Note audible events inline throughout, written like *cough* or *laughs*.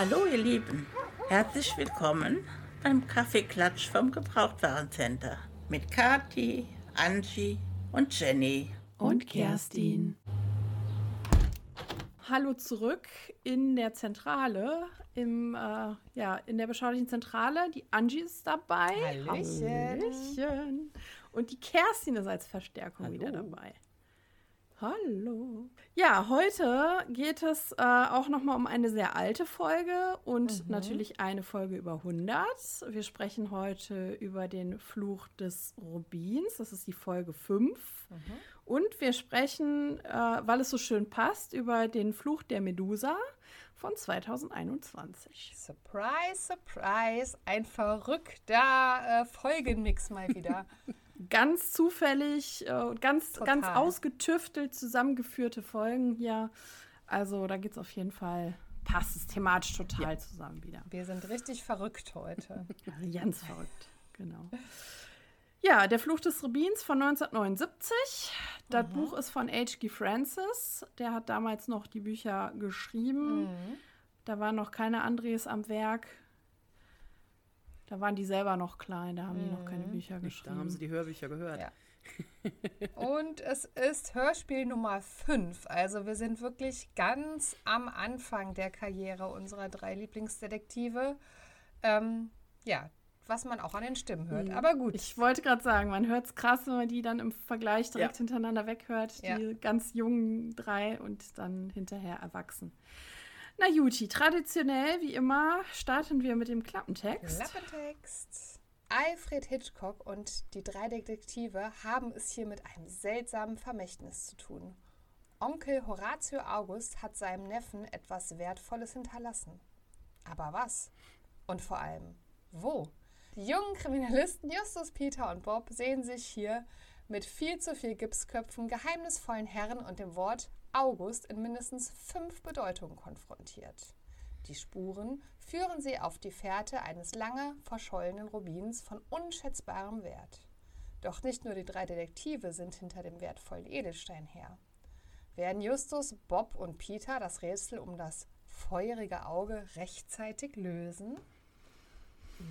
Hallo ihr Lieben, herzlich willkommen beim Kaffeeklatsch vom Gebrauchtwarencenter mit Kati, Angie und Jenny. Und Kerstin. Hallo zurück in der Zentrale, im, äh, ja, in der beschaulichen Zentrale. Die Angie ist dabei. Hallöchen. Hallöchen. Und die Kerstin ist als Verstärkung Hallo. wieder dabei. Hallo. Ja, heute geht es äh, auch noch mal um eine sehr alte Folge und natürlich eine Folge über 100. Wir sprechen heute über den Fluch des Rubins. Das ist die Folge 5. Und wir sprechen, äh, weil es so schön passt, über den Fluch der Medusa von 2021. Surprise, surprise. Ein verrückter äh, Folgenmix mal wieder. *laughs* Ganz zufällig äh, und ganz, Total. ganz ausgetüftelt zusammengeführte Folgen hier. Also da geht es auf jeden Fall, passt es thematisch total zusammen wieder. Wir sind richtig verrückt heute. *laughs* Ganz verrückt, genau. Ja, Der Fluch des Rubins von 1979. Das Buch ist von H.G. Francis. Der hat damals noch die Bücher geschrieben. Da war noch keine Andres am Werk. Da waren die selber noch klein, da haben die noch keine Bücher Da geschrieben. haben sie die Hörbücher gehört. Ja. *laughs* Und es ist Hörspiel Nummer 5. Also wir sind wirklich ganz am Anfang der Karriere unserer drei Lieblingsdetektive. Ähm, ja, was man auch an den Stimmen hört. Aber gut. Ich wollte gerade sagen, man hört es krass, wenn man die dann im Vergleich direkt Ja. hintereinander weghört, Ja. die ganz jungen drei und dann hinterher erwachsen. Na Juti, traditionell wie immer starten wir mit dem Klappentext. Klappentext. Alfred Hitchcock und die drei Detektive haben es hier mit einem seltsamen Vermächtnis zu tun. Onkel Horatio August hat seinem Neffen etwas Wertvolles hinterlassen. Aber was? Und vor allem, wo? Die jungen Kriminalisten Justus, Peter und Bob sehen sich hier mit viel zu viel Gipsköpfen, geheimnisvollen Herren und dem Wort August in mindestens fünf Bedeutungen konfrontiert. Die Spuren führen sie auf die Fährte eines lange verschollenen Rubins von unschätzbarem Wert. Doch nicht nur die drei Detektive sind hinter dem wertvollen Edelstein her. Werden Justus, Bob und Peter das Rätsel um das feurige Auge rechtzeitig lösen?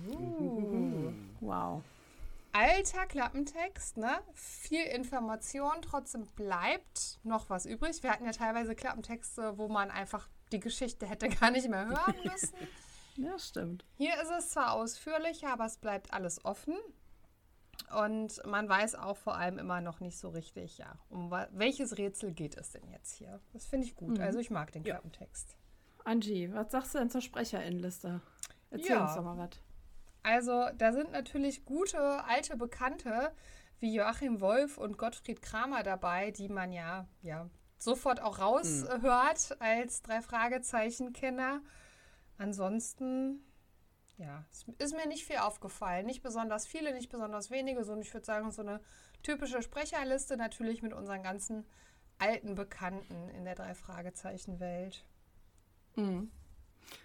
Uh. Wow. Alter Klappentext, ne? Viel Information, trotzdem bleibt noch was übrig. Wir hatten ja teilweise Klappentexte, wo man einfach die Geschichte hätte gar nicht mehr hören *laughs* müssen. Ja, stimmt. Hier ist es zwar ausführlicher, aber es bleibt alles offen. Und man weiß auch vor allem immer noch nicht so richtig, ja, um welches Rätsel geht es denn jetzt hier. Das finde ich gut. Also ich mag den Ja. Klappentext. Angie, was sagst du denn zur Sprecherinnenliste? Erzähl Ja. uns doch mal was. Also da sind natürlich gute alte Bekannte wie Joachim Wolf und Gottfried Kramer dabei, die man ja, ja sofort auch raushört als drei Fragezeichen-Kenner. Ansonsten, ja, es ist mir nicht viel aufgefallen. Nicht besonders viele, nicht besonders wenige, sondern ich würde sagen, so eine typische Sprecherliste natürlich mit unseren ganzen alten Bekannten in der drei Fragezeichen-Welt.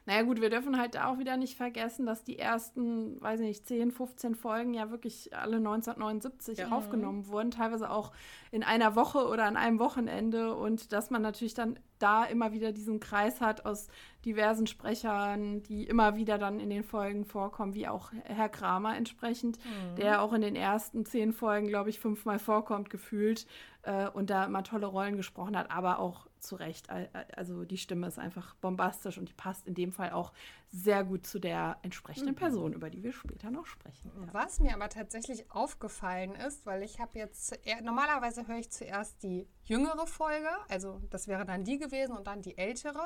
Naja gut, wir dürfen halt auch wieder nicht vergessen, dass die ersten, weiß ich nicht, 10, 15 Folgen ja wirklich alle 1979 Ja. aufgenommen wurden, teilweise auch in einer Woche oder an einem Wochenende und dass man natürlich dann da immer wieder diesen Kreis hat aus diversen Sprechern, die immer wieder dann in den Folgen vorkommen, wie auch Herr Kramer entsprechend, der auch in den ersten zehn Folgen, glaube ich, fünfmal vorkommt gefühlt äh, und da immer tolle Rollen gesprochen hat, aber auch zu Recht. Al- Also die Stimme ist einfach bombastisch und die passt in dem Fall auch sehr gut zu der entsprechenden Person, über die wir später noch sprechen. werden. Was mir aber tatsächlich aufgefallen ist, weil ich habe jetzt normalerweise höre ich zuerst die jüngere Folge, also das wäre dann die gewesen und dann die ältere.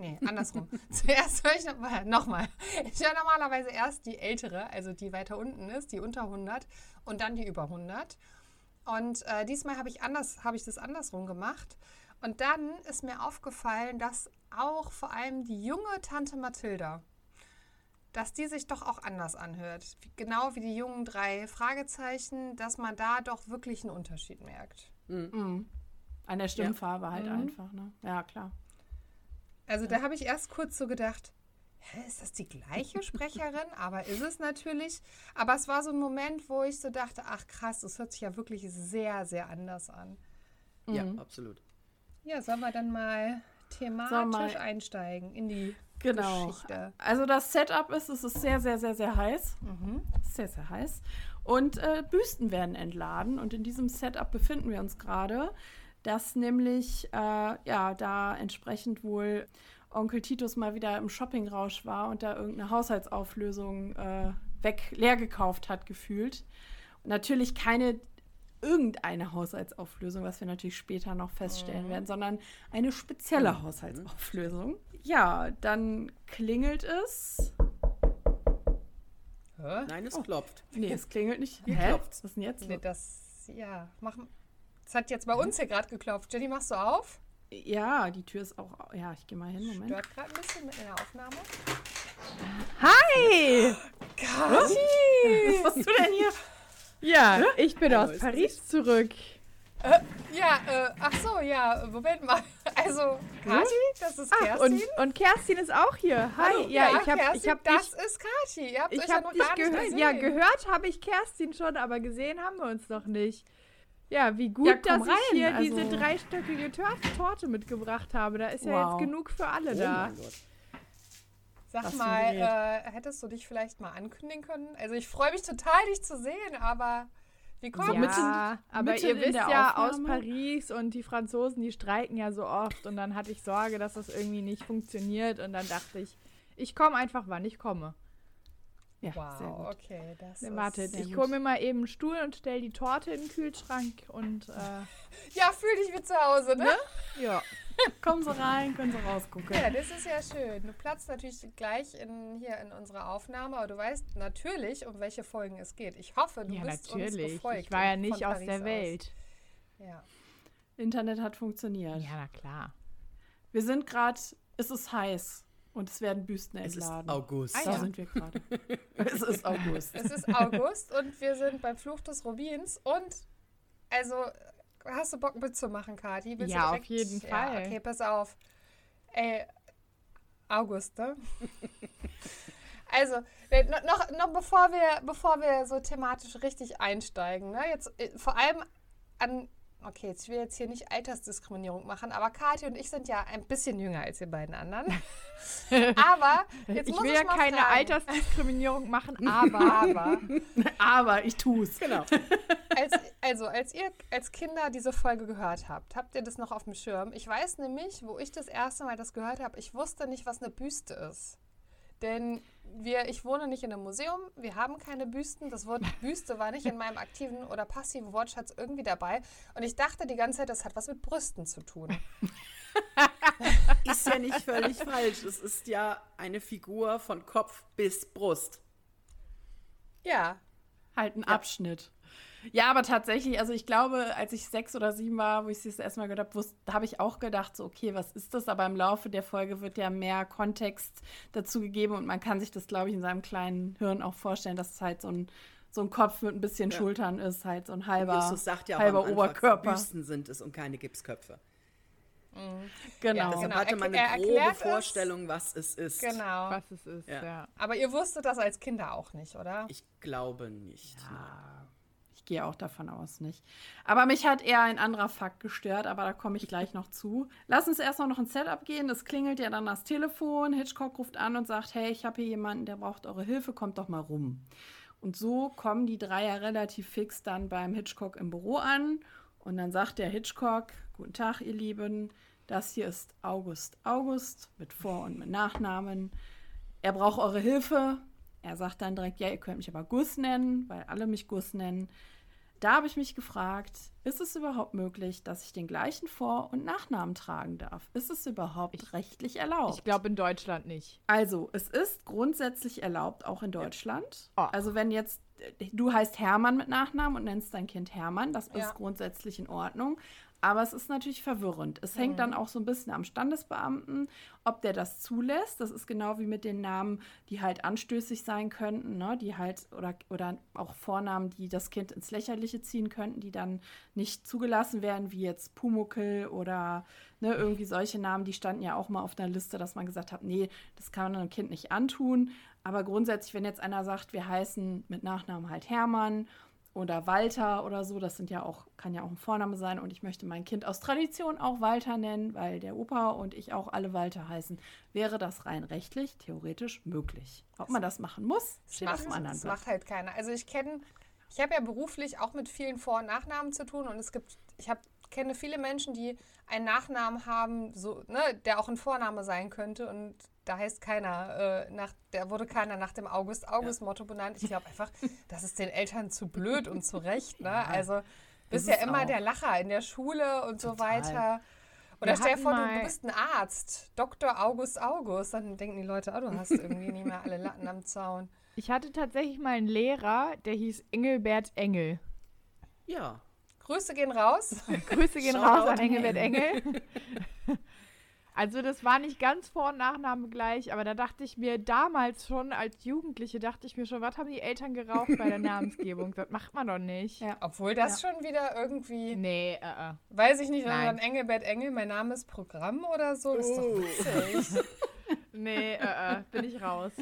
Nee, andersrum. *laughs* zuerst höre ich nochmal. Noch mal. ich höre normalerweise erst die ältere, also die weiter unten ist, die unter 100 und dann die über 100. Und äh, diesmal habe ich, anders, habe ich das andersrum gemacht. Und dann ist mir aufgefallen, dass auch vor allem die junge Tante Mathilda, dass die sich doch auch anders anhört. Wie- Genau wie die jungen drei Fragezeichen, dass man da doch wirklich einen Unterschied merkt. An der Stimmfarbe halt einfach, ne? Ja, klar. Also da habe ich erst kurz so gedacht, hä, ist das die gleiche Sprecherin? *laughs* Aber ist es natürlich. Aber es war so ein Moment, wo ich so dachte, ach krass, das hört sich ja wirklich sehr, sehr anders an. Ja, absolut. Ja, sollen wir dann mal thematisch mal- einsteigen in die Genau. Geschichte. Also das Setup ist, es ist sehr, sehr, sehr, sehr heiß. Mhm. Sehr, sehr heiß. Und äh, Büsten werden entladen. Und in diesem Setup befinden wir uns gerade, dass nämlich, äh, ja, da entsprechend wohl Onkel Titus mal wieder im Shoppingrausch war und da irgendeine Haushaltsauflösung äh, weg leer gekauft hat, gefühlt. Natürlich keine irgendeine Haushaltsauflösung, was wir natürlich später noch feststellen werden, sondern eine spezielle Haushaltsauflösung. Ja, dann klingelt es. Hä? Nein, es klopft. Nee, es klingelt nicht. Hier Hä? klopft's. Was ist denn jetzt? Nee, das, ja, mach. Es hat jetzt bei uns hier gerade geklopft. Jenny, machst du auf? Ja, die Tür ist auch. Ja, ich gehe mal hin. Moment. Stört gerade ein bisschen mit in der Aufnahme. Hi! Kati! Was machst du denn hier? Ja, ich bin Ein aus Paris zurück. Ja, äh, ach so, ja, Moment mal. *laughs* Also, Kati, das ist Ach, Kerstin. und, und Kerstin ist auch hier. Hi. Hallo, ja, ich habe ich hab das dich, ist Kati. Ihr habt euch ich ja hab noch dich gar nicht gehört. gesehen. Ja, gehört habe ich Kerstin schon, aber gesehen haben wir uns noch nicht. Ja, wie gut, Ja, dass rein, ich hier also- diese dreistöckige Tor Torte mitgebracht habe. Da ist ja Wow. jetzt genug für alle Oh da. mein Gott. Sag Was mal, äh, hättest du dich vielleicht mal ankündigen können? Also, ich freue mich total, dich zu sehen, aber wie? So mitten- ja, aber ihr wisst ja aus? Paris und die Franzosen, die streiken ja so oft und dann hatte ich Sorge, dass das irgendwie nicht funktioniert und dann dachte ich, ich komme einfach, wann ich komme. Ja, sehr Wow, gut. okay. Das Ne, ist, wartet, sehr ich hole mir mal eben einen Stuhl und stelle die Torte in den Kühlschrank und äh, *laughs* Ja, fühl dich wie zu Hause, ne? ja. Kommen Sie rein, können Sie rausgucken. Ja, das ist ja schön. Du platzt natürlich gleich in, hier in unsere Aufnahme, aber du weißt natürlich, um welche Folgen es geht. Ich hoffe, du ja, bist uns natürlich. gefolgt. Ich war ja nicht aus Paris der Welt. Ja. Internet hat funktioniert. Ja, na klar. Wir sind gerade, es ist heiß und es werden Büsten Es ist entladen. August. Ah, Da ja. sind wir gerade. *laughs* es ist August. Es ist August und wir sind beim Fluch des Rubins und also hast du Bock mitzumachen, Kathi? Willst du Ja, auf direkt- jeden Ja, Fall. okay, pass auf. Ey, August, ne? *laughs* Also, no- noch, noch bevor wir, bevor wir so thematisch richtig einsteigen, ne? Jetzt äh, vor allem an, okay, jetzt, ich will jetzt hier nicht Altersdiskriminierung machen, aber Kathi und ich sind ja ein bisschen jünger als ihr beiden anderen. *laughs* aber jetzt ich muss will ich ja mal keine fragen, Altersdiskriminierung machen, *laughs* aber aber Aber ich tu's. Genau. als, also, als ihr als Kinder diese Folge gehört habt, habt ihr das noch auf dem Schirm? Ich weiß nämlich, wo ich das erste Mal das gehört habe, ich wusste nicht, was eine Büste ist. Denn wir, ich wohne nicht in einem Museum, wir haben keine Büsten. Das Wort *laughs* Büste war nicht in meinem aktiven oder passiven Wortschatz irgendwie dabei. Und ich dachte die ganze Zeit, das hat was mit Brüsten zu tun. *laughs* Ist ja nicht völlig falsch. Es ist ja eine Figur von Kopf bis Brust. Ja, Halt ein Abschnitt. Ja, aber tatsächlich, also ich glaube, als ich sechs oder sieben war, wo ich es das erste Mal gehört habe, habe ich auch gedacht, so, okay, was ist das? Aber im Laufe der Folge wird ja mehr Kontext dazu gegeben und man kann sich das, glaube ich, in seinem kleinen Hirn auch vorstellen, dass es halt so ein, so ein Kopf mit ein bisschen Ja. Schultern ist, halt so ein halber, Justus sagt ja auch halber am Oberkörper. Büsten sind es und keine Gipsköpfe. Genau. Ja, Deshalb Genau, hatte man eine grobe erklärt es. Vorstellung, was es ist. genau. was es ist, Ja. ja. Aber ihr wusstet das als Kinder auch nicht, oder? Ich glaube nicht. Ich gehe auch davon aus nicht. Aber mich hat eher ein anderer Fakt gestört, aber da komme ich gleich noch zu. Lass uns erstmal noch ins Setup gehen. Es klingelt ja dann das Telefon. Hitchcock ruft an und sagt: Hey, ich habe hier jemanden, der braucht eure Hilfe, kommt doch mal rum. Und so kommen die drei ja relativ fix dann beim Hitchcock im Büro an. Und dann sagt der Hitchcock: Guten Tag, ihr Lieben. Das hier ist August August mit Vor- und mit Nachnamen. Er braucht eure Hilfe. Er sagt dann direkt, ja, ihr könnt mich aber Gus nennen, weil alle mich Gus nennen. Da habe ich mich gefragt, ist es überhaupt möglich, dass ich den gleichen Vor- und Nachnamen tragen darf? Ist es überhaupt rechtlich erlaubt? Ich glaube in Deutschland nicht. Also, es ist grundsätzlich erlaubt, auch in Deutschland. Ah. Also, wenn jetzt äh, du heißt Hermann mit Nachnamen und nennst dein Kind Hermann, das Ja. ist grundsätzlich in Ordnung. Aber es ist natürlich verwirrend. Es hängt dann auch so ein bisschen am Standesbeamten, ob der das zulässt. Das ist genau wie mit den Namen, die halt anstößig sein könnten, ne? die halt oder, oder auch Vornamen, die das Kind ins Lächerliche ziehen könnten, die dann nicht zugelassen werden, wie jetzt Pumuckel oder ne, irgendwie solche Namen, die standen ja auch mal auf der Liste, dass man gesagt hat, nee, das kann man einem Kind nicht antun. Aber grundsätzlich, wenn jetzt einer sagt, wir heißen mit Nachnamen halt Hermann oder Walter oder so. Das sind ja auch, kann ja auch ein Vorname sein. Und ich möchte mein Kind aus Tradition auch Walter nennen, weil der Opa und ich auch alle Walter heißen. Wäre das rein rechtlich theoretisch möglich? Ob man das machen muss, Das steht auf macht, dem anderen das Blatt. macht halt keiner. Also ich kenne, ich habe ja beruflich auch mit vielen Vor- und Nachnamen zu tun und es gibt, ich habe kenne viele Menschen, die einen Nachnamen haben, so, ne, der auch ein Vorname sein könnte und da heißt keiner, äh, nach, der wurde keiner nach dem August-August-Motto benannt. Ich glaube einfach, *laughs* das ist den Eltern zu blöd und zu Recht. Ne? also bist ja immer auch. der Lacher in der Schule und so Total. weiter. Oder stell dir vor, du, bist ein Arzt, Dr. August August, dann denken die Leute, oh, du hast irgendwie nicht mehr alle Latten am Zaun. Ich hatte tatsächlich mal einen Lehrer, der hieß Engelbert Engel. Ja. Grüße gehen raus. *laughs* Grüße gehen Shoutout raus an an Engelbert Engel. *laughs* Also das war nicht ganz Vor- und Nachname gleich, aber da dachte ich mir damals schon als Jugendliche, dachte ich mir schon, was haben die Eltern geraucht bei der Namensgebung? *laughs* Das macht man doch nicht. Ja. Obwohl das schon wieder irgendwie, Nee, äh, äh. weiß ich nicht, wenn Nein. dann Engelbert Engel, mein Name ist Programm oder so, das ist doch Oh. witzig. *laughs* Nee, äh, äh. Bin ich raus.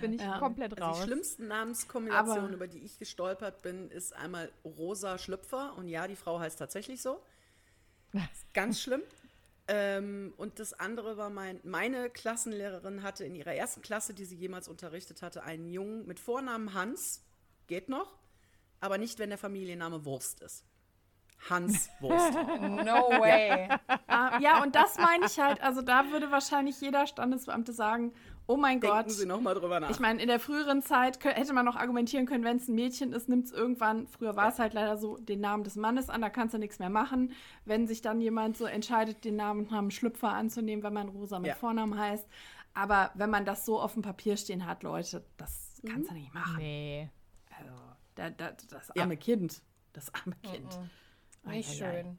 Bin ich Ja. komplett Also raus. die schlimmsten Namenskombinationen, Aber- über die ich gestolpert bin, ist einmal Rosa Schlüpfer. Und ja, die Frau heißt tatsächlich so. *laughs* Ganz schlimm. Ähm, und das andere war mein, meine Klassenlehrerin hatte in ihrer ersten Klasse, die sie jemals unterrichtet hatte, einen Jungen mit Vornamen Hans. Geht noch, aber nicht, wenn der Familienname Wurst ist. Hans *laughs* Wurst. No way. Ah, ja, und das meine ich halt. Also da würde wahrscheinlich jeder Standesbeamte sagen, oh mein Denken Gott. Sie noch mal drüber nach. Ich meine, in der früheren Zeit hätte man noch argumentieren können, wenn es ein Mädchen ist, nimmt es irgendwann, früher war es halt leider so, den Namen des Mannes an, da kannst du nichts mehr machen. Wenn sich dann jemand so entscheidet, den Namen Namen Schlüpfer anzunehmen, wenn man Rosa mit Ja. Vornamen heißt. Aber wenn man das so auf dem Papier stehen hat, Leute, das kannst du nicht machen. Nee. Also, da, da, das Ja. arme Kind. Das arme Kind. Nicht Ei, ei, ei. schön.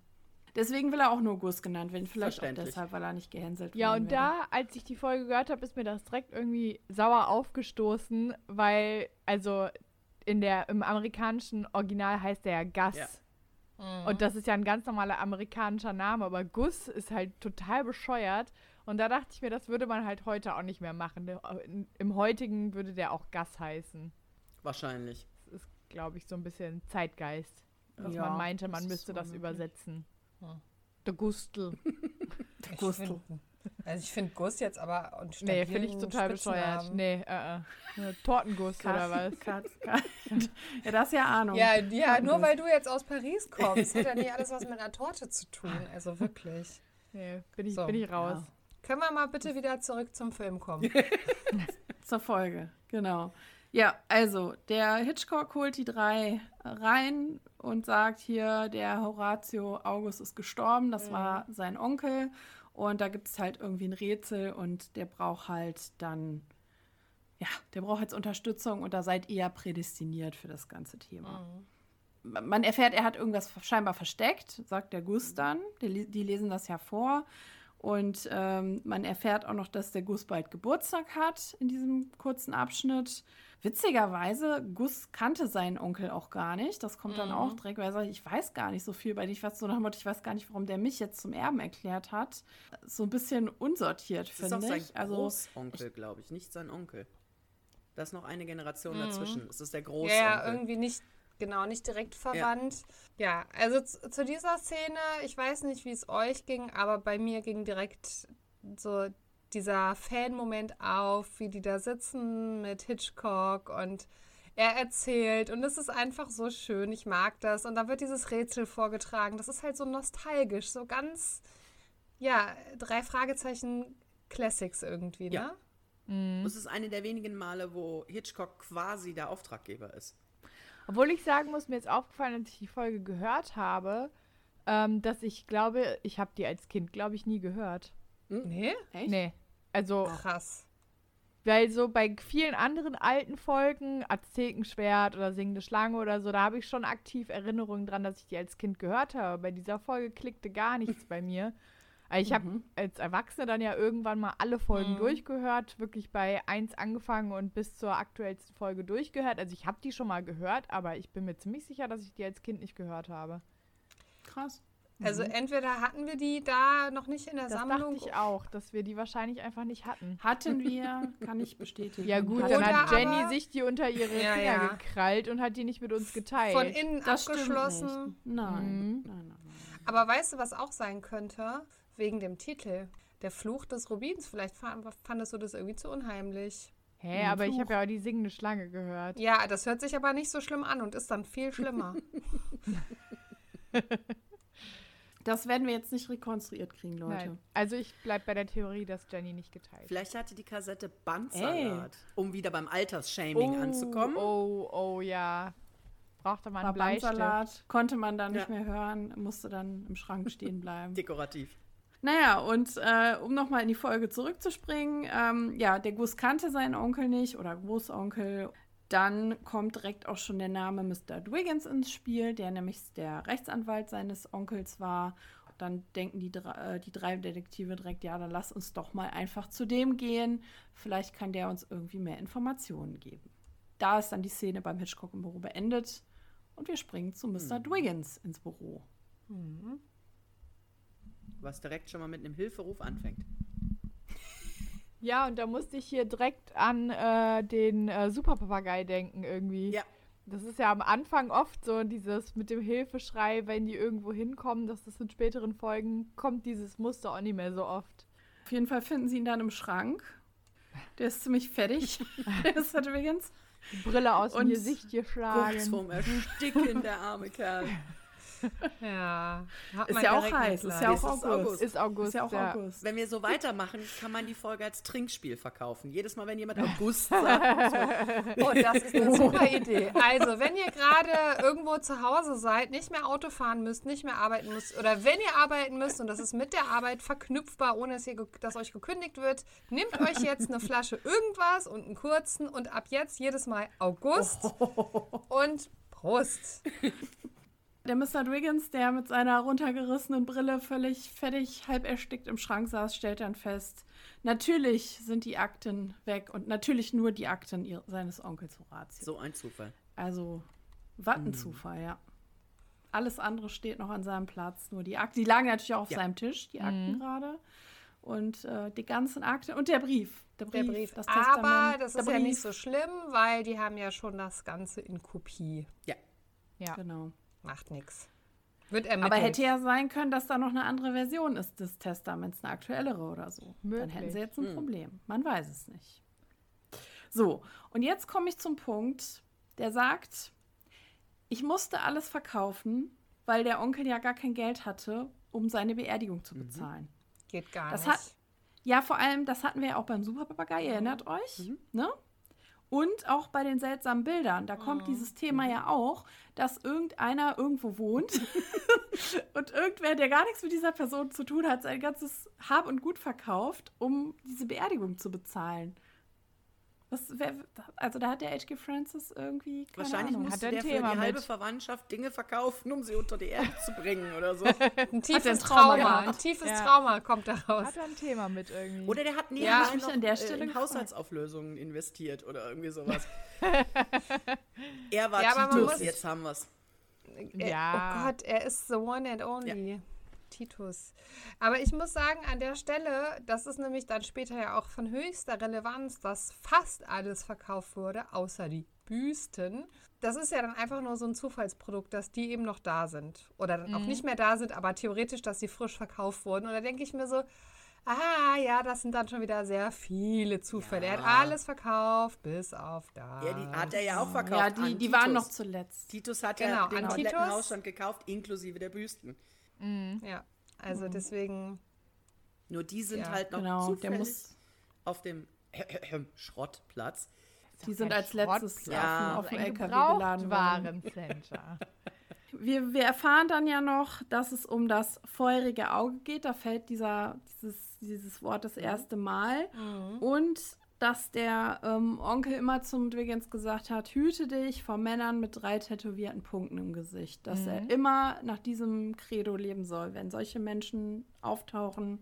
Deswegen will er auch nur Gus genannt werden. Vielleicht auch deshalb, weil er nicht gehänselt Ja, worden und wäre. da, als ich die Folge gehört habe, ist mir das direkt irgendwie sauer aufgestoßen, weil, also in der, im amerikanischen Original heißt der ja Gus. Ja. Und das ist ja ein ganz normaler amerikanischer Name, aber Gus ist halt total bescheuert. Und da dachte ich mir, das würde man halt heute auch nicht mehr machen. In- Im heutigen würde der auch Gus heißen. Wahrscheinlich. Das ist, glaube ich, so ein bisschen Zeitgeist. Dass Ja, man meinte, man müsste das übersetzen. Hm. Der Gustl. *laughs* Ich Gustl. find- Also ich finde Gus jetzt aber und Nee, finde ich total bescheuert. Nee, äh, äh. Tortenguss oder was? Katz, Katz. ja, das ist ja Ahnung. Ja, ja, nur weil du jetzt aus Paris kommst, hat ja nicht *laughs* alles was mit einer Torte zu tun. Also wirklich. Nee, bin ich, So, bin ich raus. Können wir mal bitte wieder zurück zum Film kommen? *laughs* Zur Folge, genau. Ja, also der Hitchcock holt die drei rein und sagt hier, der Horatio August ist gestorben, das war sein Onkel. Und da gibt es halt irgendwie ein Rätsel und der braucht halt dann, ja, der braucht jetzt Unterstützung und da seid ihr ja prädestiniert für das ganze Thema. Man erfährt, er hat irgendwas scheinbar versteckt, sagt der Gus dann. Die, die lesen das ja vor. Und ähm, man erfährt auch noch, dass der Gus bald Geburtstag hat in diesem kurzen Abschnitt. Witzigerweise, Gus kannte seinen Onkel auch gar nicht. Das kommt dann auch direkt, weil er sagt, ich weiß gar nicht so viel bei dir. Ich weiß so nach dem Motto, ich weiß gar nicht, warum der mich jetzt zum Erben erklärt hat. So ein bisschen unsortiert, Das ist auch finde sein ich. Also, Großonkel, glaube ich, nicht sein Onkel. Da ist noch eine Generation dazwischen. Es ist der Großonkel. ja, irgendwie nicht, genau, nicht direkt verwandt. Ja, also zu, zu dieser Szene, ich weiß nicht, wie es euch ging, aber bei mir ging direkt so dieser Fan-Moment auf, wie die da sitzen mit Hitchcock und er erzählt und es ist einfach so schön, ich mag das und da wird dieses Rätsel vorgetragen, das ist halt so nostalgisch, so ganz, ja, drei Fragezeichen Classics irgendwie, Ja. ne? Das ist eine der wenigen Male, wo Hitchcock quasi der Auftraggeber ist. Obwohl ich sagen muss, mir ist aufgefallen, als ich die Folge gehört habe, ähm, dass ich glaube, ich habe die als Kind, glaube ich, nie gehört. Nee? echt? Nee. Also, Krass. weil so bei vielen anderen alten Folgen, Aztekenschwert oder Singende Schlange oder so, da habe ich schon aktiv Erinnerungen dran, dass ich die als Kind gehört habe. Bei dieser Folge klickte gar nichts bei mir. Also ich habe als Erwachsene dann ja irgendwann mal alle Folgen durchgehört, wirklich bei 1 angefangen und bis zur aktuellsten Folge durchgehört. Also ich habe die schon mal gehört, aber ich bin mir ziemlich sicher, dass ich die als Kind nicht gehört habe. Krass. Also entweder hatten wir die da noch nicht in der Mhm. Das Sammlung. dachte ich auch, dass wir die wahrscheinlich einfach nicht hatten. Hatten *laughs* wir, kann ich bestätigen. Ja gut, dann Oder hat Jenny aber- sich die unter ihre Ja, Finger ja. gekrallt und hat die nicht mit uns geteilt. Von innen Das abgeschlossen. Nein. Mhm. nein, nein, nein. Aber weißt du, was auch sein könnte? Wegen dem Titel. Der Fluch des Rubins. Vielleicht fa- fandest du das irgendwie zu unheimlich. Hä, Ein aber ich Fluch. habe ja auch die singende Schlange gehört. Ja, das hört sich aber nicht so schlimm an und ist dann viel schlimmer. *laughs* *laughs* Das werden wir jetzt nicht rekonstruiert kriegen, Leute. Nein. Also ich bleib bei der Theorie, dass Jenny nicht geteilt hat. Vielleicht hatte die Kassette Bandsalat, um wieder beim Altersshaming Oh, anzukommen. Oh, oh ja. Brauchte man einen Bleistift. Bleistift konnte man dann nicht Ja. mehr hören, musste dann im Schrank stehen bleiben. *laughs* Dekorativ. Naja, und äh, um nochmal in die Folge zurückzuspringen, ähm, ja, der Gus kannte seinen Onkel nicht oder Großonkel. Dann kommt direkt auch schon der Name Mr. Dwiggins ins Spiel, der nämlich der Rechtsanwalt seines Onkels war. Dann denken die, äh, die drei Detektive direkt, ja, dann lass uns doch mal einfach zu dem gehen. Vielleicht kann der uns irgendwie mehr Informationen geben. Da ist dann die Szene beim Hitchcock im Büro beendet und wir springen zu Mr. Dwiggins ins Büro. Was direkt schon mal mit einem Hilferuf anfängt. Ja, und da musste ich hier direkt an äh, den äh, Superpapagei denken irgendwie. Ja. Das ist ja am Anfang oft so dieses mit dem Hilfeschrei, wenn die irgendwo hinkommen, dass das in späteren Folgen kommt dieses Muster auch nicht mehr so oft. Auf jeden Fall finden sie ihn dann im Schrank. Der ist ziemlich fertig. *laughs* Mr. Dwiggins. Die Brille aus dem Und Gesicht Kurz geschlagen. vorm Ersticken, der arme Kerl. *laughs* *laughs* ja. hat Ist ja auch heiß. Ist ja auch Es ist August. August. Ist August. Ist ja auch ja. August. Wenn wir so weitermachen, kann man die Folge als Trinkspiel verkaufen. Jedes Mal, wenn jemand *laughs* August sagt, *laughs* Oh, das ist eine super Idee. Also, wenn ihr gerade irgendwo zu Hause seid, nicht mehr Auto fahren müsst, nicht mehr arbeiten müsst oder wenn ihr arbeiten müsst und das ist mit der Arbeit verknüpfbar, ohne dass, ihr, dass euch gekündigt wird, nehmt euch jetzt eine Flasche irgendwas und einen kurzen und ab jetzt jedes Mal August und Prost. Der Mr. Dwiggins, der mit seiner runtergerissenen Brille völlig fertig, halb erstickt im Schrank saß, stellt dann fest, natürlich sind die Akten weg und natürlich nur die Akten ihr, seines Onkels Horatio. so ein Zufall. Also, was ein Zufall, ja. Alles andere steht noch an seinem Platz, nur die Akten. Die lagen natürlich auch auf Ja. seinem Tisch, die Akten gerade. Und äh, die ganzen Akten und der Brief. Der Der Brief, Brief. das Aber Testament. das ist ja nicht Brief. so schlimm, weil die haben ja schon das Ganze in Kopie. Ja. Ja. Genau. Macht nichts. Wird ermittelt. Aber hätte ja sein können, dass da noch eine andere Version ist des Testaments, eine aktuellere oder so. Dann Möglich. hätten sie jetzt ein Problem. Man weiß es nicht. So, und jetzt komme ich zum Punkt, der sagt, ich musste alles verkaufen, weil der Onkel ja gar kein Geld hatte, um seine Beerdigung zu bezahlen. Geht gar Das nicht. hat- Ja, vor allem, das hatten wir ja auch beim Superpapagei, erinnert euch? Ne? Und auch bei den seltsamen Bildern. Da kommt dieses Thema ja auch, dass irgendeiner irgendwo wohnt *laughs* und irgendwer, der gar nichts mit dieser Person zu tun hat, sein ganzes Hab und Gut verkauft, um diese Beerdigung zu bezahlen. Was, wer, also da hat der H.G. Francis irgendwie keine Wahrscheinlich Ahnung. musste Hat er der ein für Thema die halbe mit. Verwandtschaft Dinge verkaufen, um sie unter die Erde zu bringen oder so. *laughs* Ein tiefes Trauma ein tiefes Ja. Trauma kommt daraus. Hat er ein Thema mit irgendwie. Oder der hat Ja, nebenbei ich noch an der äh, Stelle in. Haushaltsauflösungen investiert oder irgendwie sowas. *laughs* er war Ja, Titus, muss- jetzt haben wir es. Er- Ja. Oh Gott, er ist the one and only. Titus. Aber ich muss sagen, an der Stelle, das ist nämlich dann später ja auch von höchster Relevanz, dass fast alles verkauft wurde, außer die Büsten. Das ist ja dann einfach nur so ein Zufallsprodukt, dass die eben noch da sind. Oder dann auch nicht mehr da sind, aber theoretisch, dass sie frisch verkauft wurden. Und da denke ich mir so, ah ja, das sind dann schon wieder sehr viele Zufälle. Er Ja. hat alles verkauft, bis auf das. Ja, die hat er ja auch verkauft. Ja, die, die waren noch zuletzt. Titus hat Genau, ja den an kompletten Titus. Hausstand gekauft, inklusive der Büsten. Ja, also deswegen, Nur die sind Ja, halt noch Genau, der zufällig muss, auf dem Schrottplatz. die sind als letztes Schrottplatz. Ja. auf dem LKW geladen worden. *laughs* Wir, wir erfahren dann ja noch, dass es um das feurige Auge geht. Da fällt dieser, dieses, dieses Wort das erste Mal. Und dass der ähm, Onkel immer zum Dwiggins gesagt hat, hüte dich vor Männern mit drei tätowierten Punkten im Gesicht. Dass er immer nach diesem Credo leben soll. Wenn solche Menschen auftauchen,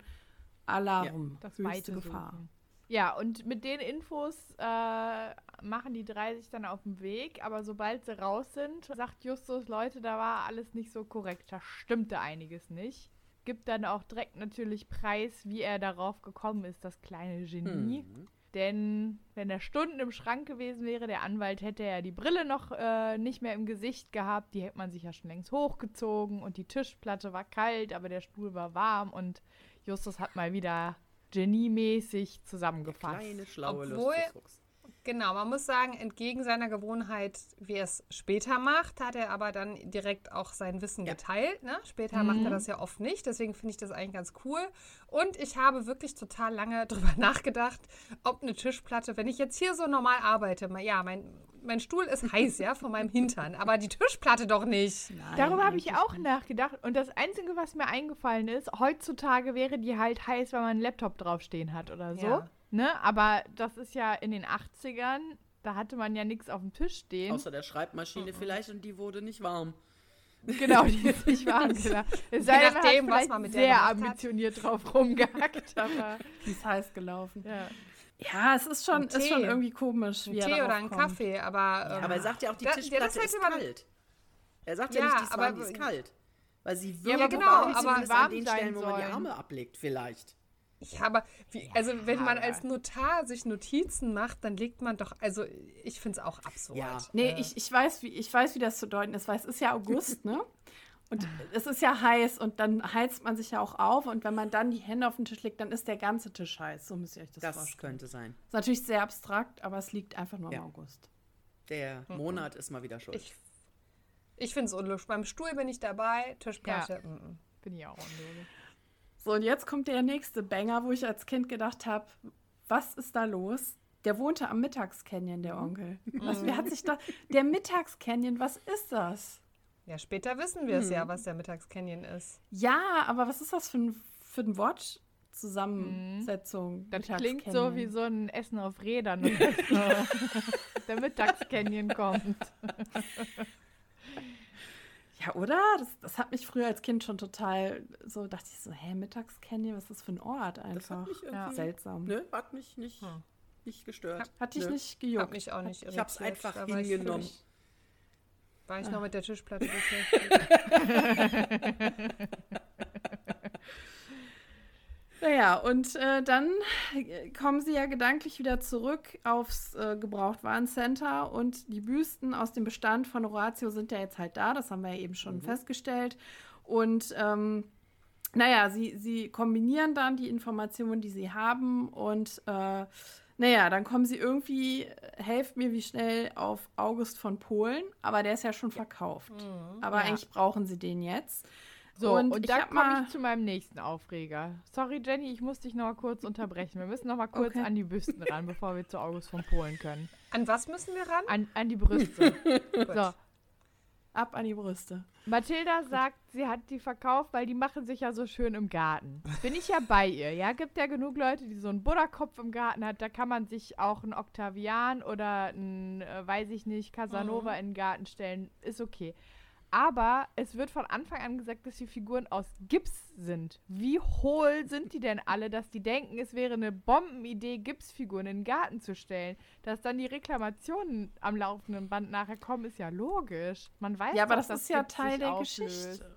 Alarm, Das höchste Gefahr. suchen. Ja, und mit den Infos äh, machen die drei sich dann auf den Weg, aber sobald sie raus sind, sagt Justus, Leute, da war alles nicht so korrekt, da stimmte einiges nicht. Gibt dann auch direkt natürlich preis, wie er darauf gekommen ist, das kleine Genie. Mhm. Denn wenn er Stunden im Schrank gewesen wäre, der Anwalt hätte ja die Brille noch äh, nicht mehr im Gesicht gehabt. Die hätte man sich ja schon längst hochgezogen und die Tischplatte war kalt, aber der Stuhl war warm und Justus hat mal wieder geniemäßig zusammengefasst. Kleine, schlaue Obwohl- Lustigfuchs. Genau, man muss sagen, entgegen seiner Gewohnheit, wie er es später macht, hat er aber dann direkt auch sein Wissen Ja. geteilt. Ne? Später macht er das ja oft nicht, deswegen finde ich das eigentlich ganz cool. Und ich habe wirklich total lange *laughs* drüber nachgedacht, ob eine Tischplatte, wenn ich jetzt hier so normal arbeite, ja, mein, mein Stuhl ist heiß, ja, von meinem Hintern, *laughs* aber die Tischplatte doch nicht. Darüber habe ich auch nachgedacht. Und das Einzige, was mir eingefallen ist, heutzutage wäre die halt heiß, weil man einen Laptop draufstehen hat oder so. Ja. Ne? Aber das ist ja in den 80ern, da hatte man ja nichts auf dem Tisch stehen. Außer der Schreibmaschine vielleicht und die wurde nicht warm. Genau, die *laughs* ist nicht warm. Genau. Es sei denn, man nachdem, hat was man mit der sehr gemacht hat. ambitioniert drauf rumgehackt. *laughs* Aber Die ist heiß gelaufen. ja. Ja, es ist schon, Ein ist schon irgendwie komisch, Ein wie er Tee oder ein kommt. Kaffee, aber. ähm, Aber er sagt ja auch, die Da- ja, Tischplatte das hätte ist kalt. Er sagt ja, Ja, nicht, die ist aber- die ist kalt. Weil sie Ja, wirklich aber genau, warm ist, aber- warm an den Stellen, wo man die. Arme ablegt, vielleicht. Ja, aber wie, also wenn man als Notar sich Notizen macht, dann legt man doch, also ich finde es auch absurd. Ja. Nee, Äh, ich, ich, weiß, wie, ich weiß, wie das zu deuten ist, weil es ist ja August, ne? *laughs* Und es ist ja heiß und dann heizt man sich ja auch auf und wenn man dann die Hände auf den Tisch legt, dann ist der ganze Tisch heiß. So müsst ihr euch das, Das vorstellen. könnte sein. Ist natürlich sehr abstrakt, aber es liegt einfach nur Ja. im August. Der Monat ist mal wieder schuld. Ich, ich finde es unlogisch. Beim Stuhl bin ich dabei, Tischplatte. mm, mm. Bin ich auch unlogisch. So, und jetzt kommt der nächste Banger, wo ich als Kind gedacht habe, was ist da los? Der wohnte am Mittagscanyon, der Onkel. Was, wer hat sich da. Der Mittagscanyon, was ist das? Ja, später wissen wir es ja, was der Mittagscanyon ist. Ja, aber was ist das für ein, für ein Wortzusammensetzung? Das klingt so wie so ein Essen auf Rädern. *laughs* *laughs* Der Mittagscanyon kommt. Ja, oder? Das, das hat mich früher als Kind schon total so, dachte ich so, hä, Mittagscanyon, was ist das für ein Ort das einfach? hat mich irgendwie, Ja. Seltsam. Nö, hat mich nicht, nicht gestört. Hat dich Nö. nicht gejuckt. mich auch nicht Ich hab's irritiert. einfach ich hingenommen. völlig- War ich noch mit der Tischplatte *laughs* beschäftigt. *laughs* *laughs* Naja, und äh, dann äh, kommen sie ja gedanklich wieder zurück aufs äh, Gebrauchtwarencenter und die Büsten aus dem Bestand von Horatio sind ja jetzt halt da, das haben wir ja eben schon festgestellt. Und ähm, naja, sie, sie kombinieren dann die Informationen, die sie haben und äh, naja, dann kommen sie irgendwie, helft mir wie schnell, auf August von Polen, aber der ist ja schon verkauft. Aber Ja. eigentlich brauchen sie den jetzt. So, und, Und ich da hab komme ich zu meinem nächsten Aufreger. Sorry, Jenny, ich muss dich noch mal kurz unterbrechen. Wir müssen noch mal kurz Okay. an die Büsten ran, bevor wir zu August von Polen können. An was müssen wir ran? An, an die Brüste. *laughs* so, Ab an die Brüste. Mathilda sagt, sie hat die verkauft, weil die machen sich ja so schön im Garten. Bin ich ja bei ihr, ja? Gibt ja genug Leute, die so einen Buddha-Kopf im Garten hat. Da kann man sich auch einen Octavian oder einen, äh, weiß ich nicht, Casanova in den Garten stellen. Ist okay. Aber es wird von Anfang an gesagt, dass die Figuren aus Gips sind. Wie hohl sind die denn alle, dass die denken, es wäre eine Bombenidee, Gipsfiguren in den Garten zu stellen? Dass dann die Reklamationen am laufenden Band nachher kommen, ist ja logisch. Man weiß Ja, aber das dass ist ja Teil der auflöst. Geschichte.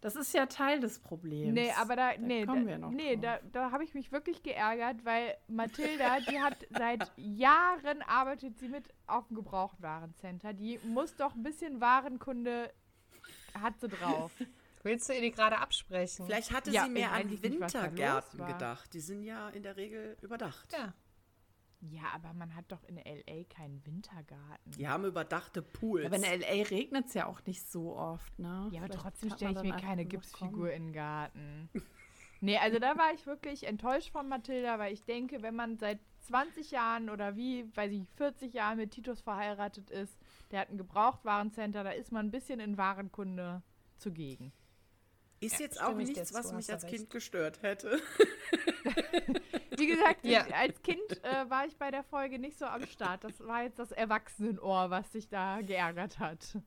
Das ist ja Teil des Problems. Nee, aber da, nee, kommen da, wir noch nee, drauf. da, da habe ich mich wirklich geärgert, weil Mathilda, die hat *laughs* seit Jahren arbeitet sie mit auf dem Gebrauchtwarencenter. Die muss doch ein bisschen Warenkunde hat sie drauf. Willst du ihr die gerade absprechen? Vielleicht hatte Ja, sie mehr an da Wintergärten gedacht. Die sind ja in der Regel überdacht. Ja. Ja, aber man hat doch in L.A. keinen Wintergarten. Die haben überdachte Pools. Aber in L.A. regnet es ja auch nicht so oft, ne? Ja, aber Vielleicht trotzdem stelle ich mir keine Gipsfigur in den Garten. *laughs* Nee, also da war ich wirklich enttäuscht von Mathilda, weil ich denke, wenn man seit 20 Jahren oder wie, weiß ich, 40 Jahren mit Titus verheiratet ist, der hat ein Gebrauchtwarencenter, da ist man ein bisschen in Warenkunde zugegen. Ist Ja, jetzt auch nichts, was mich als recht. Kind gestört hätte. *laughs* Wie gesagt, Ja. ich, als Kind äh, war ich bei der Folge nicht so am Start. Das war jetzt das Erwachsenenohr, was sich da geärgert hat.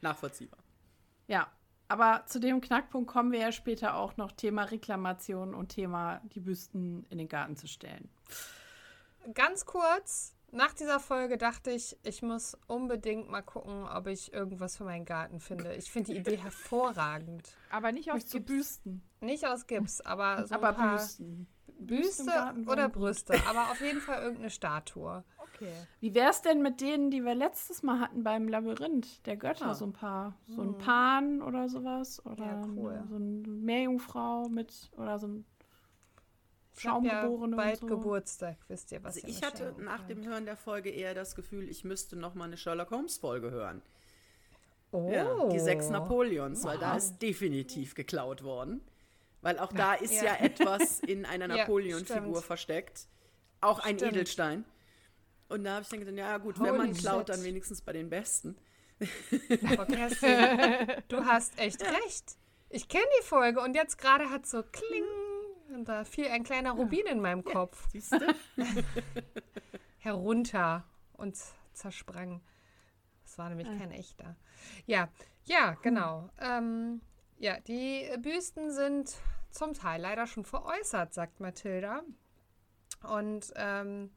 Nachvollziehbar. Ja, Aber zu dem Knackpunkt kommen wir ja später auch noch Thema Reklamation und Thema die Büsten in den Garten zu stellen. Ganz kurz, nach dieser Folge dachte ich, ich muss unbedingt mal gucken, ob ich irgendwas für meinen Garten finde. Ich finde die Idee *laughs* hervorragend. Aber nicht aus Gips. Büsten? Nicht aus Gips, aber so Aber ein paar Büsten. Büste Garten oder. Brüste. *laughs* Aber auf jeden Fall irgendeine Statue. Okay. Wie wär's denn mit denen, die wir letztes Mal hatten beim Labyrinth der Götter? Ah. So ein paar, so ein Pan oder sowas? Oder Ja, cool. so eine Meerjungfrau mit, oder so ein Ich habe ja Schaumgeborene bald und so. Geburtstag, wisst ihr, was Also ihr ich hatte schenken nach dem. Hören der Folge eher das Gefühl, ich müsste noch mal eine Sherlock Holmes Folge hören. Oh. Ja, die sechs Napoleons, weil da ist definitiv geklaut worden. Weil auch da ist ja, Ja. etwas in einer *laughs* Napoleon-Figur versteckt. Auch ein Stimmt. Edelstein. Und da habe ich dann gedacht, ja gut, wenn Holy man klaut, shit. dann wenigstens bei den Besten. Aber Kerstin, du hast echt *laughs* recht. Ich kenne die Folge und jetzt gerade hat so kling und da fiel ein kleiner Rubin in meinem Kopf Siehst du? *laughs* herunter und zersprang. Das war nämlich kein echter. Ja, ja, genau. Ähm, ja, die Büsten sind zum Teil leider schon veräußert, sagt Mathilda. Und ähm,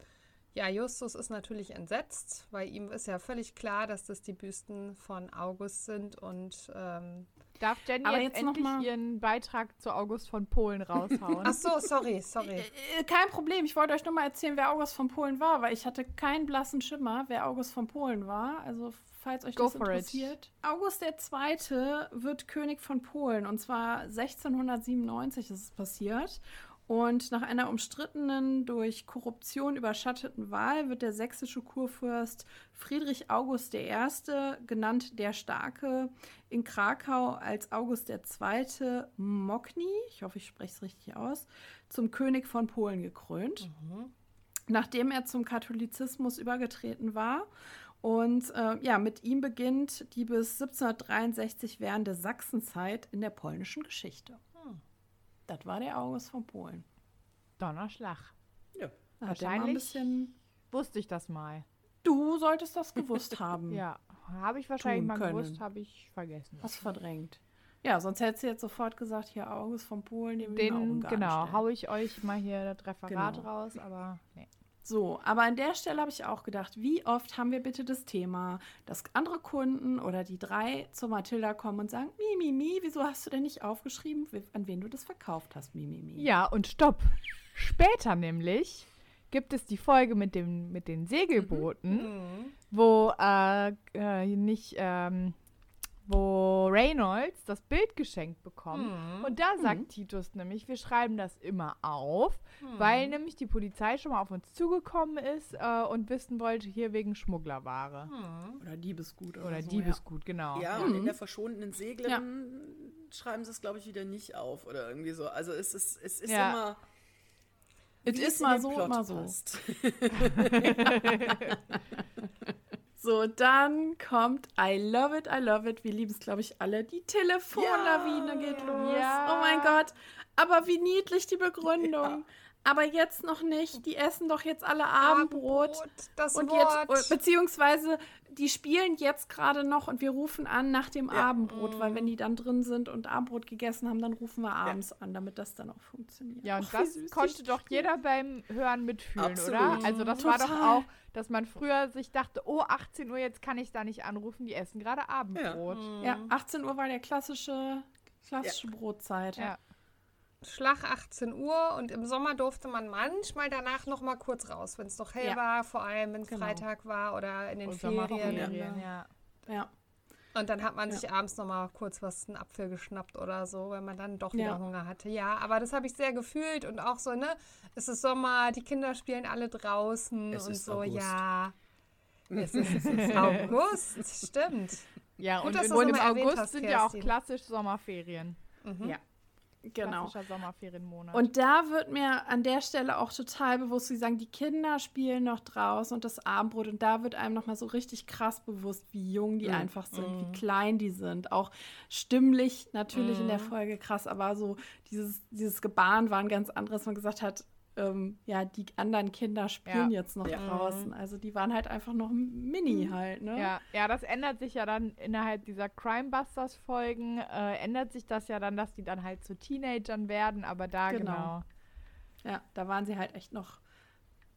ja, Justus ist natürlich entsetzt, weil ihm ist ja völlig klar, dass das die Büsten von August sind und ähm, Darf Jenny Aber jetzt, jetzt noch endlich mal- ihren Beitrag zu August von Polen raushauen? *laughs* Ach so, sorry, sorry. Äh, Kein Problem. Ich wollte euch nur mal erzählen, wer August von Polen war, weil ich hatte keinen blassen Schimmer, wer August von Polen war. Also falls euch Go das for it. interessiert. August II. wird König von Polen und zwar 1697 ist es passiert. Und nach einer umstrittenen, durch Korruption überschatteten Wahl wird der sächsische Kurfürst Friedrich August I., genannt der Starke, in Krakau als August II. Mokni, ich hoffe, ich spreche es richtig aus, zum König von Polen gekrönt, nachdem er zum Katholizismus übergetreten war. Und äh, ja, mit ihm beginnt die bis 1763 währende Sachsenzeit in der polnischen Geschichte. Das war der August von Polen. Donnerschlag. Ja. Mal ein Wahrscheinlich- bisschen. Wusste ich das mal. Du solltest das gewusst *laughs* haben. Ja, habe ich wahrscheinlich mal können. gewusst, habe ich vergessen. Hast verdrängt. Ja, sonst hättest du jetzt sofort gesagt, hier August von Polen, den, Den, genau, stellen. hau ich euch mal hier das Referat Genau. raus, aber nee. So, aber an der Stelle habe ich auch gedacht, wie oft haben wir bitte das Thema, dass andere Kunden oder die drei zu Mathilda kommen und sagen, Mi, Mi, Mi, wieso hast du denn nicht aufgeschrieben, an wen du das verkauft hast, Mi, Mi, Mi? Ja, und stopp. Später nämlich gibt es die Folge mit, dem, mit den Segelbooten, wo äh, äh, nicht, ähm, wo Reynolds das Bild geschenkt bekommt. Und da sagt Titus nämlich, wir schreiben das immer auf, weil nämlich die Polizei schon mal auf uns zugekommen ist äh, und wissen wollte, hier wegen Schmugglerware. Oder Diebesgut oder, Oder so, Diebesgut, genau. Ja, und in der verschwundenen Seglerin Ja. schreiben sie es, glaube ich, wieder nicht auf oder irgendwie so. Also es ist, es ist Ja. immer. Es ist mal so, Plot mal so. *laughs* *laughs* *laughs* So, dann kommt I love it, I love it. Wir lieben es, glaube ich, alle. Die Telefonlawine geht los. Ja. Oh mein Gott. Aber wie niedlich die Begründung. Aber jetzt noch nicht. Die essen doch jetzt alle Abendbrot. das Und Wort. jetzt, beziehungsweise die spielen jetzt gerade noch und wir rufen an nach dem Abendbrot, weil wenn die dann drin sind und Abendbrot gegessen haben, dann rufen wir abends an, damit das dann auch funktioniert. Ja, und wie das konnte doch spielen. jeder beim Hören mitfühlen, oder? Absolut. Also das war doch Total. auch, dass man früher sich dachte, oh, 18 Uhr, jetzt kann ich da nicht anrufen, die essen gerade Abendbrot. Ja, 18 Uhr war der klassische, klassische Brotzeit. Ja. Schlag 18 Uhr und im Sommer durfte man manchmal danach noch mal kurz raus, wenn es noch hell Ja. war, vor allem wenn es Genau. Freitag war oder in den Und Ferien. Sommerferien, ja. ja. Und dann hat man sich abends noch mal kurz was, einen Apfel geschnappt oder so, weil man dann doch wieder Ja. Hunger hatte. Ja, aber das habe ich sehr gefühlt und auch so, ne, es ist Sommer, die Kinder spielen alle draußen Es und ist so, August. ja. *laughs* Es ist, es ist August, stimmt. Ja, Gut, und, und im August hast, sind ja auch Kerstin. klassisch Sommerferien. ja. Genau. Sommerferienmonat. Und da wird mir an der Stelle auch total bewusst, wie sagen, die Kinder spielen noch draußen und das Abendbrot. Und da wird einem nochmal so richtig krass bewusst, wie jung die einfach sind, wie klein die sind. Auch stimmlich natürlich in der Folge krass, aber so dieses, dieses Gebaren war ein ganz anderes. Man gesagt hat, ähm, ja, die anderen Kinder spielen Ja. jetzt noch Ja. draußen. Also die waren halt einfach noch mini halt, ne? Ja, ja, das ändert sich ja dann innerhalb dieser Crime-Busters-Folgen, äh, ändert sich das ja dann, dass die dann halt zu Teenagern werden, aber da Genau. genau. Ja, da waren sie halt echt noch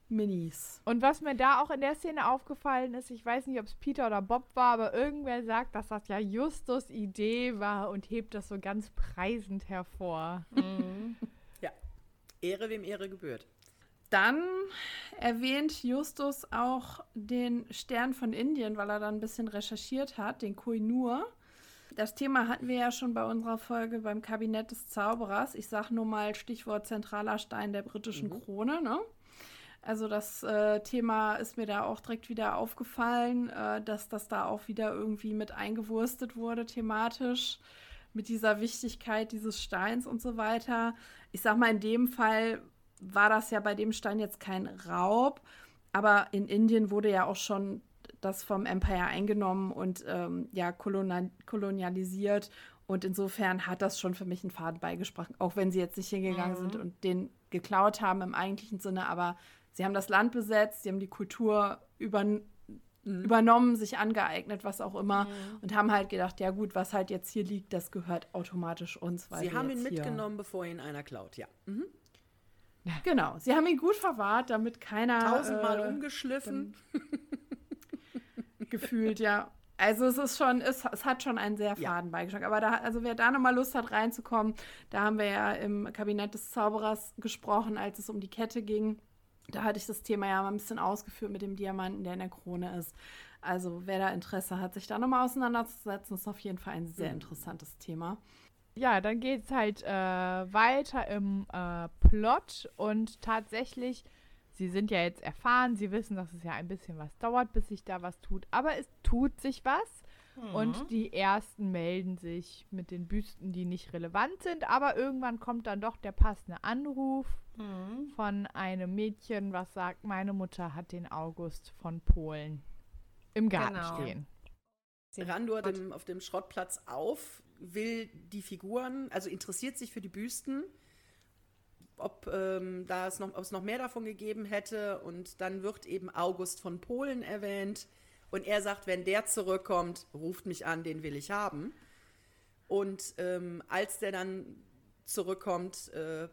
Minis. Und was mir da auch in der Szene aufgefallen ist, ich weiß nicht, ob es Peter oder Bob war, aber irgendwer sagt, dass das ja Justus Idee war und hebt das so ganz preisend hervor. Ja. *laughs* Ehre, wem Ehre gebührt. Dann erwähnt Justus auch den Stern von Indien, weil er dann ein bisschen recherchiert hat, den Koinur. Das Thema hatten wir ja schon bei unserer Folge beim Kabinett des Zauberers. Ich sage nur mal Stichwort zentraler Stein der britischen Krone. Ne? Also das äh, Thema ist mir da auch direkt wieder aufgefallen, äh, dass das da auch wieder irgendwie mit eingewurstet wurde thematisch mit dieser Wichtigkeit dieses Steins und so weiter. Ich sag mal, in dem Fall war das ja bei dem Stein jetzt kein Raub, aber in Indien wurde ja auch schon das vom Empire eingenommen und ähm, ja kolonial kolonialisiert. Und insofern hat das schon für mich einen Faden beigesprochen, auch wenn sie jetzt nicht hingegangen sind und den geklaut haben im eigentlichen Sinne, aber sie haben das Land besetzt, sie haben die Kultur übern übernommen, sich angeeignet, was auch immer, und haben halt gedacht, ja gut, was halt jetzt hier liegt, das gehört automatisch uns. Weil Sie haben ihn mitgenommen, bevor ihn einer klaut, ja. Mhm. Genau, sie haben ihn gut verwahrt, damit keiner Tausendmal äh, umgeschliffen. *laughs* gefühlt, ja. Also es ist schon, es, es hat schon einen sehr Ja. faden Beigeschmack. Aber da, also wer da nochmal Lust hat reinzukommen, da haben wir ja im Kabinett des Zauberers gesprochen, als es um die Kette ging. Da hatte ich das Thema ja mal ein bisschen ausgeführt mit dem Diamanten, der in der Krone ist. Also wer da Interesse hat, sich da nochmal auseinanderzusetzen, ist auf jeden Fall ein sehr interessantes Thema. Ja, dann geht es halt äh, weiter im äh, Plot und tatsächlich, sie sind ja jetzt erfahren, sie wissen, dass es ja ein bisschen was dauert, bis sich da was tut, aber es tut sich was und die ersten melden sich mit den Büsten, die nicht relevant sind, aber irgendwann kommt dann doch der passende Anruf von einem Mädchen, was sagt, meine Mutter hat den August von Polen im Garten Genau. stehen. Randur dem, auf dem Schrottplatz auf, will die Figuren, also interessiert sich für die Büsten, ob, ähm, da es noch, ob es noch mehr davon gegeben hätte. Und dann wird eben August von Polen erwähnt. Und er sagt, wenn der zurückkommt, ruft mich an, den will ich haben. Und ähm, als der dann zurückkommt, äh,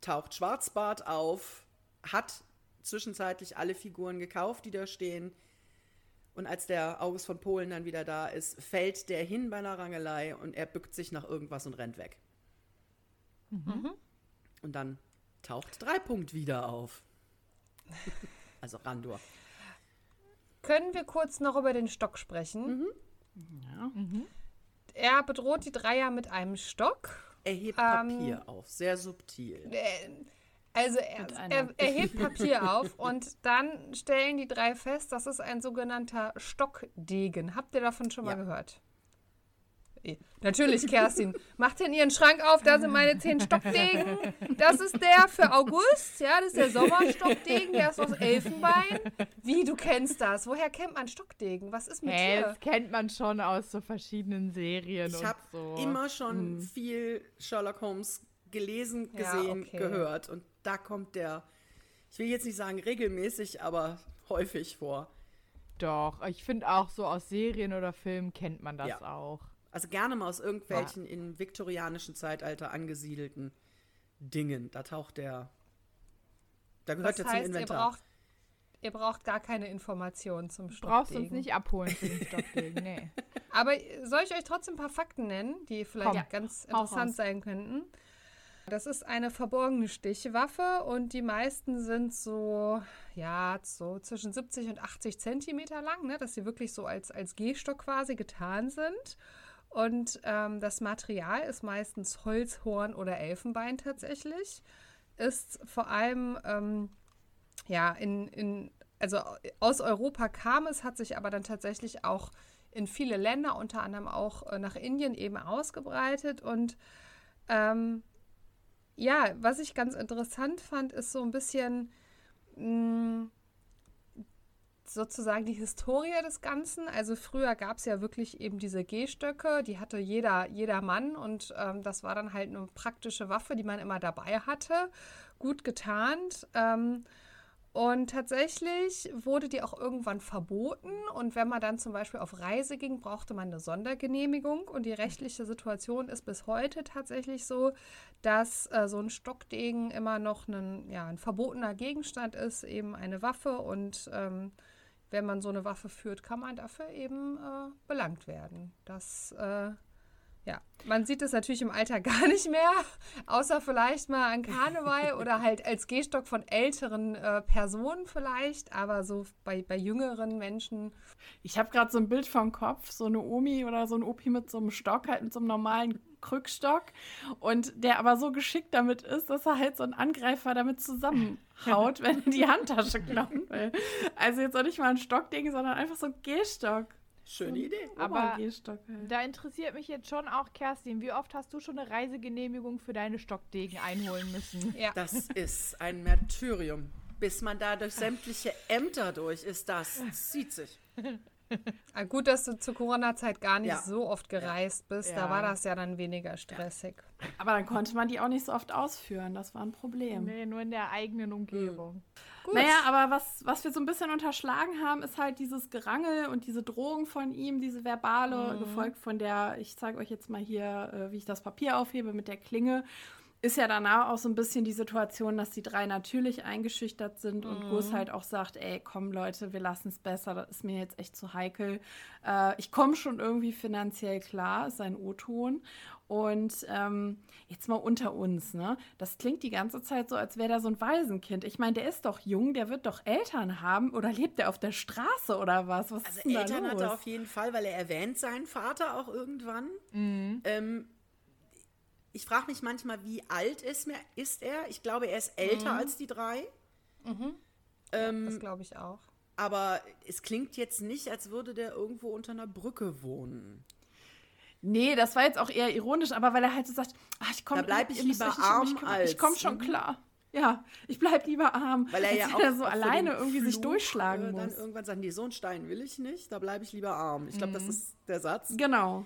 taucht Schwarzbart auf, hat zwischenzeitlich alle Figuren gekauft, die da stehen. Und als der August von Polen dann wieder da ist, fällt der hin bei einer Rangelei und er bückt sich nach irgendwas und rennt weg. Und dann taucht Dreipunkt wieder auf. also Randur. Können wir kurz noch über den Stock sprechen? Ja. Er bedroht die Dreier mit einem Stock. Er hebt Ähm, Papier auf, sehr subtil. Äh, Also er, er, er hebt *laughs* Papier auf und dann stellen die drei fest, das ist ein sogenannter Stockdegen. Habt ihr davon schon mal Ja. gehört? Natürlich, Kerstin. Macht denn ihren Schrank auf, da sind meine zehn Stockdegen. Das ist der für August, ja, das ist der Sommerstockdegen, der ist aus Elfenbein. Wie, du kennst das? Woher kennt man Stockdegen? Was ist mit Hä, dir? das kennt man schon aus so verschiedenen Serien Ich und habe so. immer schon viel Sherlock Holmes gelesen, Ja, gesehen, okay. gehört. Und da kommt der, ich will jetzt nicht sagen regelmäßig, aber häufig vor. Doch, ich finde auch so aus Serien oder Filmen kennt man das Ja. auch. Also gerne mal aus irgendwelchen im viktorianischen Zeitalter angesiedelten Dingen. Da taucht der. Da gehört Das der zum heißt, ihr Inventar. braucht, ihr braucht gar keine Informationen zum Du Stockdegen. brauchst uns nicht abholen für den *laughs* Stockdegen, nee. Aber soll ich euch trotzdem ein paar Fakten nennen, die vielleicht Komm, ganz interessant sein könnten? Das ist eine verborgene Stichwaffe und die meisten sind so, ja, so zwischen 70 und 80 Zentimeter lang, ne, dass sie wirklich so als, als Gehstock quasi getan sind. Und ähm, das Material ist meistens Holz, Horn oder Elfenbein tatsächlich. Ist vor allem, ähm, ja, in, in, also aus Europa kam es, hat sich aber dann tatsächlich auch in viele Länder, unter anderem auch äh, nach Indien eben ausgebreitet. Und ähm, ja, was ich ganz interessant fand, ist so ein bisschen mh, sozusagen die Historie des Ganzen. Also früher gab es ja wirklich eben diese Gehstöcke, die hatte jeder, jeder Mann und ähm, das war dann halt eine praktische Waffe, die man immer dabei hatte. gut getarnt. Ähm, und tatsächlich wurde die auch irgendwann verboten. Und wenn man dann zum Beispiel auf Reise ging, brauchte man eine Sondergenehmigung. Und die rechtliche Situation ist bis heute tatsächlich so, dass äh, so ein Stockdegen immer noch ein, ja, ein verbotener Gegenstand ist, eben eine Waffe. Und ähm, wenn man so eine Waffe führt, kann man dafür eben äh, belangt werden. Das äh, ja, man sieht es natürlich im Alter *laughs* gar nicht mehr, außer vielleicht mal an Karneval *laughs* oder halt als Gehstock von älteren äh, Personen vielleicht, aber so bei, bei jüngeren Menschen. Ich habe gerade so ein Bild vom Kopf, so eine Omi oder so ein Opi mit so einem Stock, halt mit so einem normalen Krückstock und der aber so geschickt damit ist, dass er halt so einen Angreifer damit zusammenhaut, *laughs* wenn er die Handtasche klauen will. Also jetzt auch nicht mal ein Stockding, sondern einfach so ein Gehstock. Schöne Idee. Aber Gehstock halt. da interessiert mich jetzt schon auch, Kerstin, wie oft hast du schon eine Reisegenehmigung für deine Stockdegen einholen müssen? Ja. Das ist ein Martyrium. Bis man da durch sämtliche Ämter durch ist, das zieht sich. *laughs* *laughs* Ah, gut, dass du zur Corona-Zeit gar nicht Ja. so oft gereist bist. Da Ja. war das ja dann weniger stressig. Aber dann konnte man die auch nicht so oft ausführen. Das war ein Problem. Nee, nur in der eigenen Umgebung. Gut. Naja, aber was, was wir so ein bisschen unterschlagen haben, ist halt dieses Gerangel und diese Drohung von ihm, diese verbale, gefolgt von der, ich zeige euch jetzt mal hier, äh, wie ich das Papier aufhebe mit der Klinge. Ist ja danach auch so ein bisschen die Situation, dass die drei natürlich eingeschüchtert sind und Gus halt auch sagt, ey, komm Leute, wir lassen es besser, das ist mir jetzt echt zu heikel. Äh, ich komme schon irgendwie finanziell klar, ist sein O-Ton. Und ähm, jetzt mal unter uns, ne? Das klingt die ganze Zeit so, als wäre da so ein Waisenkind. Ich meine, der ist doch jung, der wird doch Eltern haben oder lebt er auf der Straße oder was? Was Also ist denn da Eltern los? hat er auf jeden Fall, weil er erwähnt seinen Vater auch irgendwann. Ähm, ich frage mich manchmal, wie alt ist, mir, ist er? Ich glaube, er ist älter als die drei. Ähm, Das glaube ich auch. aber es klingt jetzt nicht, als würde der irgendwo unter einer Brücke wohnen. Nee, das war jetzt auch eher ironisch, aber weil er halt so sagt, ach, ich komme bleib ich lieber arm als- Ich komme schon klar. Ja, ich bleib lieber arm. Weil er ja auch er so alleine irgendwie sich Fluch, durchschlagen äh, Dann muss. irgendwann sagen, nee, so einen Stein will ich nicht, da bleibe ich lieber arm. Ich glaube, das ist der Satz. Genau.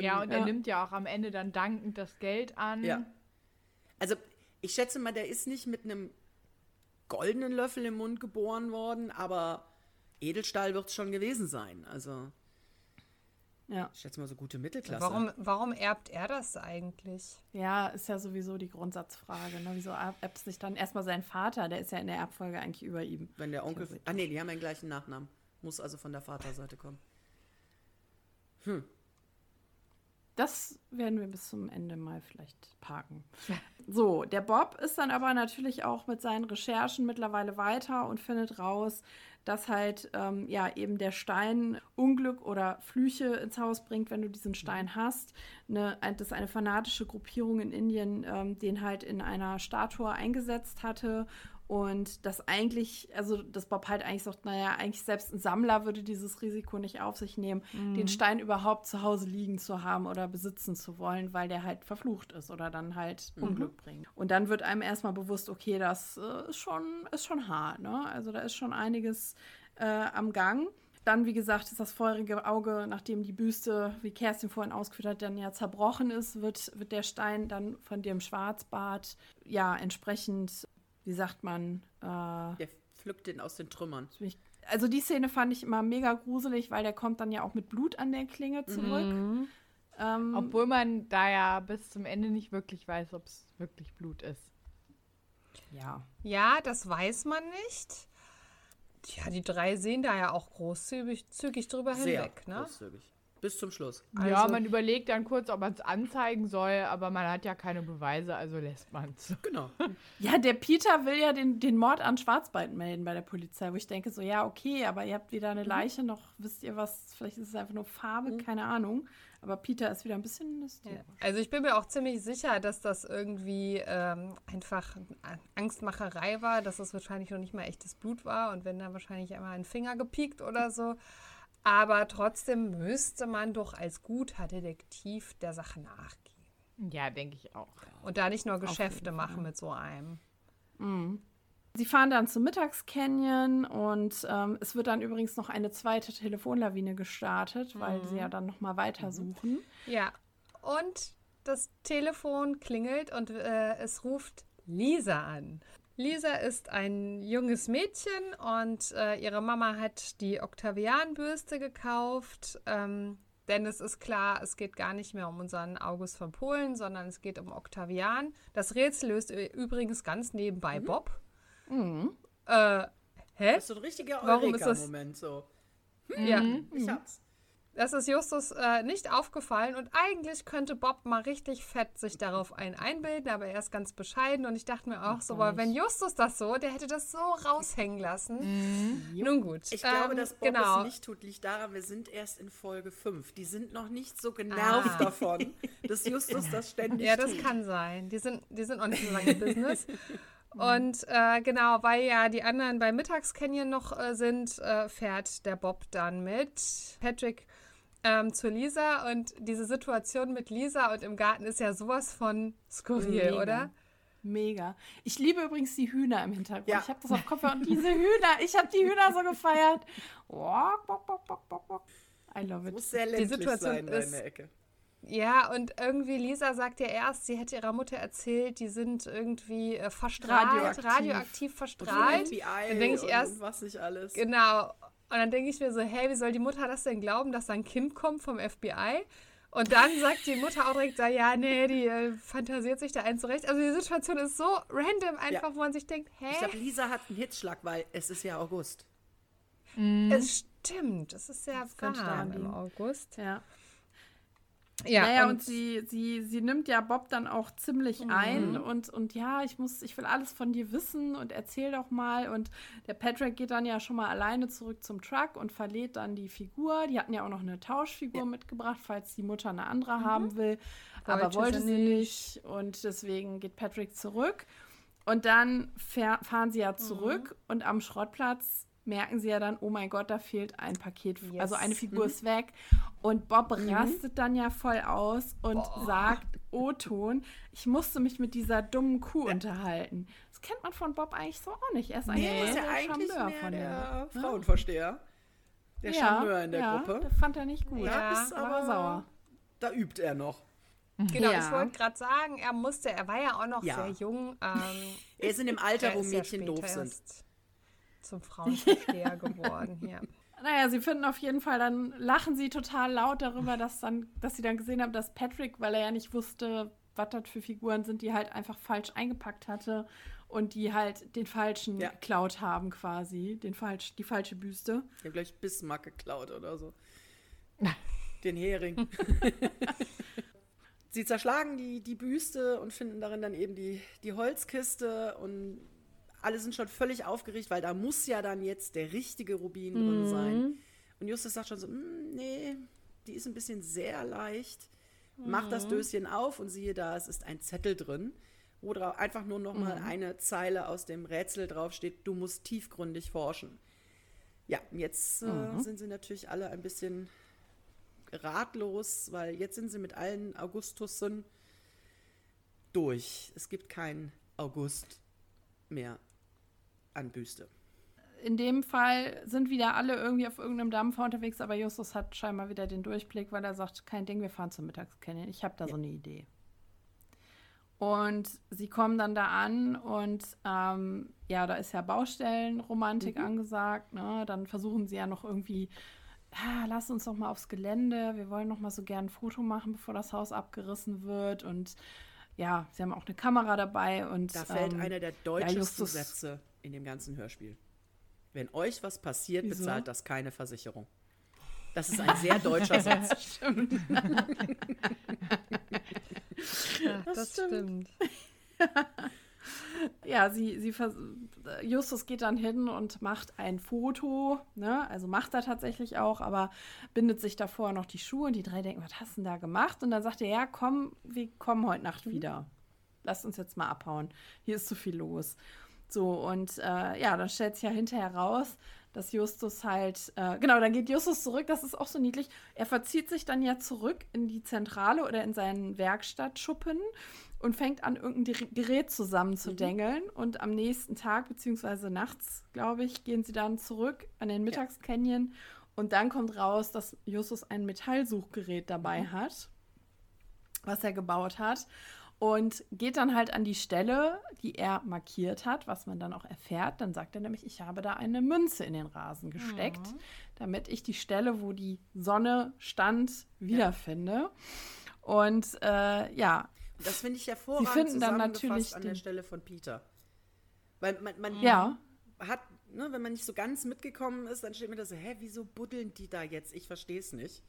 Ja, und Ja. er nimmt ja auch am Ende dann dankend das Geld an. Ja. Also ich schätze mal, der ist nicht mit einem goldenen Löffel im Mund geboren worden, aber Edelstahl wird es schon gewesen sein. Also Ja. ich schätze mal so gute Mittelklasse. Warum, warum erbt er das eigentlich? Ja, ist ja sowieso die Grundsatzfrage. Ne? Wieso erbt es nicht dann erstmal sein Vater? Der ist ja in der Erbfolge eigentlich über ihm. Wenn der Onkel. Ah nee, die haben ja den gleichen Nachnamen. Muss also von der Vaterseite kommen. Das werden wir bis zum Ende mal vielleicht parken. So, der Bob ist dann aber natürlich auch mit seinen Recherchen mittlerweile weiter und findet raus, dass halt ähm, ja eben der Stein Unglück oder Flüche ins Haus bringt, wenn du diesen Stein hast. Ne, ein- dass eine fanatische Gruppierung in Indien ähm, den halt in einer Statue eingesetzt hatte und das eigentlich, also das Bob halt eigentlich sagt, naja, eigentlich selbst ein Sammler würde dieses Risiko nicht auf sich nehmen, den Stein überhaupt zu Hause liegen zu haben oder besitzen zu wollen, weil der halt verflucht ist oder dann halt Unglück bringt. Und dann wird einem erstmal bewusst, okay, das äh, ist, schon, ist schon hart, ne? Also da ist schon einiges äh, am Gang. Dann, wie gesagt, ist das feurige Auge, nachdem die Büste, wie Kerstin vorhin ausgeführt hat, dann ja zerbrochen ist, wird, wird der Stein dann von dem Schwarzbart ja entsprechend, wie sagt man, äh, Der pflückt den aus den Trümmern. also die Szene fand ich immer mega gruselig, weil der kommt dann ja auch mit Blut an der Klinge zurück. Ähm, Obwohl man da ja bis zum Ende nicht wirklich weiß, ob es wirklich Blut ist. ja. Ja, das weiß man nicht. Ja, die drei sehen da ja auch großzügig zügig drüber Sehr hinweg. Ne? großzügig. Bis zum Schluss. ja, Also- man überlegt dann kurz, ob man es anzeigen soll, aber man hat ja keine Beweise, also lässt man es. *laughs* Genau. Ja, der Peter will ja den, den Mord an Schwarzbein melden bei der Polizei, wo ich denke so, ja, okay, aber ihr habt weder eine Leiche noch wisst ihr was, vielleicht ist es einfach nur Farbe, keine Ahnung. Aber Peter ist wieder ein bisschen hysterisch. Also ich bin mir auch ziemlich sicher, dass das irgendwie ähm, einfach Angstmacherei war, dass es wahrscheinlich noch nicht mal echtes Blut war und wenn dann wahrscheinlich einmal ein Finger gepiekt oder so. Aber trotzdem müsste man doch als guter Detektiv der Sache nachgehen. Ja, denke ich auch. Und da nicht nur Geschäfte machen mit so einem. Sie fahren dann zum Mittagscanyon und ähm, es wird dann übrigens noch eine zweite Telefonlawine gestartet, weil sie ja dann noch mal weitersuchen. Ja. Und das Telefon klingelt und äh, es ruft Lisa an. Lisa ist ein junges Mädchen und äh, ihre Mama hat die Octavian-Bürste gekauft. Ähm, denn es ist klar, es geht gar nicht mehr um unseren August von Polen, sondern es geht um Octavian. Das Rätsel löst übrigens ganz nebenbei Mhm. Bob. Mhm. Äh, hä? Das ist so ein richtiger Warum ist das- Eureka-Moment so. Ja, Ich hab's. Das ist Justus äh, nicht aufgefallen und eigentlich könnte Bob mal richtig fett sich darauf ein einbilden, aber er ist ganz bescheiden und ich dachte mir auch so, aber wenn Justus das so, der hätte das so raushängen lassen. Nun gut. Ich glaube, ähm, dass Bob genau. es nicht tut, liegt daran, wir sind erst in Folge 5. Die sind noch nicht so genervt Ah. davon, dass Justus *laughs* das ständig Ja, das tut. kann sein. Die sind, die sind auch nicht so lange im *laughs* Business. Und äh, genau, weil ja die anderen bei Mittagscanyon noch äh, sind, äh, fährt der Bob dann mit Patrick ähm, zu Lisa. Und diese Situation mit Lisa und im Garten ist ja sowas von skurril, Mega. oder? Mega. Ich liebe übrigens die Hühner im Hintergrund. Ja. Ich habe das auf Kopfhörer und diese Hühner, ich habe die Hühner so gefeiert. Bock, bock, bock, bock, bock, bock. I love it. Muss sehr ländlich Situation sein, ist- der Ecke. Ja, und irgendwie Lisa sagt ja erst, sie hätte ihrer Mutter erzählt, die sind irgendwie äh, verstrahlt, Radioaktiv. radioaktiv, Und verstrahlt. FBI Dann denk ich und, erst- und was nicht alles. Genau. Und dann denke ich mir so, hey, wie soll die Mutter das denn glauben, dass da ein Kind kommt vom FBI? Und dann sagt die Mutter auch direkt, ja, nee, die äh, fantasiert sich da einen zurecht. Also die Situation ist so random einfach, wo man sich denkt, hä? Ich glaube, Lisa hat einen Hitzschlag, weil es ist ja August. es stimmt, es ist sehr warm im. August. Ja. Ja, naja, und, sie, sie, sie nimmt ja Bob dann auch ziemlich Mhm. ein und, und ja, ich muss, ich will alles von dir wissen und erzähl doch mal. Und der Patrick geht dann ja schon mal alleine zurück zum Truck und verlädt dann die Figur. Die hatten ja auch noch eine Tauschfigur mitgebracht, falls die Mutter eine andere haben will. Aber Mhm. Wollte wollte sie sie nicht. Und deswegen geht Patrick zurück. Und dann fahr, fahren sie Mhm. ja zurück und am Schrottplatz merken sie ja dann, oh mein Gott, da fehlt ein Paket, Yes. Mhm. also eine Figur ist weg. Und Bob rastet dann ja voll aus und sagt, O-Ton, ich musste mich mit dieser dummen Kuh unterhalten. Das kennt man von Bob eigentlich so auch nicht. Er ist eigentlich Nee, ist ja der eigentlich Charmeur mehr von der der, Frauenversteher. Der Charmeur in der ja, Gruppe. Das fand er nicht gut. Ja. Da ist aber sauer. Da übt er noch. Genau, Ja. ich wollte gerade sagen, er musste, er war ja auch noch Ja. sehr jung. Ähm, *laughs* Er ist in dem *laughs* Alter, er wo ja Mädchen doof sind. erst Zum Frauenversteher *laughs* geworden hier. Naja, sie finden auf jeden Fall, dann lachen sie total laut darüber, dass, dann, dass sie dann gesehen haben, dass Patrick, weil er ja nicht wusste, was das für Figuren sind, die halt einfach falsch eingepackt hatte und die halt den falschen Ja. geklaut haben quasi, den falsch, die falsche Büste. Ich habe gleich Bismarck geklaut oder so. *laughs* Den Hering. *laughs* Sie zerschlagen die, die Büste und finden darin dann eben die, die Holzkiste und alle sind schon völlig aufgeregt, weil da muss ja dann jetzt der richtige Rubin drin sein. Und Justus sagt schon so, "Mm, nee, die ist ein bisschen sehr leicht. Mach das Döschen auf und siehe da, es ist ein Zettel drin, wo drauf einfach nur noch mal eine Zeile aus dem Rätsel draufsteht, du musst tiefgründig forschen. Ja, jetzt äh, sind sie natürlich alle ein bisschen ratlos, weil jetzt sind sie mit allen Augustussen durch. Es gibt keinen August mehr an Büste. In dem Fall sind wieder alle irgendwie auf irgendeinem Dampfer unterwegs, aber Justus hat scheinbar wieder den Durchblick, weil er sagt, kein Ding, wir fahren zum Mittagscanyon. Ich habe da so eine Idee. Und sie kommen dann da an und ähm, ja, da ist ja Baustellenromantik angesagt. Ne? Dann versuchen sie ja noch irgendwie, ah, lass uns doch mal aufs Gelände. Wir wollen noch mal so gern ein Foto machen, bevor das Haus abgerissen wird. Und ja, sie haben auch eine Kamera dabei. Und, Da fällt ähm, einer der deutschesten Sätze in dem ganzen Hörspiel. Wenn euch was passiert, Wieso? bezahlt das keine Versicherung. Das ist ein sehr deutscher *laughs* Satz. Ja, das, stimmt. *laughs* Ja, sie, sie vers- Justus geht dann hin und macht ein Foto, ne? Also macht er tatsächlich auch, aber bindet sich davor noch die Schuhe und die drei denken, was hast du denn da gemacht? Und dann sagt er, ja, komm, wir kommen heute Nacht wieder. Lasst uns jetzt mal abhauen. Hier ist zu viel los. So, und äh, ja, dann stellt sich ja hinterher raus, dass Justus halt, äh, genau, dann geht Justus zurück, das ist auch so niedlich. Er verzieht sich dann ja zurück in die Zentrale oder in seinen Werkstattschuppen und fängt an, irgendein Gerät zusammenzudengeln. Und am nächsten Tag, beziehungsweise nachts, glaube ich, gehen sie dann zurück an den Mittagscanyon. Und dann kommt raus, dass Justus ein Metallsuchgerät dabei hat, was er gebaut hat. Und geht dann halt an die Stelle, die er markiert hat, was man dann auch erfährt. Dann sagt er nämlich, ich habe da eine Münze in den Rasen gesteckt, Mhm. damit ich die Stelle, wo die Sonne stand, wiederfinde. Und äh, ja, das finde ich hervorragend finden dann natürlich an der Stelle von Peter. Weil man, man ja, hat, ne, wenn man nicht so ganz mitgekommen ist, dann steht mir da so, hä, wieso buddeln die da jetzt? Ich verstehe es nicht.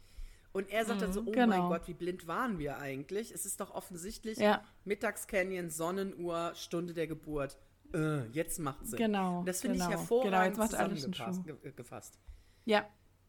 Und er sagt dann so, oh mein genau. Gott, wie blind waren wir eigentlich? Es ist doch offensichtlich Ja. Mittagscanyon, Sonnenuhr, Stunde der Geburt. Äh, jetzt macht Sinn. Genau, Und das finde genau. ich Genau, hervorragend jetzt macht zusammengefasst. ge- gefasst. ja,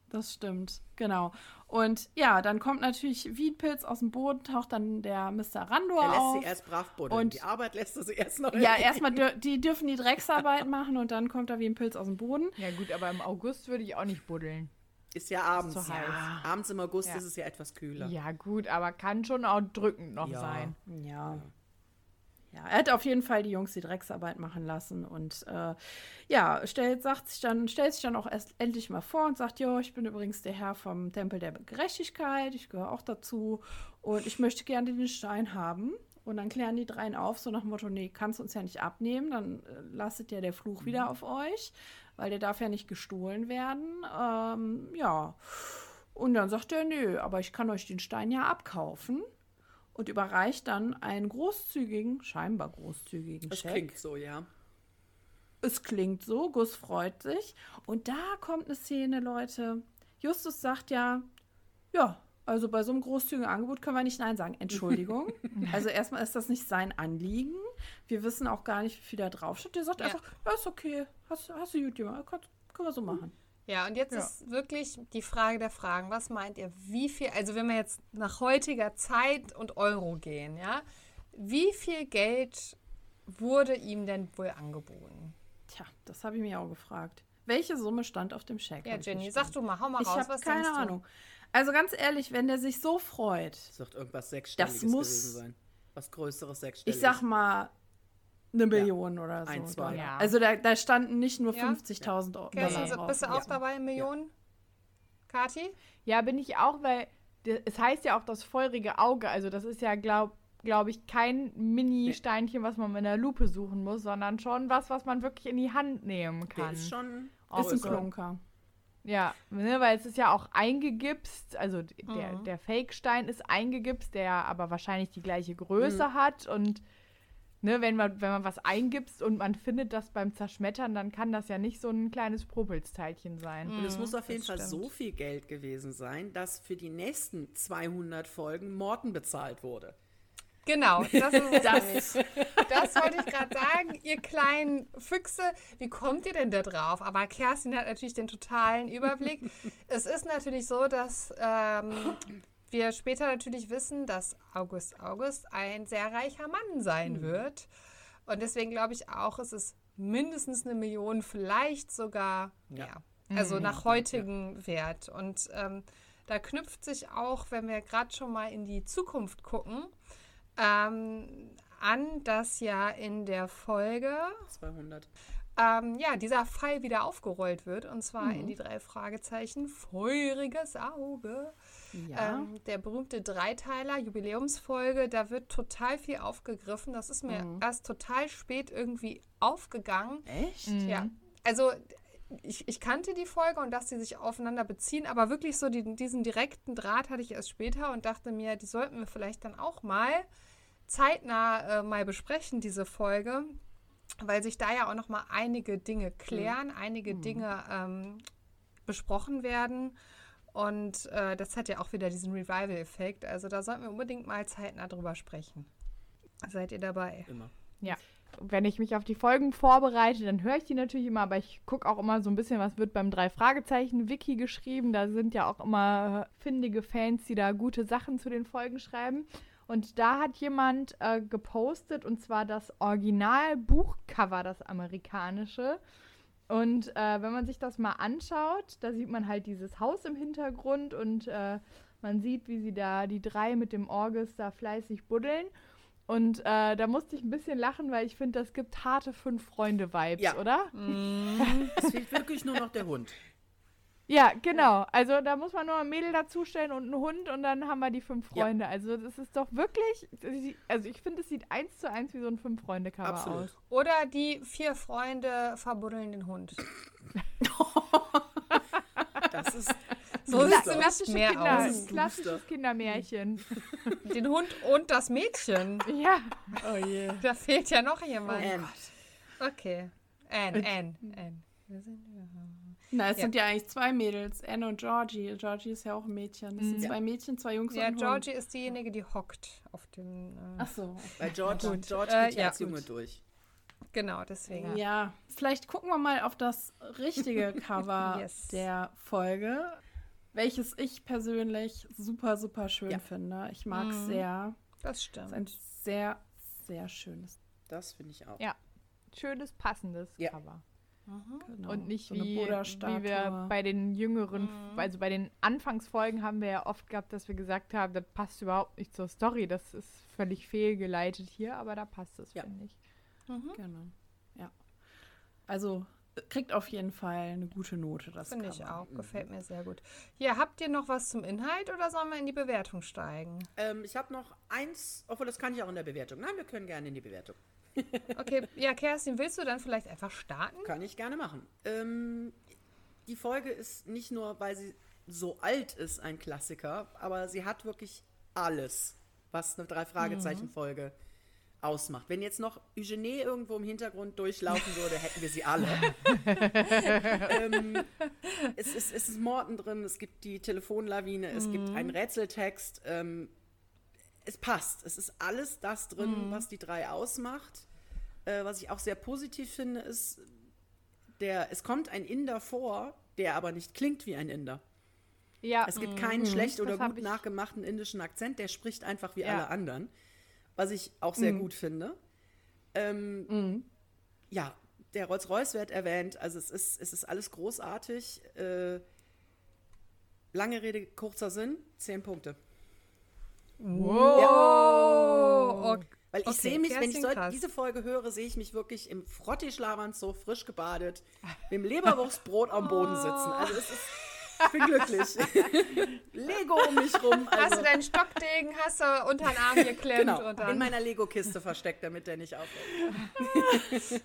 das stimmt. Genau. Und ja, dann kommt natürlich wie ein Pilz aus dem Boden, taucht dann der Mr. Randor Er lässt auf. sie erst brav buddeln. Und- die Arbeit lässt er sie erst noch Ja, erstmal die dürfen die *laughs* Drecksarbeit machen und dann kommt er wie ein Pilz aus dem Boden. Ja gut, aber im August würde ich auch nicht buddeln. Ist ja abends. zu heiß. Ja. Abends im August Ja. ist es ja etwas kühler. Ja gut, aber kann schon auch drückend noch Ja. sein. Ja. Ja, er hat auf jeden Fall die Jungs die Drecksarbeit machen lassen und äh, ja, stellt, sagt sich dann, stellt sich dann auch erst endlich mal vor und sagt, jo, ich bin übrigens der Herr vom Tempel der Gerechtigkeit, ich gehöre auch dazu und ich möchte gerne den Stein haben. Und dann klären die dreien auf, so nach dem Motto, nee, kannst du uns ja nicht abnehmen, dann äh, lastet ja der Fluch wieder auf euch, weil der darf ja nicht gestohlen werden. Ähm, ja. Und dann sagt er, nö, aber ich kann euch den Stein ja abkaufen und überreicht dann einen großzügigen, scheinbar großzügigen Das Scheck. klingt so, ja. Es klingt so, Gus freut sich. Und da kommt eine Szene, Leute. Justus sagt ja, ja, also bei so einem großzügigen Angebot können wir nicht Nein sagen. Entschuldigung. *laughs* also erstmal ist das nicht sein Anliegen. Wir wissen auch gar nicht, wie viel da draufsteht. Der sagt Ja. einfach, ja, ist okay. Hast, hast du. Kann- Können wir so machen. Ja, und jetzt Ja. ist wirklich die Frage der Fragen. Was meint ihr? Wie viel, also wenn wir jetzt nach heutiger Zeit und Euro gehen, ja, wie viel Geld wurde ihm denn wohl angeboten? Tja, das habe ich mir auch gefragt. Welche Summe stand auf dem Scheck? Ja, Jenny, sag du mal, hau mal Ich raus. habe was keine denkst du? Ahnung. Also ganz ehrlich, wenn der sich so freut, Das wird irgendwas Sechsstelliges muss- gewesen sein. Was Größeres ich Sechsstelliges. sag mal eine Million oder so. Ein, zwei. Ja. Also da, da standen nicht nur Ja? 50.000 Euro Dollar so- drauf. bist du auch Ja. dabei, Millionen? Kati? Ja, bin ich auch, weil es heißt ja auch das feurige Auge. Also das ist ja, glaube glaube ich, kein Mini-Steinchen, was man mit einer Lupe suchen muss, sondern schon was, was man wirklich in die Hand nehmen Der kann. ist schon Ist ein. Klunker. Ja, ne, weil es ist ja auch eingegipst, also der, Mhm. der Fake-Stein ist eingegipst, der aber wahrscheinlich die gleiche Größe hat und ne, wenn man, wenn man was eingibst und man findet das beim Zerschmettern, dann kann das ja nicht so ein kleines Popelsteilchen sein. Und es muss auf jeden Fall stimmt. so viel Geld gewesen sein, dass für die nächsten 200 Folgen Morten bezahlt wurde. Genau, das ist *laughs* nämlich. Das wollte ich gerade sagen, ihr kleinen Füchse. Wie kommt ihr denn da drauf? Aber Kerstin hat natürlich den totalen Überblick. *laughs* es ist natürlich so, dass ähm, wir später natürlich wissen, dass August August ein sehr reicher Mann sein wird. Und deswegen glaube ich auch, es ist mindestens eine Million, vielleicht sogar mehr. Also nach heutigem Wert. Und ähm, da knüpft sich auch, wenn wir gerade schon mal in die Zukunft gucken, ähm, an, dass ja in der Folge 200. ähm, ja, dieser Fall wieder aufgerollt wird. Und zwar in die drei Fragezeichen. Feuriges Auge. Ja. Ähm, der berühmte Dreiteiler, Jubiläumsfolge, da wird total viel aufgegriffen. Das ist mir erst total spät irgendwie aufgegangen. Echt? Ja, also ich, ich kannte die Folge und dass sie sich aufeinander beziehen, aber wirklich so die, diesen direkten Draht hatte ich erst später und dachte mir, die sollten wir vielleicht dann auch mal zeitnah äh, mal besprechen, diese Folge, weil sich da ja auch noch mal einige Dinge klären, einige Dinge ähm, besprochen werden. Und äh, das hat ja auch wieder diesen Revival-Effekt. Also da sollten wir unbedingt mal zeitnah drüber sprechen. Seid ihr dabei? Immer. Ja. Wenn ich mich auf die Folgen vorbereite, dann höre ich die natürlich immer, aber ich gucke auch immer so ein bisschen, was wird beim drei Fragezeichen Wiki geschrieben. Da sind ja auch immer findige Fans, die da gute Sachen zu den Folgen schreiben. Und da hat jemand äh, gepostet, und zwar das Original-Buchcover, das amerikanische. Und äh, wenn man sich das mal anschaut, da sieht man halt dieses Haus im Hintergrund und äh, man sieht, wie sie da die drei mit dem Orgus da fleißig buddeln. Und äh, da musste ich ein bisschen lachen, weil ich finde, das gibt harte Fünf-Freunde-Vibes, Ja. oder? Es fehlt wirklich nur noch der Hund. *laughs* Ja, genau. Also da muss man nur ein Mädel dazustellen und einen Hund und dann haben wir die fünf Freunde. Also das ist doch wirklich, also ich finde, es sieht eins zu eins wie so ein Fünf-Freunde-Cover Absolut. aus. Oder die vier Freunde verbuddeln den Hund. *laughs* Das ist So es nicht mehr Kinder, aus. klassisches Kindermärchen. *laughs* Den Hund und das Mädchen. ja. Oh je. Da fehlt ja noch jemand. Anne. Okay. Anne, Anne, Anne. Wir sind Na, es Ja. sind ja eigentlich zwei Mädels, Anne und Georgie. Georgie ist ja auch ein Mädchen. Das sind zwei Mädchen, zwei Jungs ja, und ein Georgie ist diejenige, die hockt auf dem. Äh, Ach so. Bei George, Gut. George Äh, geht ja ja, als Junge durch. genau, deswegen. Ja, vielleicht gucken wir mal auf das richtige *laughs* Cover Yes. der Folge, welches ich persönlich super, super schön Ja. finde. Ich mag es sehr. Das Es ist stimmt. ein sehr, sehr schönes. Das finde ich auch. Ja. Schönes, passendes Ja. Cover. Genau. Und nicht so eine wie, wie wir bei den jüngeren, also bei den Anfangsfolgen haben wir ja oft gehabt, dass wir gesagt haben, das passt überhaupt nicht zur Story. Das ist völlig fehlgeleitet hier, aber da passt es, Ja. finde ich. Genau. Ja. Also äh, kriegt auf jeden Fall eine gute Note, das Finde ich auch. Gefällt mir sehr gut. Ja, habt ihr noch was zum Inhalt oder sollen wir in die Bewertung steigen? Ähm, ich habe noch eins, obwohl das kann ich auch in der Bewertung. Nein, wir können gerne in die Bewertung. Okay, ja, Kerstin, willst du dann vielleicht einfach starten? Kann ich gerne machen. Ähm, die Folge ist nicht nur, weil sie so alt ist, ein Klassiker, aber sie hat wirklich alles, was eine Drei-Fragezeichen-Folge ausmacht. Wenn jetzt noch Eugenie irgendwo im Hintergrund durchlaufen würde, hätten wir sie alle. *laughs* ähm, es, ist, es ist Morten drin, es gibt die Telefonlawine, es gibt einen Rätseltext. Ähm, es passt. Es ist alles das drin, was die drei ausmacht. Äh, was ich auch sehr positiv finde, ist, der, es kommt ein Inder vor, der aber nicht klingt wie ein Inder. Ja, Es gibt keinen schlecht oder gut nachgemachten indischen Akzent, der spricht einfach wie Ja. alle anderen. Was ich auch sehr gut finde. Ähm, Ja, der Rolls-Royce wird erwähnt, also es ist, es ist alles großartig. Äh, lange Rede, kurzer Sinn, zehn Punkte. Oh, okay. Weil ich Okay, sehe mich, wenn ich so, diese Folge höre, sehe ich mich wirklich im Frottischlawanzoo, frisch gebadet, mit dem Leberwurstbrot am Boden sitzen. Also es ist, ich bin glücklich. Lego um mich rum. Hast Also, du deinen Stockdegen, hast du unter den Arm geklemmt genau, und in dann. meiner Lego-Kiste versteckt, damit der nicht aufhört.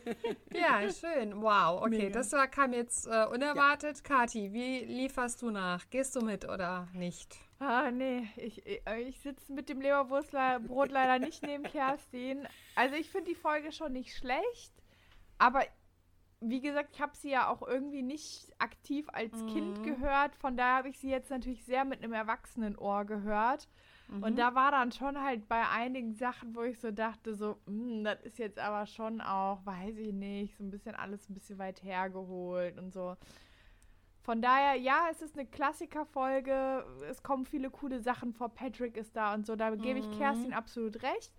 Ja, schön. Wow. Okay, das war, kam jetzt äh, unerwartet. Kathi, wie lieferst du nach? Gehst du mit oder nicht? Ah, nee, ich, ich, ich sitze mit dem Leberwurstbrot *laughs* leider nicht neben Kerstin. Also ich finde die Folge schon nicht schlecht, aber wie gesagt, ich habe sie ja auch irgendwie nicht aktiv als Kind gehört. Von daher habe ich sie jetzt natürlich sehr mit einem Erwachsenenohr gehört. Und da war dann schon halt bei einigen Sachen, wo ich so dachte, so, "Hm, das ist jetzt aber schon auch, weiß ich nicht, so ein bisschen alles ein bisschen weit hergeholt und so. Von daher, ja, es ist eine Klassikerfolge. Es kommen viele coole Sachen vor. Patrick ist da und so. Da gebe ich Kerstin absolut recht.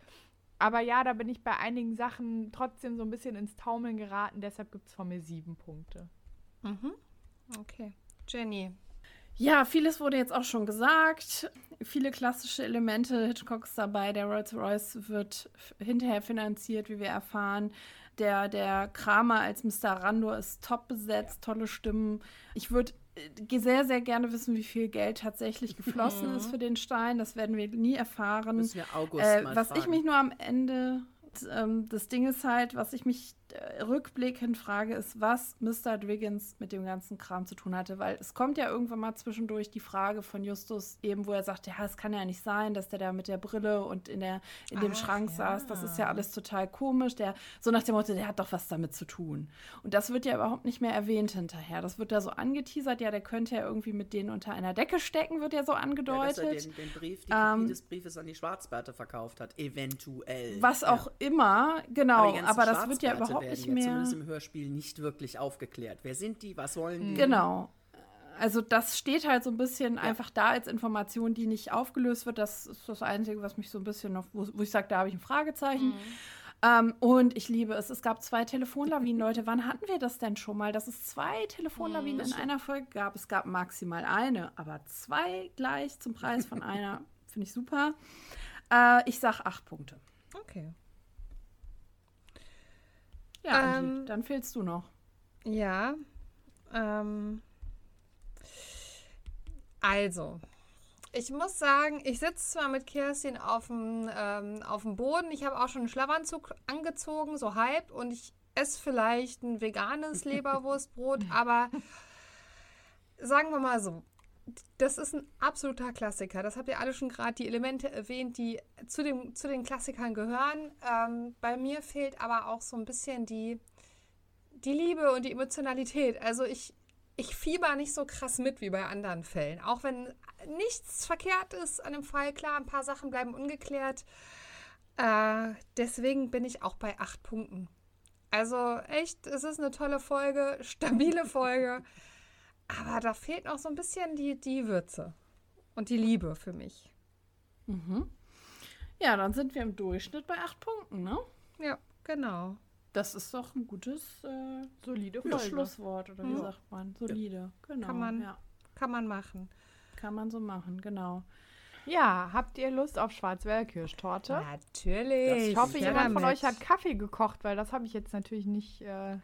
Aber ja, da bin ich bei einigen Sachen trotzdem so ein bisschen ins Taumeln geraten. Deshalb gibt es von mir sieben Punkte. Okay. Jenny. Ja, vieles wurde jetzt auch schon gesagt. Viele klassische Elemente Hitchcocks dabei. Der Rolls-Royce wird hinterher finanziert, wie wir erfahren. Der, der Kramer als Mr. Randor ist top besetzt, tolle Stimmen. Ich würde sehr, sehr gerne wissen, wie viel Geld tatsächlich geflossen ist für den Stein. Das werden wir nie erfahren. Müssen wir August Äh, was fragen. ich mich nur am Ende ähm, das Ding ist halt, was ich mich äh, rückblickend frage, ist, was Mr. Dwiggins mit dem ganzen Kram zu tun hatte, weil es kommt ja irgendwann mal zwischendurch die Frage von Justus eben, wo er sagt, ja, es kann ja nicht sein, dass der da mit der Brille und in der in dem Ach, Schrank ja. saß, das ist ja alles total komisch, der so nach dem Motto, der hat doch was damit zu tun. Und das wird ja überhaupt nicht mehr erwähnt hinterher. Das wird da so angeteasert, ja, der könnte ja irgendwie mit denen unter einer Decke stecken, wird ja so ja, dass angedeutet. er den, den Brief, die Ähm, Kopie des Briefes an die Schwarzbärte verkauft hat, eventuell. Was auch immer, genau, aber, ganzen das wird ja überhaupt werden nicht ja mehr. zumindest im Hörspiel nicht wirklich aufgeklärt. Wer sind die? Was wollen die? Genau. Also das steht halt so ein bisschen einfach da als Information, die nicht aufgelöst wird. Das ist das Einzige, was mich so ein bisschen noch, wo, wo ich sage, da habe ich ein Fragezeichen. Ähm, und ich liebe es. Es gab zwei Telefonlawinen, Leute. Wann hatten wir das denn schon mal, dass es zwei Telefonlawinen in einer Folge gab? Es gab maximal eine, aber zwei gleich zum Preis von einer. *laughs* Finde ich super. Äh, ich sag acht Punkte. Okay. Ja, Andi, Ähm, dann fehlst du noch. Ja. Ähm, Also, ich muss sagen, ich sitze zwar mit Kerstin auf dem, ähm, auf dem Boden, ich habe auch schon einen Schlafanzug angezogen, so halb, und ich esse vielleicht ein veganes *laughs* Leberwurstbrot, aber sagen wir mal so, das ist ein absoluter Klassiker. Das habt ihr alle schon gerade die Elemente erwähnt, die zu, dem, zu den Klassikern gehören. Ähm, bei mir fehlt aber auch so ein bisschen die, die Liebe und die Emotionalität. Also ich, ich fieber nicht so krass mit wie bei anderen Fällen. Auch wenn nichts verkehrt ist an dem Fall. Klar, ein paar Sachen bleiben ungeklärt. Äh, deswegen bin ich auch bei acht Punkten. Also echt, es ist eine tolle Folge, stabile Folge. *laughs* Aber da fehlt noch so ein bisschen die, die Würze und die Liebe für mich. Mhm. Ja, dann sind wir im Durchschnitt bei acht Punkten, ne? Ja, genau. Das ist doch ein gutes äh, Solide Folge. Schlusswort, oder wie Ja. sagt man? Solide. Genau. Kann man- ja, Kann man machen. kann man so machen, genau. Ja, habt ihr Lust auf Schwarzwälder-Kirschtorte? Natürlich. Ich hoffe, Ja, jemand von euch hat Kaffee gekocht, weil das habe ich jetzt natürlich nicht. Äh,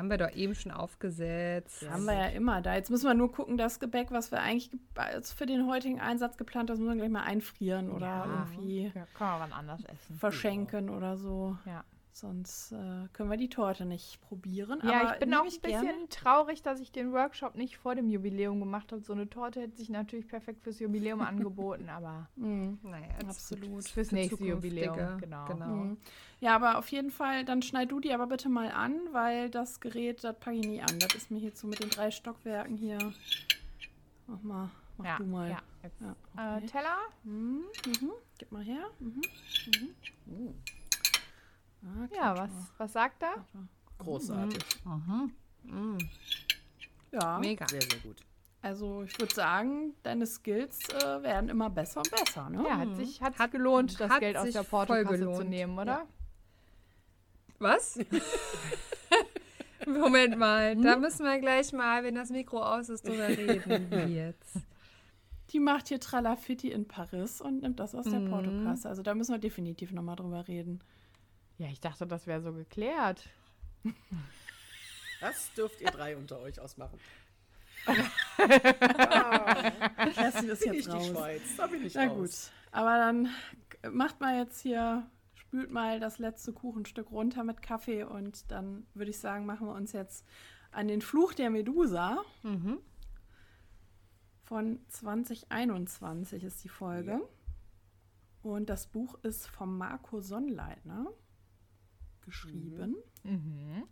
Haben wir doch eben schon aufgesetzt. Das haben wir ja immer da. Jetzt müssen wir nur gucken, das Gebäck, was wir eigentlich ge- als für den heutigen Einsatz geplant haben, das müssen wir gleich mal einfrieren oder Ja. irgendwie ja, kann man wann anders essen. verschenken oder so. Ja. Sonst äh, können wir die Torte nicht probieren. Ja, aber ich bin auch ein bisschen gerne. traurig, dass ich den Workshop nicht vor dem Jubiläum gemacht habe. So eine Torte hätte sich natürlich perfekt fürs Jubiläum *laughs* angeboten, aber Mhm. Naja, Absolut. fürs für nächste. Jubiläum. Genau. genau. Mhm. Ja, aber auf jeden Fall, dann schneid du die aber bitte mal an, weil das Gerät, das packe ich nie an. Das ist mir hier zu mit den drei Stockwerken hier. Mach mal, mach Ja, du mal. ja. Ja, äh, okay. Teller? Mhm, mhm. Gib mal her. Mhm. Mhm. Ah, Ja, was, was sagt er? Großartig. Mhm. Ja, Mega. Sehr, sehr gut. also ich würde sagen, deine Skills äh, werden immer besser und besser, ne? Ja, hat sich, hat sich Hat- gelohnt, das hat Geld aus sich der Portokasse zu nehmen, oder? Was? *laughs* Moment mal, da müssen wir gleich mal, wenn das Mikro aus ist, drüber reden. Wie Jetzt. Die macht hier Tralafitti in Paris und nimmt das aus der Mhm. Portokasse. Also da müssen wir definitiv nochmal drüber reden. Ja, ich dachte, das wäre so geklärt. Das dürft ihr drei unter euch ausmachen. Kerstin ist Bin jetzt ich die raus. Schweiz. Da bin ich Na raus. gut, aber dann macht mal jetzt hier, spült mal das letzte Kuchenstück runter mit Kaffee und dann würde ich sagen, machen wir uns jetzt an den Fluch der Medusa Mhm. von 2021 ist die Folge. Und das Buch ist von Marco Sonnleitner geschrieben. Mhm.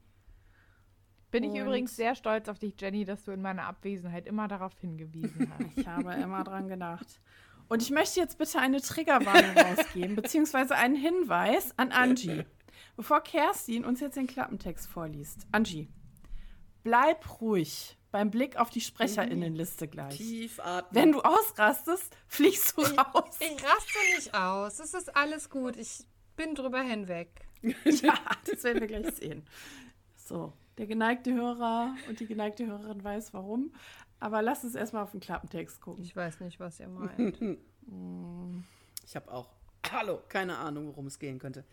Bin ich Und- übrigens sehr stolz auf dich, Jenny, dass du in meiner Abwesenheit immer darauf hingewiesen hast. Ich habe immer dran gedacht. Und ich möchte jetzt bitte eine Triggerwarnung *laughs* rausgeben, beziehungsweise einen Hinweis an Angie. Bevor Kerstin uns jetzt den Klappentext vorliest. Angie, bleib ruhig beim Blick auf die Sprecherinnenliste gleich. Tief atmen. Wenn du ausrastest, fliegst du raus. Ich raste nicht aus. Es ist alles gut. Ich bin drüber hinweg. *laughs* Ja, *laughs* das werden wir gleich sehen. So, der geneigte Hörer und die geneigte Hörerin weiß warum. Aber lass uns erstmal auf den Klappentext gucken. Ich weiß nicht, was ihr meint. *laughs* Ich habe auch, hallo, keine Ahnung, worum es gehen könnte.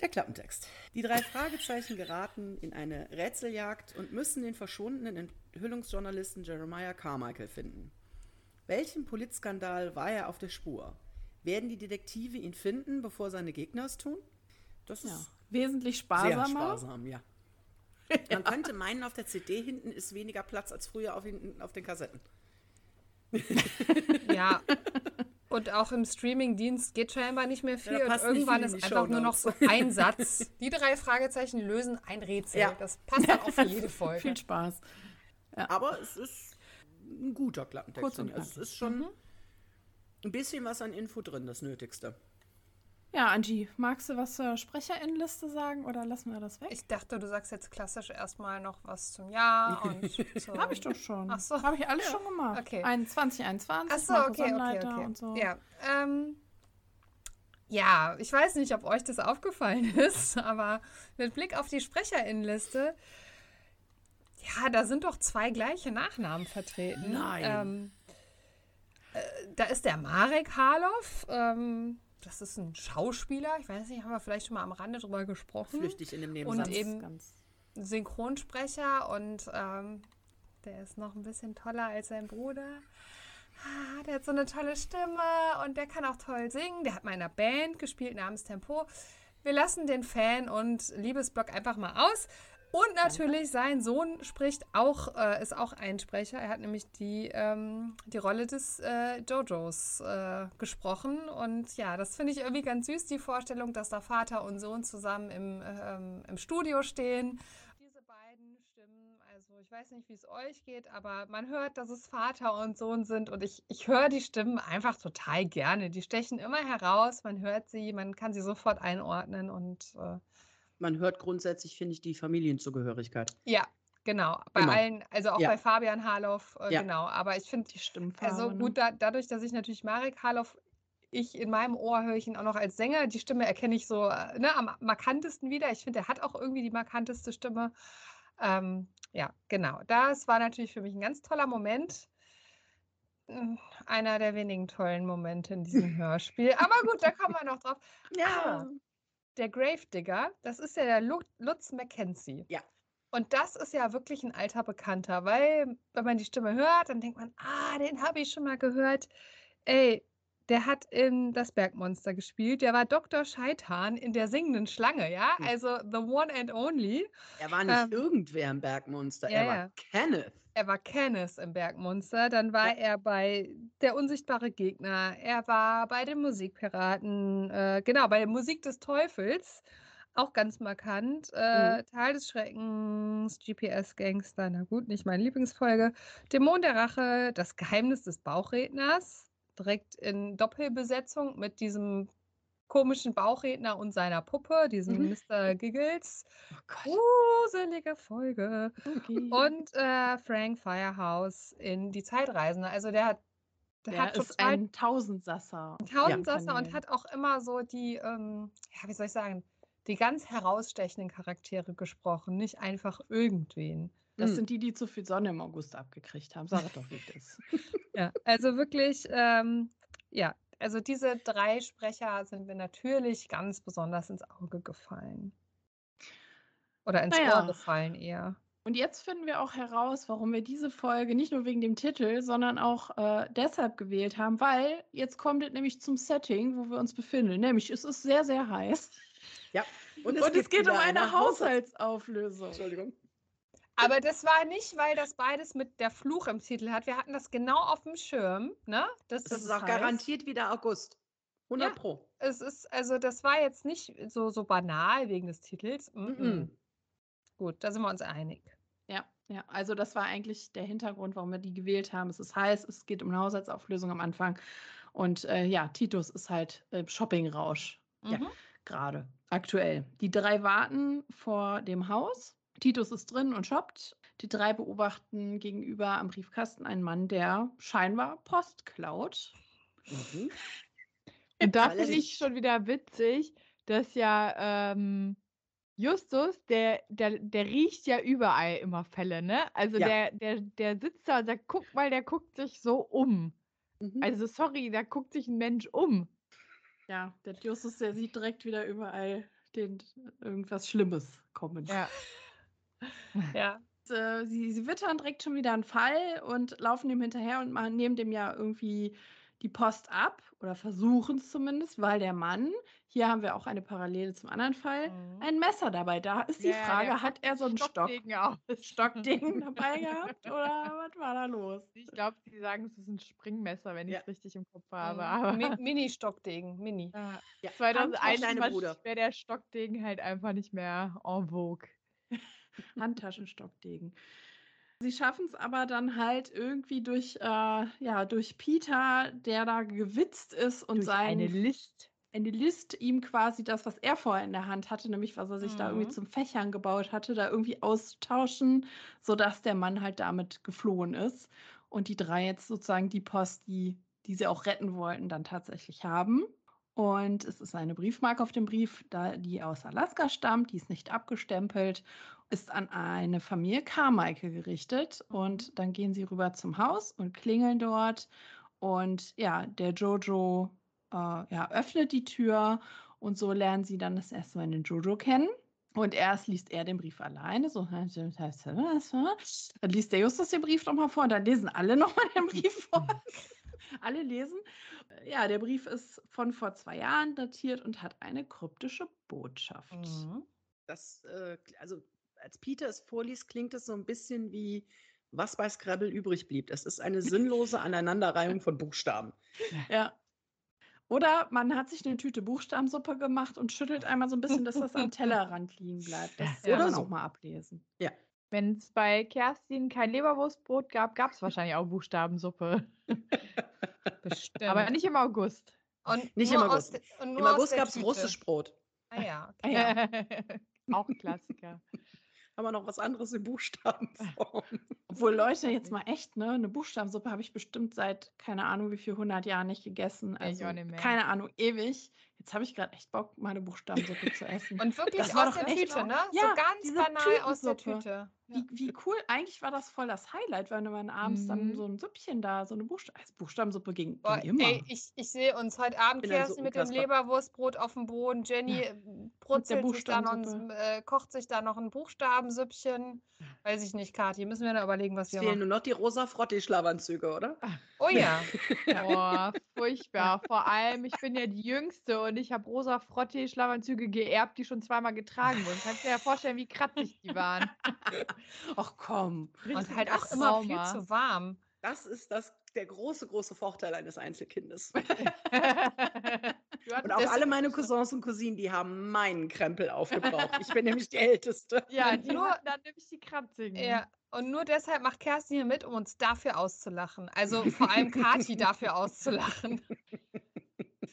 Der Klappentext. Die drei Fragezeichen geraten in eine Rätseljagd und müssen den verschwundenen Enthüllungsjournalisten Jeremiah Carmichael finden. Welchem Politskandal war er auf der Spur? Werden die Detektive ihn finden, bevor seine Gegner es tun? Das ist Ja, wesentlich sehr sparsamer. sparsam, ja. *laughs* Man könnte meinen, auf der CD hinten ist weniger Platz als früher auf, hinten auf den Kassetten. *laughs* ja. *laughs* Und auch im Streamingdienst geht scheinbar nicht mehr viel. Ja, und irgendwann ist einfach nur noch so ein Satz. Die drei Fragezeichen lösen ein Rätsel. Ja. Das passt dann auch für jede Folge. Viel Spaß. Aber es ist ein guter Klappentext. Kurz und also es ist schon ein bisschen was an Info drin, das Nötigste. Ja, Angie, magst du was zur Sprecherinnenliste sagen oder lassen wir das weg? Ich dachte, du sagst jetzt klassisch erstmal noch was zum Jahr *laughs* und. Habe ich doch schon. Ach so. Habe ich alles schon gemacht. Okay. 21, 21, Ach so, okay, okay, okay. und so. Ja, ähm, ja, ich weiß nicht, ob euch das aufgefallen *laughs* ist, aber mit Blick auf die Sprecherinnenliste, ja, da sind doch zwei gleiche Nachnamen vertreten. Nein. Ähm, äh, da ist der Marek Harloff, ähm, das ist ein Schauspieler, ich weiß nicht, haben wir vielleicht schon mal am Rande drüber gesprochen. Flüchtig in dem Und Nebensatz. eben- Ganz, Synchronsprecher und ähm, Der ist noch ein bisschen toller als sein Bruder. Ah, Der hat so eine tolle Stimme und der kann auch toll singen. Der hat mal in einer Band gespielt namens Tempo. Wir lassen den Fan- und Liebesblock einfach mal aus. Und natürlich sein Sohn spricht auch, äh, ist auch ein Sprecher. Er hat nämlich die, ähm, die Rolle des äh, Jojos äh, gesprochen. Und ja, das finde ich irgendwie ganz süß, die Vorstellung, dass da Vater und Sohn zusammen im, ähm, im Studio stehen. Diese beiden Stimmen, also ich weiß nicht, wie es euch geht, aber man hört, dass es Vater und Sohn sind. Und ich, ich höre die Stimmen einfach total gerne. Die stechen immer heraus, man hört sie, man kann sie sofort einordnen und äh, Man hört grundsätzlich, finde ich, die Familienzugehörigkeit. Ja, genau. Bei Immer. allen, also auch Ja. bei Fabian Harloff, äh, Ja. genau. Aber ich finde, Die Stimmfarbe. also ne? gut, da, dadurch, dass ich natürlich Marek Harloff, ich in meinem Ohr höre ich ihn auch noch als Sänger. Die Stimme erkenne ich so äh, ne, am markantesten wieder. Ich finde, er hat auch irgendwie die markanteste Stimme. Ähm, ja, genau. Das war natürlich für mich ein ganz toller Moment. Mm, Einer der wenigen tollen Momente in diesem *laughs* Hörspiel. Aber gut, da kommen wir noch drauf. Aber der Gravedigger, das ist ja der Lu Lutz Mackenzie. Ja. Und das ist ja wirklich ein alter Bekannter, weil wenn man die Stimme hört, dann denkt man, ah, den habe ich schon mal gehört. Ey, der hat in Das Bergmonster gespielt. Der war Dr. Scheithahn in der singenden Schlange, ja? Hm. Also the one and only. Er war nicht Ähm, irgendwer im Bergmonster, ja, er war ja. Kenneth. Er war Kenneth im Bergmonster, dann war er bei Der unsichtbare Gegner, er war bei den Musikpiraten, äh, genau, bei der Musik des Teufels, auch ganz markant. Äh, Teil des Schreckens, GPS-Gangster, na gut, nicht meine Lieblingsfolge. Dämon der Rache, das Geheimnis des Bauchredners, direkt in Doppelbesetzung mit diesem komischen Bauchredner und seiner Puppe, diesem Mhm. Mr. Giggles. Oh. Gruselige Folge. Okay. Und äh, Frank Firehouse in Die Zeitreisende. Also der hat, der der hat ist total ein Tausendsasser. Tausendsasser und Kanälen. hat auch immer so die, ähm, ja, wie soll ich sagen, die ganz herausstechenden Charaktere gesprochen, nicht einfach irgendwen. Das Hm. sind die, die zu viel Sonne im August abgekriegt haben. Sag doch, wie es ist. *laughs* Ja, also wirklich, ähm, ja, also diese drei Sprecher sind mir natürlich ganz besonders ins Auge gefallen. Oder ins Naja. Ohr gefallen eher. Und jetzt finden wir auch heraus, warum wir diese Folge nicht nur wegen dem Titel, sondern auch äh, deshalb gewählt haben, weil jetzt kommt es nämlich zum Setting, wo wir uns befinden. Nämlich, es ist sehr, sehr heiß. Ja. *laughs* Und es, geht, um eine Haushalts- Haushaltsauflösung. Entschuldigung. Aber das war nicht, weil das beides mit der Fluch im Titel hat. Wir hatten das genau auf dem Schirm, ne? Das, Das ist auch heiß. garantiert wieder August. 100 Ja. Pro. Es ist, also das war jetzt nicht so, so banal wegen des Titels. Mm -mm. Gut, da sind wir uns einig. Ja, ja, also das war eigentlich der Hintergrund, warum wir die gewählt haben. Es ist heiß, es geht um eine Haushaltsauflösung am Anfang. Und äh, ja, Titus ist halt äh, Shoppingrausch Ja. Mhm. gerade, aktuell. Die drei warten vor dem Haus. Titus ist drin und shoppt. Die drei beobachten gegenüber am Briefkasten einen Mann, der scheinbar Post klaut. Mhm. Und da finde ich schon wieder witzig, dass ja ähm, Justus, der, der, der riecht ja überall immer Fälle, ne? Also Ja. der, der, der sitzt da und sagt, guck mal, der guckt sich so um. Mhm. Also sorry, da guckt sich ein Mensch um. Ja, der Justus, der sieht direkt wieder überall den, irgendwas Schlimmes kommen. Ja. *laughs* *laughs* Ja. äh, sie, sie wittern direkt schon wieder einen Fall und laufen dem hinterher und machen, nehmen dem ja irgendwie die Post ab oder versuchen es zumindest, weil der Mann, hier haben wir auch eine Parallele zum anderen Fall, Mhm. ein Messer dabei. Da ist die Ja, ja, Frage, hat er so einen Stock, Stockdegen auch. Stockding *laughs* *laughs* dabei gehabt oder was war da los? Ich glaube, sie sagen, es ist ein Springmesser, wenn ich Ja. es richtig im Kopf habe. Mhm. Mini-Stockdegen, Mini. Ja, Ja. 2021 Kleine Bruder. wäre der Stockdegen halt einfach nicht mehr en vogue. *laughs* Handtaschenstockdegen. Sie schaffen es aber dann halt irgendwie durch, äh, ja, durch Peter, der da gewitzt ist und Durch sein eine List. eine List ihm quasi das, was er vorher in der Hand hatte, nämlich was er sich da irgendwie Mhm. zum Fächern gebaut hatte, da irgendwie austauschen, sodass der Mann halt damit geflohen ist. Und die drei jetzt sozusagen die Post, die, die sie auch retten wollten, dann tatsächlich haben. Und es ist eine Briefmarke auf dem Brief, da die aus Alaska stammt, die ist nicht abgestempelt, ist an eine Familie Carmichael gerichtet. Und dann gehen sie rüber zum Haus und klingeln dort. Und ja, der Jojo äh, ja, öffnet die Tür und so lernen sie dann das erste Mal den Jojo kennen. Und erst liest er den Brief alleine, so dann liest der Justus den Brief nochmal vor und dann lesen alle nochmal den Brief *laughs* vor. Alle lesen. Ja, der Brief ist von vor zwei Jahren datiert und hat eine kryptische Botschaft. Mhm. Das, äh, also als Peter es vorliest, klingt es so ein bisschen wie was bei Scrabble übrig blieb. Es ist eine sinnlose Aneinanderreihung von Buchstaben. *laughs* Ja. Oder man hat sich eine Tüte Buchstabensuppe gemacht und schüttelt einmal so ein bisschen, dass das am Tellerrand liegen bleibt. Das Oder kann man so. auch mal ablesen. Wenn es bei Kerstin kein Leberwurstbrot gab, gab es *laughs* wahrscheinlich auch Buchstabensuppe. Bestimmt. Aber nicht im August. und Nicht im August. de- Im August gab es Tüte. Russischbrot. Ah ja, Ah okay. ja. *laughs* auch ein Klassiker. Haben wir noch was anderes in Buchstabenform? *laughs* Obwohl, Leute, jetzt mal echt, ne? Eine Buchstabensuppe habe ich bestimmt seit, keine Ahnung, wie viel, 100 Jahren nicht gegessen. Also, auch nicht mehr. keine Ahnung, ewig. Jetzt habe ich gerade echt Bock, mal eine Buchstabensuppe zu essen. Und wirklich Das aus der Tüte, ne? Ja, so ganz diese banal aus der. Tüte. Wie, wie cool, eigentlich war das voll das Highlight, wenn man abends dann Mhm. so ein Süppchen da, so eine Buchstaben, also Buchstabensuppe ging, Boah, ging immer. ey, ich, ich sehe uns heute Abend, dann so Kerstin, mit dem. Leberwurstbrot auf dem Boden. Jenny äh, brutzelt sich da noch, ein, äh, kocht sich da noch ein Buchstabensüppchen. Weiß ich nicht, Kathi. Müssen wir da überlegen, was Es wir fehlen machen. nur noch die rosa Frotti-Schlafanzüge, oder? Oh ja. *laughs* Boah, furchtbar. Vor allem, ich bin ja die Jüngste und ich habe rosa Frottee-Schlafanzüge geerbt, die schon zweimal getragen wurden. Kannst dir ja vorstellen, wie kratzig die waren. *laughs* Ach komm. Und Richtig halt auch immer viel Trauma. zu warm. Das ist das, der große, große Vorteil eines Einzelkindes. *laughs* *laughs* Und auch alle meine Cousins und Cousinen, die haben meinen Krempel aufgebraucht. Ich bin nämlich die *laughs* Älteste. Ja, Und nur- dann nämlich die kratzigen. Ja. Und nur deshalb macht Kerstin hier mit, um uns dafür auszulachen. Also vor allem Kathi dafür auszulachen.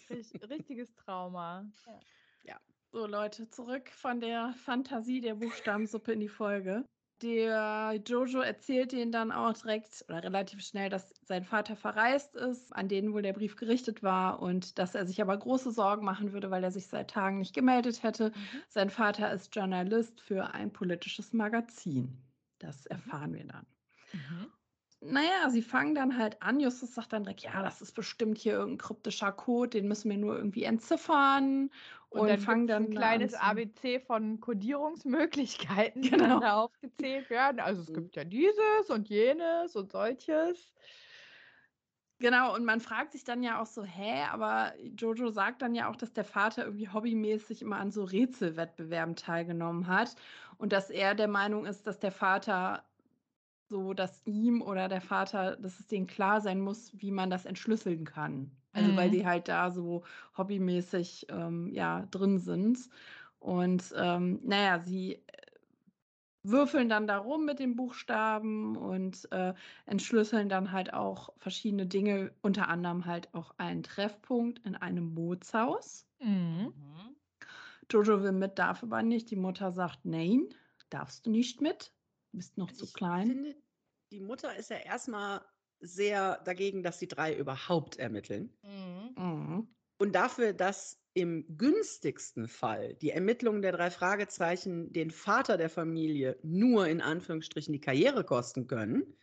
Richt- Richtiges Trauma. So, Leute, zurück von der Fantasie der Buchstabensuppe in die Folge. Der Jojo erzählt denen dann auch direkt oder relativ schnell, dass sein Vater verreist ist, an den wohl der Brief gerichtet war und dass er sich aber große Sorgen machen würde, weil er sich seit Tagen nicht gemeldet hätte. Sein Vater ist Journalist für ein politisches Magazin. Das erfahren wir dann. Naja, sie fangen dann halt an. Justus sagt dann direkt, ja, das ist bestimmt hier irgendein kryptischer Code, den müssen wir nur irgendwie entziffern. Und, Und, dann fangen dann ein kleines an ABC von Codierungsmöglichkeiten, *laughs* die Genau. dann da aufgezählt werden. Also es Mhm. gibt ja dieses und jenes und solches. Genau, und man fragt sich dann ja auch so, hä, aber Jojo sagt dann ja auch, dass der Vater irgendwie hobbymäßig immer an so Rätselwettbewerben teilgenommen hat und dass er der Meinung ist, dass der Vater so, dass ihm oder der Vater, dass es denen klar sein muss, wie man das entschlüsseln kann. Also weil Mhm. die halt da so hobbymäßig ähm, ja, drin sind. Und ähm, naja, sie äh, würfeln dann da rum mit den Buchstaben und äh, entschlüsseln dann halt auch verschiedene Dinge, unter anderem halt auch einen Treffpunkt in einem Bootshaus. Mhm. Mhm. Jojo will mit, darf aber nicht. Die Mutter sagt, nein, darfst du nicht mit. Du bist noch zu Ich klein. finde, die Mutter ist ja erstmal sehr dagegen, dass die drei überhaupt ermitteln. Mhm. Mhm. Und dafür, dass im günstigsten Fall die Ermittlungen der drei Fragezeichen den Vater der Familie nur in Anführungsstrichen die Karriere kosten können,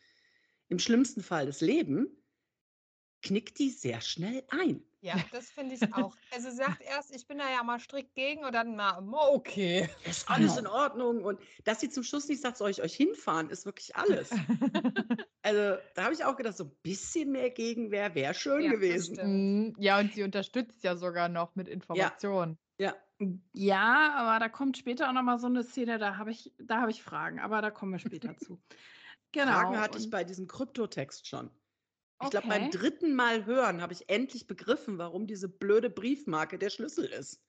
im schlimmsten Fall das Leben, knickt die sehr schnell ein. Ja, *laughs* das finde ich auch. Also sie sagt erst, ich bin da ja mal strikt gegen und dann na, okay. *laughs* Ist alles Genau. in Ordnung. Und dass sie zum Schluss nicht sagt, soll ich euch hinfahren, ist wirklich alles. *laughs* Also da habe ich auch gedacht, so ein bisschen mehr Gegenwehr wäre schön Ja, gewesen. Mhm. Ja, und sie unterstützt ja sogar noch mit Informationen. Ja, Ja, aber da kommt später auch noch mal so eine Szene, da habe ich, da habe ich Fragen, aber da kommen wir später zu. Genau. Fragen hatte ich bei diesem Kryptotext schon. Ich glaube, beim Okay. dritten Mal hören habe ich endlich begriffen, warum diese blöde Briefmarke der Schlüssel ist.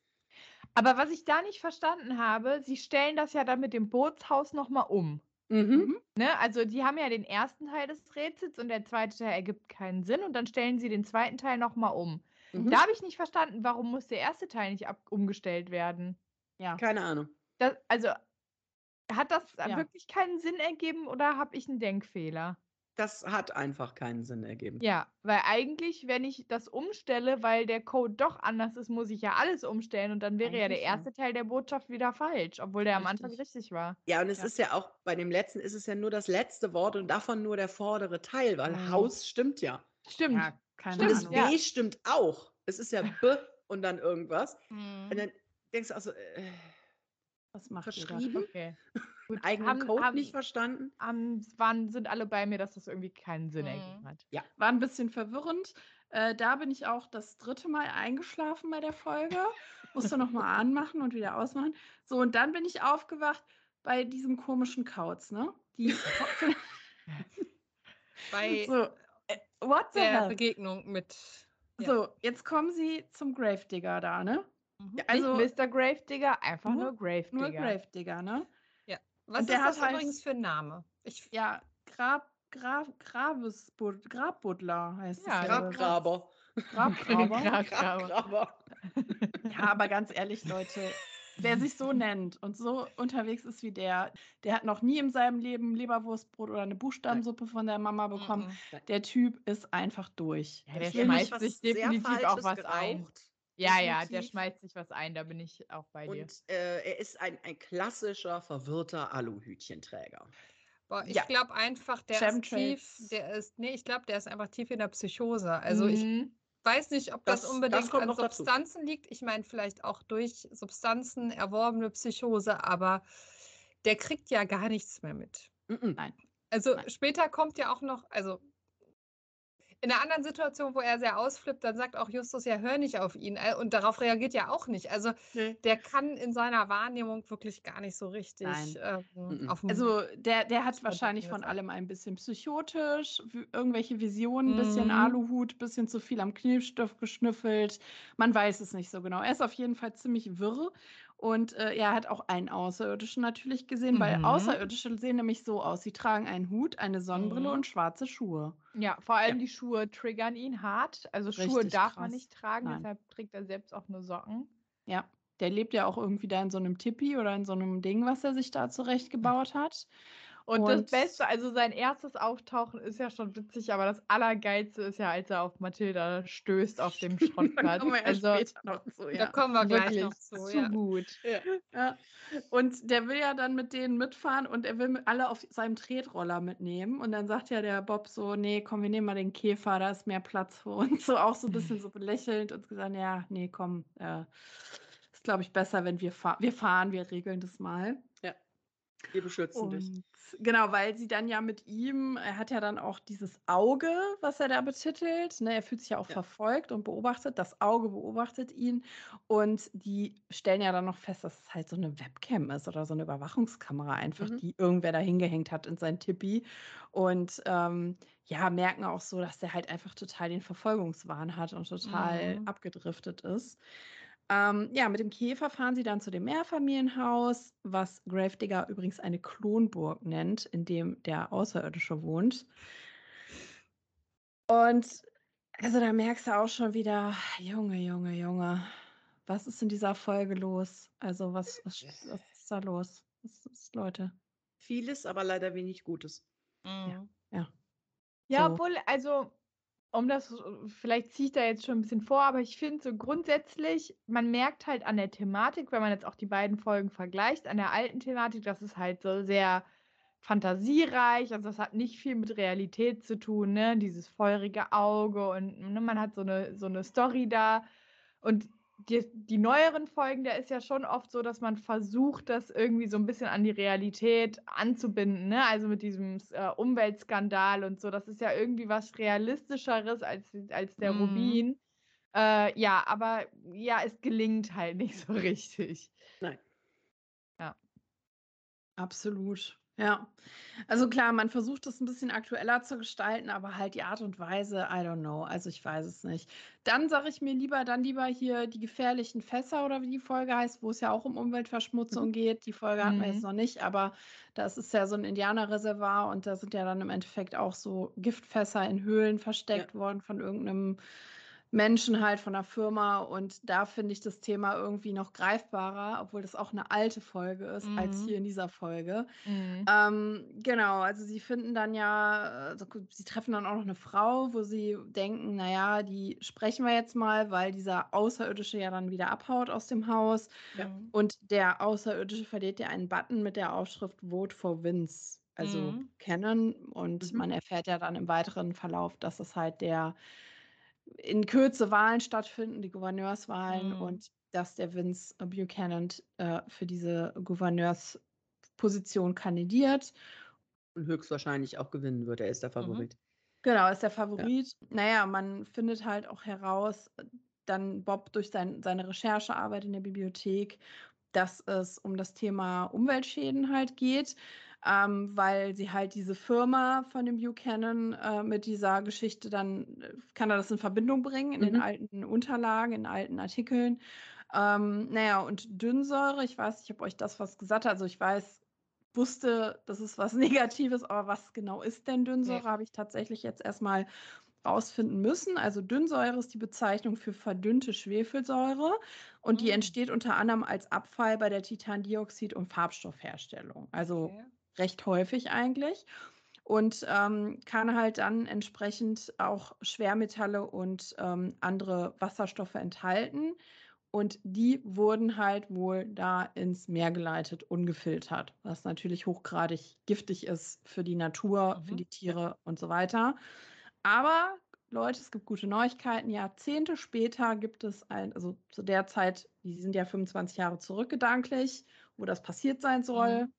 Aber was ich da nicht verstanden habe, sie stellen das ja dann mit dem Bootshaus nochmal um. Mhm. Ne? Also die haben ja den ersten Teil des Rätsels und der zweite Teil ergibt keinen Sinn und dann stellen sie den zweiten Teil nochmal um. Mhm. Da habe ich nicht verstanden, warum muss der erste Teil nicht umgestellt werden. Ja. Keine Ahnung. Das, also hat das Ja. wirklich keinen Sinn ergeben oder habe ich einen Denkfehler? Das hat einfach keinen Sinn ergeben. Ja, weil eigentlich, wenn ich das umstelle, weil der Code doch anders ist, muss ich ja alles umstellen und dann wäre ja der Eigentlich ja. erste Teil der Botschaft wieder falsch, obwohl der am Anfang Richtig. richtig war. Ja, und es Ja. ist ja auch, bei dem letzten ist es ja nur das letzte Wort und davon nur der vordere Teil, weil Mhm. Haus stimmt ja. Stimmt. Ja, keine Und das Stimmt, Ahnung. B ja. stimmt auch. Es ist ja B und dann irgendwas. Mhm. Und dann denkst du auch so, äh, Was macht ihr da? verschrieben, Okay. Einen eigenen haben- Code haben- nicht verstanden. Am, waren, sind alle bei mir, dass das irgendwie keinen Sinn Mhm. ergeben hat. War ein bisschen verwirrend. Äh, da bin ich auch das dritte Mal eingeschlafen bei der Folge. *laughs* Musste nochmal anmachen und wieder ausmachen. So, und dann bin ich aufgewacht bei diesem komischen Kauz, ne? Die *laughs* *laughs* Bei so, äh, what the der hell? Begegnung mit. ja. So, jetzt kommen sie zum Gravedigger da, ne? Mhm. Also Nicht Mr. Gravedigger, einfach Nur- nur, Gravedigger. nur Gravedigger, ne? Was ist das hat halt- übrigens für ein Name? Ich, Ja, Grab, Grab, Grabesbud, Grabbuddler heißt Ja, es. Grabgraber. Grabgraber. *laughs* Grabgraber. Grabgraber. Ja, aber ganz ehrlich, Leute, wer sich so nennt und so unterwegs ist wie der, der hat noch nie in seinem Leben Leberwurstbrot oder eine Buchstabensuppe von der Mama bekommen. Der Typ ist einfach durch. Ja, der schmeißt sich definitiv auch was geraucht. ein. Ja, ja, der Definitiv. schmeißt sich was ein, da bin ich auch bei dir. Und äh, er ist ein, ein klassischer, verwirrter Aluhütchenträger. Boah, ich Ja. glaube einfach, der ist tief, der ist, nee, ich glaube, der ist einfach tief in der Psychose. Also ich Mhm. weiß nicht, ob das, Das- das unbedingt kommt an noch dazu. Substanzen liegt. Ich meine, vielleicht auch durch Substanzen erworbene Psychose, aber der kriegt ja gar nichts mehr mit. Mhm. Also Nein. später kommt ja auch noch, also in einer anderen Situation, wo er sehr ausflippt, dann sagt auch Justus, ja, hör nicht auf ihn. Äh, Und darauf reagiert ja auch nicht. Also der kann in seiner Wahrnehmung wirklich gar nicht so richtig ähm, Mhm. Also der, der hat wahrscheinlich von allem ein bisschen psychotisch, irgendwelche Visionen, ein bisschen Mhm. Aluhut, bisschen zu viel am Knebstoff geschnüffelt. Man weiß es nicht so genau. Er ist auf jeden Fall ziemlich wirr und äh, er hat auch einen Außerirdischen natürlich gesehen, weil Mhm. Außerirdische sehen nämlich so aus. Sie tragen einen Hut, eine Sonnenbrille Mhm. und schwarze Schuhe. Ja, vor allem die Schuhe triggern ihn hart. Also Schuhe Richtig darf man krass. nicht tragen, Nein. deshalb trägt er selbst auch nur Socken. Ja, der lebt ja auch irgendwie da in so einem Tipi oder in so einem Ding, was er sich da zurechtgebaut hat. Und, Und- das Beste, also sein erstes Auftauchen ist ja schon witzig, aber das Allergeilste ist ja, als er auf Mathilda stößt auf dem *laughs* Schrottplatz. kommen wir ja also später noch zu, Da ja. kommen wir gleich wirklich noch zu. zu Ja. gut. Ja. Und der will ja dann mit denen mitfahren und er will alle auf seinem Tretroller mitnehmen. Und dann sagt ja der Bob so: Nee, komm, wir nehmen mal den Käfer, da ist mehr Platz für uns. So auch so ein bisschen so belächelnd und gesagt: Ja, nee, komm, äh, ist glaube ich besser, wenn wir fahren. Wir fahren, wir regeln das mal. Wir beschützen dich. Und genau, weil sie dann ja mit ihm, er hat ja dann auch dieses Auge, was er da betitelt. Ne? Er fühlt sich ja auch Ja. verfolgt und beobachtet. Das Auge beobachtet ihn. Und die stellen ja dann noch fest, dass es halt so eine Webcam ist oder so eine Überwachungskamera einfach, Mhm. die irgendwer da hingehängt hat in sein Tippi. Und ähm, ja, merken auch so, dass der halt einfach total den Verfolgungswahn hat und total Mhm. abgedriftet ist. Ähm, ja, mit dem Käfer fahren sie dann zu dem Mehrfamilienhaus, was Gravedigger übrigens eine Klonburg nennt, in dem der Außerirdische wohnt. Und also da merkst du auch schon wieder, Junge, Junge, Junge, was ist in dieser Folge los? Also was, was, was ist da los? Was ist, Leute? Vieles, aber leider wenig Gutes. Mhm. Ja, So. obwohl, also, um das, vielleicht ziehe ich da jetzt schon ein bisschen vor, aber ich finde so grundsätzlich, man merkt halt an der Thematik, wenn man jetzt auch die beiden Folgen vergleicht, an der alten Thematik, das ist halt so sehr fantasiereich, also das hat nicht viel mit Realität zu tun, ne? Dieses feurige Auge und ne, man hat so eine, so eine Story da und die, die neueren Folgen, da ist ja schon oft so, dass man versucht, das irgendwie so ein bisschen an die Realität anzubinden, ne? Also mit diesem äh, Umweltskandal und so. Das ist ja irgendwie was Realistischeres als, als der Mhm. Rubin. Äh, ja, aber ja, es gelingt halt nicht so *laughs* richtig. Absolut. Ja. Also klar, man versucht es ein bisschen aktueller zu gestalten, aber halt die Art und Weise, I don't know. Also ich weiß es nicht. Dann sage ich mir lieber, dann lieber hier die gefährlichen Fässer oder wie die Folge heißt, wo es ja auch um Umweltverschmutzung geht. Die Folge hatten wir Mhm. jetzt noch nicht, aber das ist ja so ein Indianerreservoir und da sind ja dann im Endeffekt auch so Giftfässer in Höhlen versteckt worden von irgendeinem Menschen halt von der Firma und da finde ich das Thema irgendwie noch greifbarer, obwohl das auch eine alte Folge ist als Mhm. hier in dieser Folge. Mhm. Ähm, genau, also sie finden dann ja, also sie treffen dann auch noch eine Frau, wo sie denken, naja, die sprechen wir jetzt mal, weil dieser Außerirdische ja dann wieder abhaut aus dem Haus. Ja. Und der Außerirdische verliert ja einen Button mit der Aufschrift Vote for Vince, also Mhm. kennen. Und Mhm. man erfährt ja dann im weiteren Verlauf, dass es halt der in Kürze Wahlen stattfinden, die Gouverneurswahlen. Mhm. Und dass der Vince Buchanan äh, für diese Gouverneursposition kandidiert. Und höchstwahrscheinlich auch gewinnen wird. Er ist der Favorit. Mhm. Genau, ist der Favorit. Ja. Naja, man findet halt auch heraus, dann Bob durch sein, seine Recherchearbeit in der Bibliothek, dass es um das Thema Umweltschäden halt geht, ähm, weil sie halt diese Firma von dem Buchanan äh, mit dieser Geschichte dann, äh, kann er das in Verbindung bringen in mhm. den alten Unterlagen, in alten Artikeln. Ähm, naja, und Dünnsäure, ich weiß nicht, ob euch das was gesagt also ich weiß, wusste, das ist was *laughs* Negatives, aber was genau ist denn Dünnsäure, ja. habe ich tatsächlich jetzt erstmal rausfinden müssen. Also Dünnsäure ist die Bezeichnung für verdünnte Schwefelsäure und mhm. die entsteht unter anderem als Abfall bei der Titandioxid- und Farbstoffherstellung. Also okay. Recht häufig eigentlich. Und ähm, kann halt dann entsprechend auch Schwermetalle und ähm, andere Wasserstoffe enthalten. Und die wurden halt wohl da ins Meer geleitet, ungefiltert, was natürlich hochgradig giftig ist für die Natur, mhm. für die Tiere und so weiter. Aber Leute, es gibt gute Neuigkeiten. Jahrzehnte später gibt es ein, also zu der Zeit, die sind ja 25 Jahre zurückgedanklich, wo das passiert sein soll. Mhm.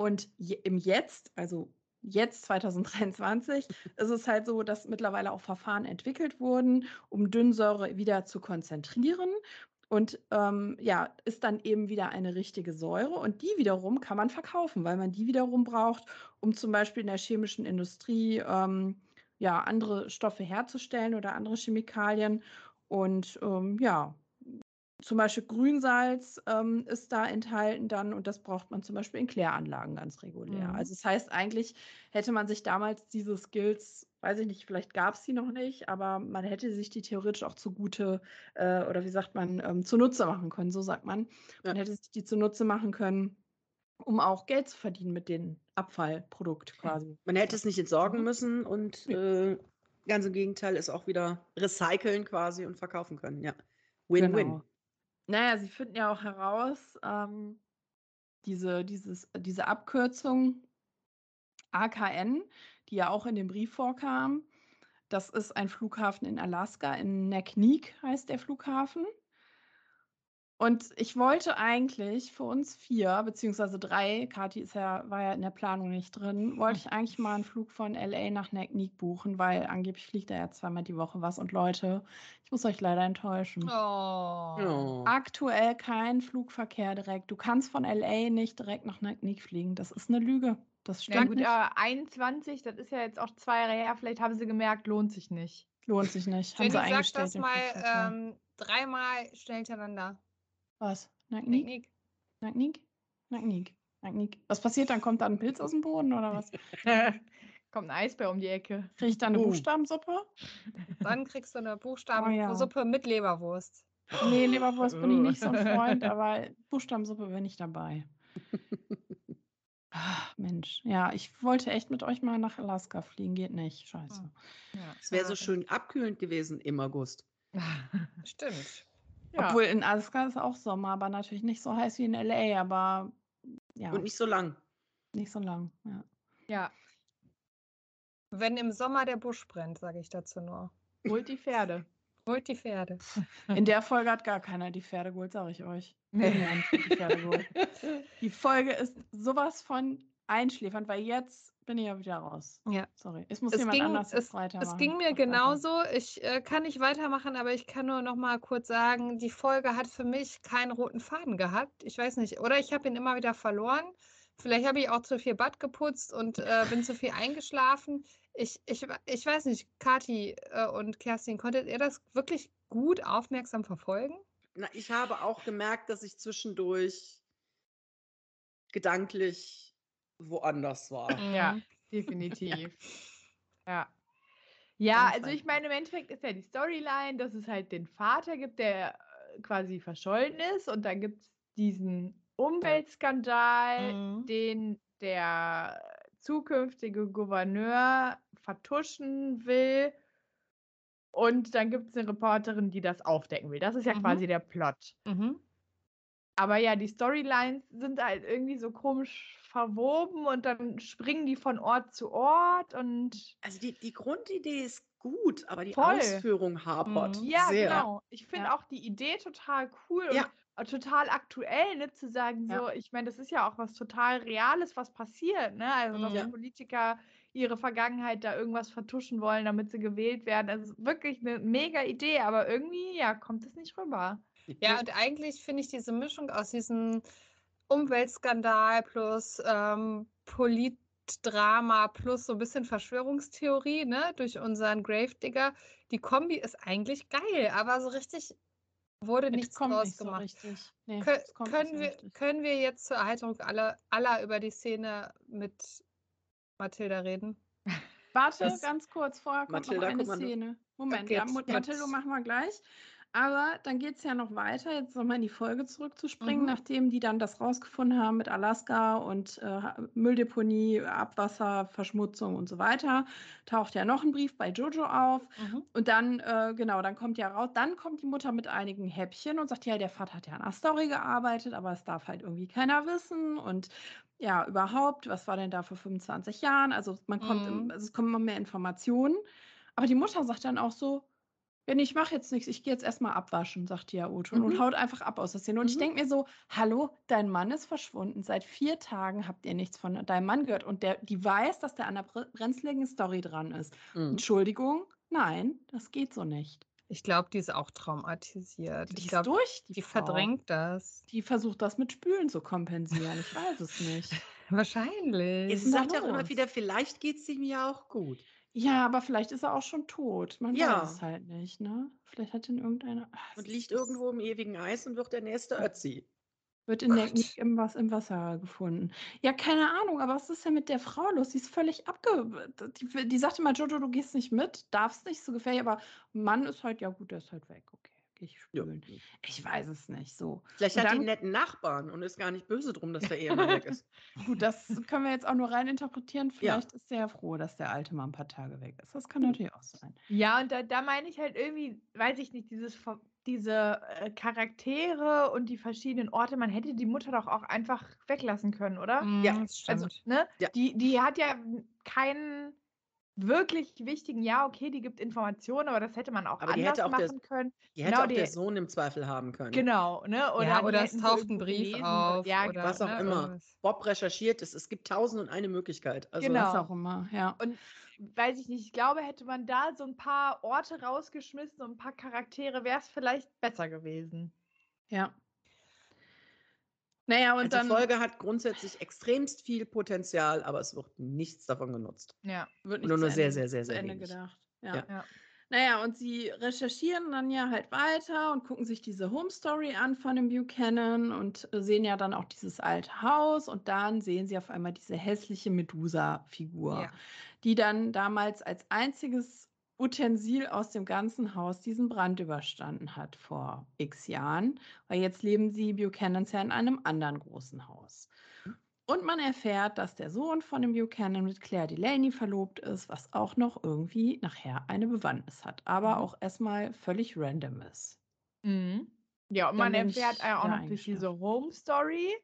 Und im Jetzt, also jetzt 2023, *laughs* ist es halt so, dass mittlerweile auch Verfahren entwickelt wurden, um Dünnsäure wieder zu konzentrieren. Und ähm, ja, ist dann eben wieder eine richtige Säure. Und die wiederum kann man verkaufen, weil man die wiederum braucht, um zum Beispiel in der chemischen Industrie ähm, ja, andere Stoffe herzustellen oder andere Chemikalien. Und ähm, ja, zum Beispiel Grünsalz ähm, ist da enthalten dann und das braucht man zum Beispiel in Kläranlagen ganz regulär. Mhm. Also das heißt, eigentlich hätte man sich damals diese Skills, weiß ich nicht, vielleicht gab es die noch nicht, aber man hätte sich die theoretisch auch zugute äh, oder wie sagt man, ähm, zunutze machen können, so sagt man. Man hätte sich die zunutze machen können, um auch Geld zu verdienen mit dem Abfallprodukt quasi. Man hätte es nicht entsorgen mhm. müssen und äh, ganz im Gegenteil, es auch wieder recyceln quasi und verkaufen können. Ja. Win-win. Genau. Naja, sie finden ja auch heraus, ähm, diese, dieses, diese Abkürzung AKN, die ja auch in dem Brief vorkam, das ist ein Flughafen in Alaska, in Naknek heißt der Flughafen. Und ich wollte eigentlich für uns vier, beziehungsweise drei, Kathi ist ja, war ja in der Planung nicht drin, wollte ich eigentlich mal einen Flug von LA nach Naknek buchen, weil angeblich fliegt er ja zweimal die Woche was. Und Leute, ich muss euch leider enttäuschen. Oh. Aktuell kein Flugverkehr direkt. Du kannst von LA nicht direkt nach Naknek fliegen. Das ist eine Lüge. Das stimmt. Ja, gut, nicht. aber 21, das ist ja jetzt auch zwei Jahre her. Vielleicht haben sie gemerkt, lohnt sich nicht. Lohnt sich nicht. Haben Jenny, sie eingestellt. Sag das mal ähm, dreimal schnell hintereinander. Was? Nacknik? Nacknik? Nacknik. Nacknik. Was passiert dann? Kommt da ein Pilz aus dem Boden oder was? *laughs* Kommt ein Eisbär um die Ecke. Krieg ich da eine oh. Buchstabensuppe? Dann kriegst du eine Buchstabensuppe oh, ja. mit Leberwurst. Nee, Leberwurst bin ich nicht so ein *laughs* Freund, aber Buchstabensuppe bin ich dabei. Ach, Mensch, ja, ich wollte echt mit euch mal nach Alaska fliegen, geht nicht. Scheiße. Ja, es wäre so schön abkühlend gewesen im August. *laughs* Stimmt. Ja. Obwohl in Alaska ist auch Sommer, aber natürlich nicht so heiß wie in LA, aber ja. Und nicht so lang. Nicht so lang, ja. Ja. Wenn im Sommer der Busch brennt, sage ich dazu nur. Holt die Pferde. Holt die Pferde. In der Folge hat gar keiner die Pferde geholt, sage ich euch. die, Pferde *laughs* die Folge ist sowas von einschläfernd, weil jetzt bin ich ja wieder raus. Ja. Sorry. Es muss es jemand ging, anders es, weitermachen. Es ging mir genauso. Ich äh, kann nicht weitermachen, aber ich kann nur noch mal kurz sagen, die Folge hat für mich keinen roten Faden gehabt. Ich weiß nicht. Oder ich habe ihn immer wieder verloren. Vielleicht habe ich auch zu viel Bad geputzt und äh, bin zu viel eingeschlafen. Ich, ich, ich weiß nicht, Kathi äh, und Kerstin, konntet ihr das wirklich gut aufmerksam verfolgen? Na, ich habe auch gemerkt, dass ich zwischendurch gedanklich woanders war. Ja, mhm. definitiv. *laughs* ja. Ja, also ich meine, im Endeffekt ist ja die Storyline, dass es halt den Vater gibt, der äh, quasi verschollen ist und dann gibt es diesen Umweltskandal, mhm. den der zukünftige Gouverneur vertuschen will. Und dann gibt es eine Reporterin, die das aufdecken will. Das ist ja mhm. quasi der Plot. Mhm. Aber ja, die Storylines sind halt irgendwie so komisch verwoben und dann springen die von Ort zu Ort und Also die, die Grundidee ist gut, aber die Voll. Ausführung hapert Mhm. ja, sehr. genau. Ich finde Ja. auch die Idee total cool Ja. und äh, total aktuell, ne, zu sagen, Ja. so, ich meine, das ist ja auch was total Reales, was passiert, ne? Also, dass. Politiker ihre Vergangenheit da irgendwas vertuschen wollen, damit sie gewählt werden. Also wirklich eine mega Idee, aber irgendwie, ja, kommt es nicht rüber. Ja, und eigentlich finde ich diese Mischung aus diesem Umweltskandal plus ähm, Politdrama plus so ein bisschen Verschwörungstheorie, ne, durch unseren Gravedigger, die Kombi ist eigentlich geil, aber so richtig wurde Es nichts kommt draus nicht so gemacht. richtig. Nee, Kö es kommt können, nicht so wir, richtig. können wir jetzt zur Erheiterung aller, aller über die Szene mit Mathilda reden? Warte, Das- ganz kurz, vorher kommt Mathilda, noch eine Kommando. Szene. Moment, ja. Mut- Jetzt. Mathildo machen wir gleich. Aber dann geht es ja noch weiter, jetzt nochmal in die Folge zurückzuspringen, Mhm. nachdem die dann das rausgefunden haben mit Alaska und äh, Mülldeponie, Abwasser, Verschmutzung und so weiter, taucht ja noch ein Brief bei Jojo auf. Und dann, äh, genau, dann kommt ja raus, dann kommt die Mutter mit einigen Häppchen und sagt, ja, der Vater hat ja an der Story gearbeitet, aber es darf halt irgendwie keiner wissen. Und ja, überhaupt, was war denn da vor 25 Jahren? Also man kommt, im, Mhm. also es kommen immer mehr Informationen. Aber die Mutter sagt dann auch so, ja, nee, ich mache jetzt nichts, ich gehe jetzt erstmal abwaschen, sagt die ja Oton und Mhm. haut einfach ab aus der Szene. Und ich Mhm. denke mir so, hallo, dein Mann ist verschwunden. Seit vier Tagen habt ihr nichts von deinem Mann gehört. Und der, die weiß, dass der an der bre- brenzligen Story dran ist. Mhm. Entschuldigung, nein, das geht so nicht. Ich glaube, die ist auch traumatisiert. Die ich ist glaube, durch, die, die Frau. verdrängt das. Die versucht das mit Spülen zu kompensieren. Ich weiß es nicht. *laughs* Wahrscheinlich. Da sagt er auch immer wieder, vielleicht geht es ihm ja auch gut. Ja, aber vielleicht ist er auch schon tot. Man Ja. weiß es halt nicht, ne? Vielleicht hat ihn irgendeiner. Ah, es Und liegt irgendwo im ewigen Eis und wird der nächste Ötzi. Wird in der, Gott. im, was, im Wasser gefunden. Ja, keine Ahnung, aber was ist denn mit der Frau los? Sie ist völlig abge. Die, die sagte mal, Jojo, du gehst nicht mit, darfst nicht, so gefährlich, aber Mann ist halt, ja gut, der ist halt weg, okay, gehe ich Ja. spülen. Ich weiß es nicht, so. Vielleicht Und hat die dann- einen netten Nachbarn und ist gar nicht böse drum, dass der Ehemann weg ist. *laughs* Gut, das können wir jetzt auch nur rein interpretieren. *laughs* Ja. Vielleicht ist er ja froh, dass der alte mal ein paar Tage weg ist. Das kann natürlich auch sein. Ja, und da, da meine ich halt irgendwie, weiß ich nicht, dieses, diese äh, Charaktere und die verschiedenen Orte, man hätte die Mutter doch auch einfach weglassen können, oder? Mhm, Ja, das Also, stimmt. ne? Ja. Die, die hat ja keinen wirklich wichtigen, ja, okay, die gibt Informationen, aber das hätte man auch Aber anders hätte auch der- machen können. Die hätte Genau, auch die- der Sohn im Zweifel haben können. Genau, ne? Oder, ja, oder es taucht ein Brief gelesen auf. Ja, oder, was auch ne, immer. irgendwas. Bob recherchiert es. Es gibt tausend und eine Möglichkeit. Also, Genau. Was auch immer, ja. Und weiß ich nicht, ich glaube, hätte man da so ein paar Orte rausgeschmissen und ein paar Charaktere, wäre es vielleicht besser gewesen. Ja. Naja, und Also dann die Folge hat grundsätzlich extremst viel Potenzial, aber es wird nichts davon genutzt. Ja. wird Nur nicht nur zu sehr, Ende- sehr, sehr, zu sehr Ende wenig. gedacht. Ja. Ja. Ja. Naja, und sie recherchieren dann ja halt weiter und gucken sich diese Home Story an von dem Buchanan und äh, sehen ja dann auch dieses alte Haus und dann sehen sie auf einmal diese hässliche Medusa-Figur, Ja. die dann damals als einziges Utensil aus dem ganzen Haus diesen Brand überstanden hat vor x Jahren, weil jetzt leben sie Buchanans ja in einem anderen großen Haus. Und man erfährt, dass der Sohn von dem Buchanan mit Claire Delaney verlobt ist, was auch noch irgendwie nachher eine Bewandtnis hat, aber Mhm. auch erstmal völlig random ist. Mhm. Ja, und Dann man erfährt ja auch noch durch diese. Home Story,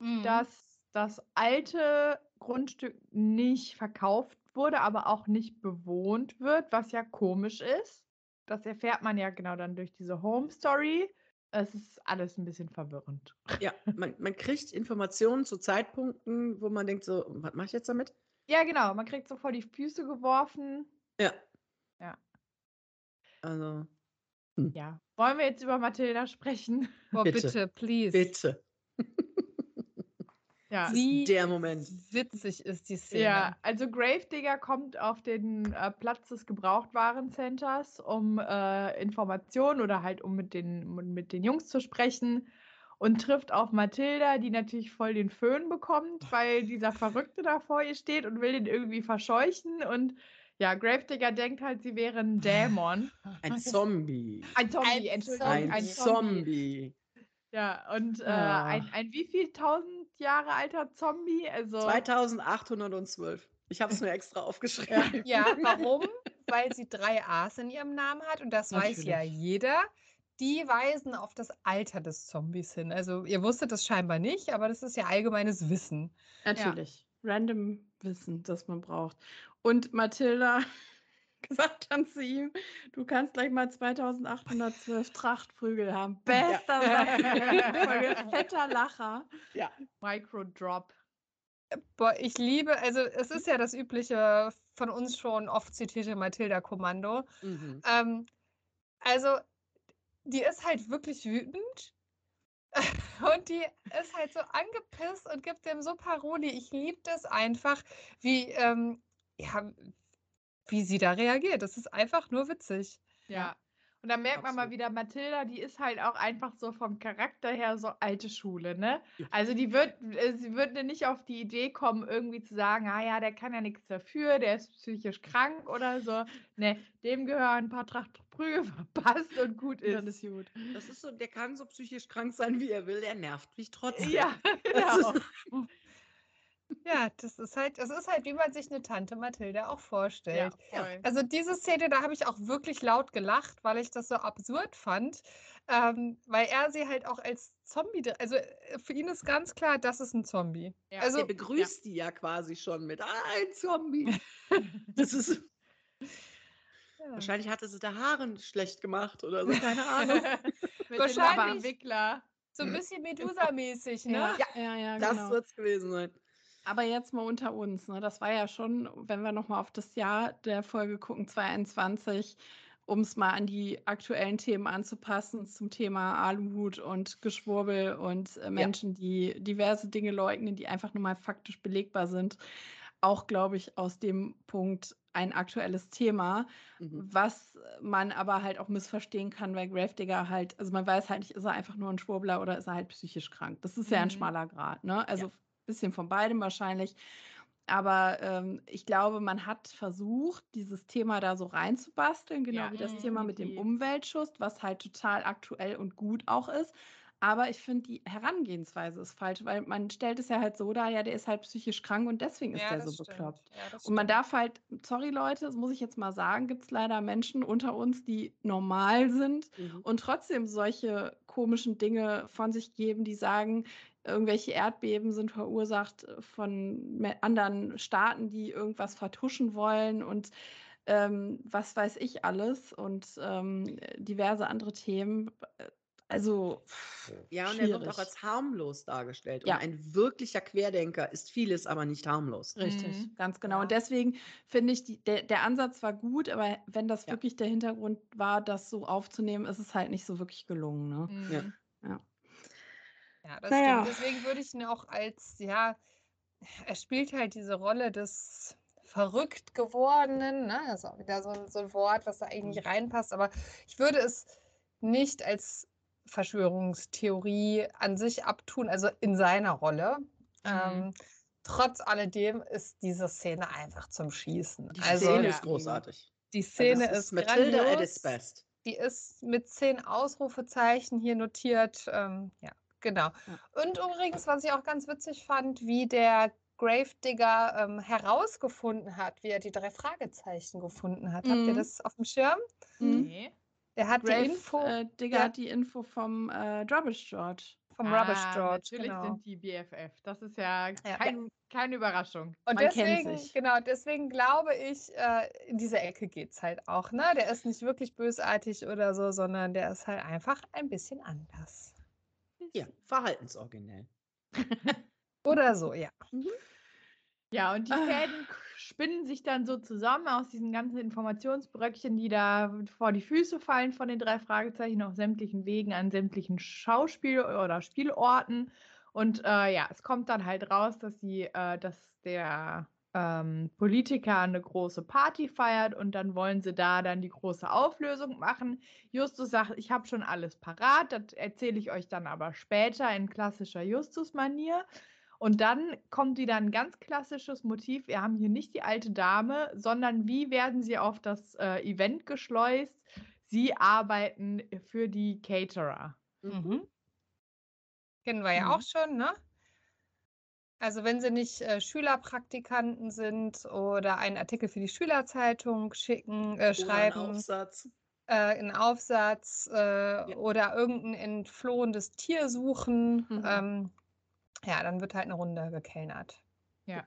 Mhm. dass das alte Grundstück nicht verkauft wurde, aber auch nicht bewohnt wird, was ja komisch ist. Das erfährt man ja genau dann durch diese Home Story. Es ist alles ein bisschen verwirrend. Ja, man, man kriegt Informationen zu Zeitpunkten, wo man denkt so, was mache ich jetzt damit? Ja, genau, man kriegt so vor die Füße geworfen. Ja. Ja. Also, Ja. Wollen wir jetzt über Mathilda sprechen? *laughs* Boah, bitte. bitte, please. bitte. Ja. Wie ist der Moment. witzig ist die Szene. Ja, also Gravedigger kommt auf den äh, Platz des Gebrauchtwarencenters, um äh, Informationen oder halt um mit den, mit den Jungs zu sprechen und trifft auf Mathilda, die natürlich voll den Föhn bekommt, weil dieser Verrückte da vor ihr steht und will den irgendwie verscheuchen und ja, Gravedigger denkt halt, sie wäre ein Dämon. *laughs* Ein Zombie. Ein Zombie, Ein Entschuldigung, Ein ein Zombie. Zombie. Ja, und äh, Ah. ein, ein wie viel tausend Jahre alter Zombie? Also 2812. Ich habe es mir extra aufgeschrieben. Ja, warum? *laughs* Weil sie drei A's in ihrem Namen hat und das weiß ja Natürlich. jeder. die weisen auf das Alter des Zombies hin. Also ihr wusstet das scheinbar nicht, aber das ist ja allgemeines Wissen. Natürlich. Random Wissen, das man braucht. Und Mathilda *laughs* gesagt dann zu ihm, du kannst gleich mal 2812 Trachtprügel haben. Bester Folge. Fetter Lacher. Ja. Microdrop. Boah, ich liebe, also es ist ja das übliche von uns schon oft zitierte Mathilda-Kommando. Mhm. Ähm, also, die ist halt wirklich wütend. *laughs* Und die ist halt so angepisst und gibt dem so Paroli. Ich liebe das einfach, wie, ähm, ja, wie sie da reagiert. Das ist einfach nur witzig. Ja. Und dann merkt man mal Absolut. wieder, Mathilda, die ist halt auch einfach so vom Charakter her so alte Schule, ne? Also die wird, äh, sie würde nicht auf die Idee kommen, irgendwie zu sagen, ah ja, der kann ja nichts dafür, der ist psychisch krank oder so. Ne, dem gehören ein paar Trachtprügel *laughs* verpasst und gut Dann ist. ist gut. Das ist so, der kann so psychisch krank sein, wie er will, er nervt mich trotzdem. *laughs* Ja, genau. Ja, das ist halt, das ist halt, wie man sich eine Tante Mathilda auch vorstellt. Ja. Also diese Szene, da habe ich auch wirklich laut gelacht, weil ich das so absurd fand, ähm, weil er sie halt auch als Zombie, also äh, für ihn ist ganz klar, das ist ein Zombie. Ja. also er begrüßt die ja quasi schon mit, ah, ein Zombie. *laughs* Das ist, ja. wahrscheinlich hatte sie da Haaren schlecht gemacht oder so, keine Ahnung. *laughs* Mit Wahrscheinlich- so ein bisschen Medusa-mäßig, ne? Ja, ja, ja, Das genau. wird es gewesen sein. Aber jetzt mal unter uns, ne? Das war ja schon, wenn wir nochmal auf das Jahr der Folge gucken, 2021, um es mal an die aktuellen Themen anzupassen, zum Thema Aluhut und Geschwurbel und äh, Menschen, die diverse Dinge leugnen, die einfach nur mal faktisch belegbar sind. Auch, glaube ich, aus dem Punkt ein aktuelles Thema, Mhm. was man aber halt auch missverstehen kann, weil Gravedigger halt, also man weiß halt nicht, ist er einfach nur ein Schwurbler oder ist er halt psychisch krank. Das ist ja ein Mhm. schmaler Grad, ne? Also Ja. Bisschen von beidem wahrscheinlich. Aber ähm, ich glaube, man hat versucht, dieses Thema da so reinzubasteln, genau Ja, wie das Thema mit dem. Umweltschutz, was halt total aktuell und gut auch ist. Aber ich finde, die Herangehensweise ist falsch, weil man stellt es ja halt so dar, ja, der ist halt psychisch krank und deswegen ist Ja, der so stimmt. bekloppt. Ja, Und man darf halt, sorry Leute, das muss ich jetzt mal sagen, gibt es leider Menschen unter uns, die normal sind Mhm. und trotzdem solche komischen Dinge von sich geben, die sagen, irgendwelche Erdbeben sind verursacht äh, von anderen Staaten, die irgendwas vertuschen wollen und ähm, was weiß ich alles und ähm, diverse andere Themen. Äh, Also Ja, und er wird auch schwierig. als harmlos dargestellt. Ja. Und ein wirklicher Querdenker ist vieles, aber nicht harmlos. Richtig, Mhm. ganz genau. Ja. Und deswegen finde ich, die, der, der Ansatz war gut, aber wenn das Ja. wirklich der Hintergrund war, das so aufzunehmen, ist es halt nicht so wirklich gelungen. Ne? Mhm. Ja, das Naja. stimmt. Deswegen würde ich ihn auch als, ja, er spielt halt diese Rolle des verrückt gewordenen, ne? Das ist auch wieder so ein, so ein Wort, was da eigentlich nicht reinpasst, aber ich würde es nicht als Verschwörungstheorie an sich abtun, also in seiner Rolle. Ähm, trotz alledem ist diese Szene einfach zum Schießen. Die also Szene ja. ist großartig. die Also Szene das ist Matilda at grandios. its best. Die ist mit zehn Ausrufezeichen hier notiert. Ähm, ja, genau. Und übrigens, was ich auch ganz witzig fand, wie der Gravedigger ähm, herausgefunden hat, wie er die drei Fragezeichen gefunden hat. Habt ihr Mhm. das auf dem Schirm? Mhm. Nee. Der hat Grave, die Info äh, Digger ja. hat die Info vom äh, Rubbish George. vom Rubbish Ah, George. Natürlich Genau. sind die BFF. Das ist ja, Ja. kein, keine Überraschung. Und Man kennt deswegen, sich. genau, deswegen glaube ich, äh, in diese Ecke geht es halt auch. Ne? Der ist nicht wirklich bösartig oder so, sondern der ist halt einfach ein bisschen anders. Ja, verhaltensoriginell. *laughs* Oder so, ja. Ja, und die Ah. Fäden spinnen sich dann so zusammen aus diesen ganzen Informationsbröckchen, die da vor die Füße fallen von den drei Fragezeichen auf sämtlichen Wegen an sämtlichen Schauspiel- oder Spielorten. Und äh, ja, es kommt dann halt raus, dass sie, äh, dass der ähm, Politiker eine große Party feiert und dann wollen sie da dann die große Auflösung machen. Justus sagt, ich habe schon alles parat, das erzähle ich euch dann aber später in klassischer Justus-Manier. Und dann kommt wieder ein ganz klassisches Motiv. Wir haben hier nicht die alte Dame, sondern wie werden sie auf das äh, Event geschleust? Sie arbeiten für die Caterer. Mhm. Kennen wir ja Mhm. auch schon, ne? Also wenn sie nicht äh, Schülerpraktikanten sind oder einen Artikel für die Schülerzeitung schicken, äh, schreiben, Aufsatz. äh, einen Aufsatz äh, oder irgendein entflohenes Tier suchen. Mhm. Ähm, ja, dann wird halt eine Runde gekellnert. Ja.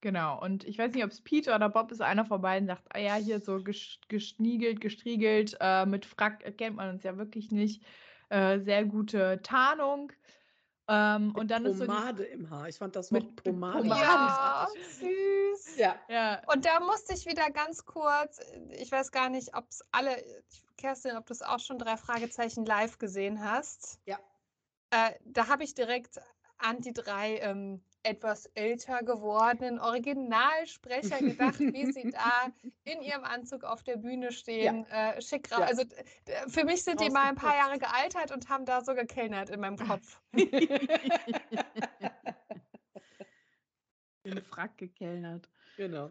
Genau. Und ich weiß nicht, ob es Pete oder Bob ist, einer von beiden sagt, ah ja, hier so gesch geschniegelt, gestriegelt, äh, mit Frack erkennt man uns ja wirklich nicht. Äh, sehr gute Tarnung. Ähm, und dann ist so die, Pomade im Haar. Ich fand das Mit- Wort mit Pomade. Pomade. Ja, *laughs* süß. Ja. ja, Und da musste ich wieder ganz kurz, ich weiß gar nicht, ob es alle, Kerstin, ob du es auch schon drei Fragezeichen live gesehen hast. Ja. Äh, da habe ich direkt an die drei ähm, etwas älter gewordenen Originalsprecher gedacht, wie sie *laughs* da in ihrem Anzug auf der Bühne stehen. Äh, schick Ja. Also für mich sind die mal ein paar Jahre gealtert und haben da so gekellnert in meinem *laughs* Kopf. Den Frack gekellnert. genau.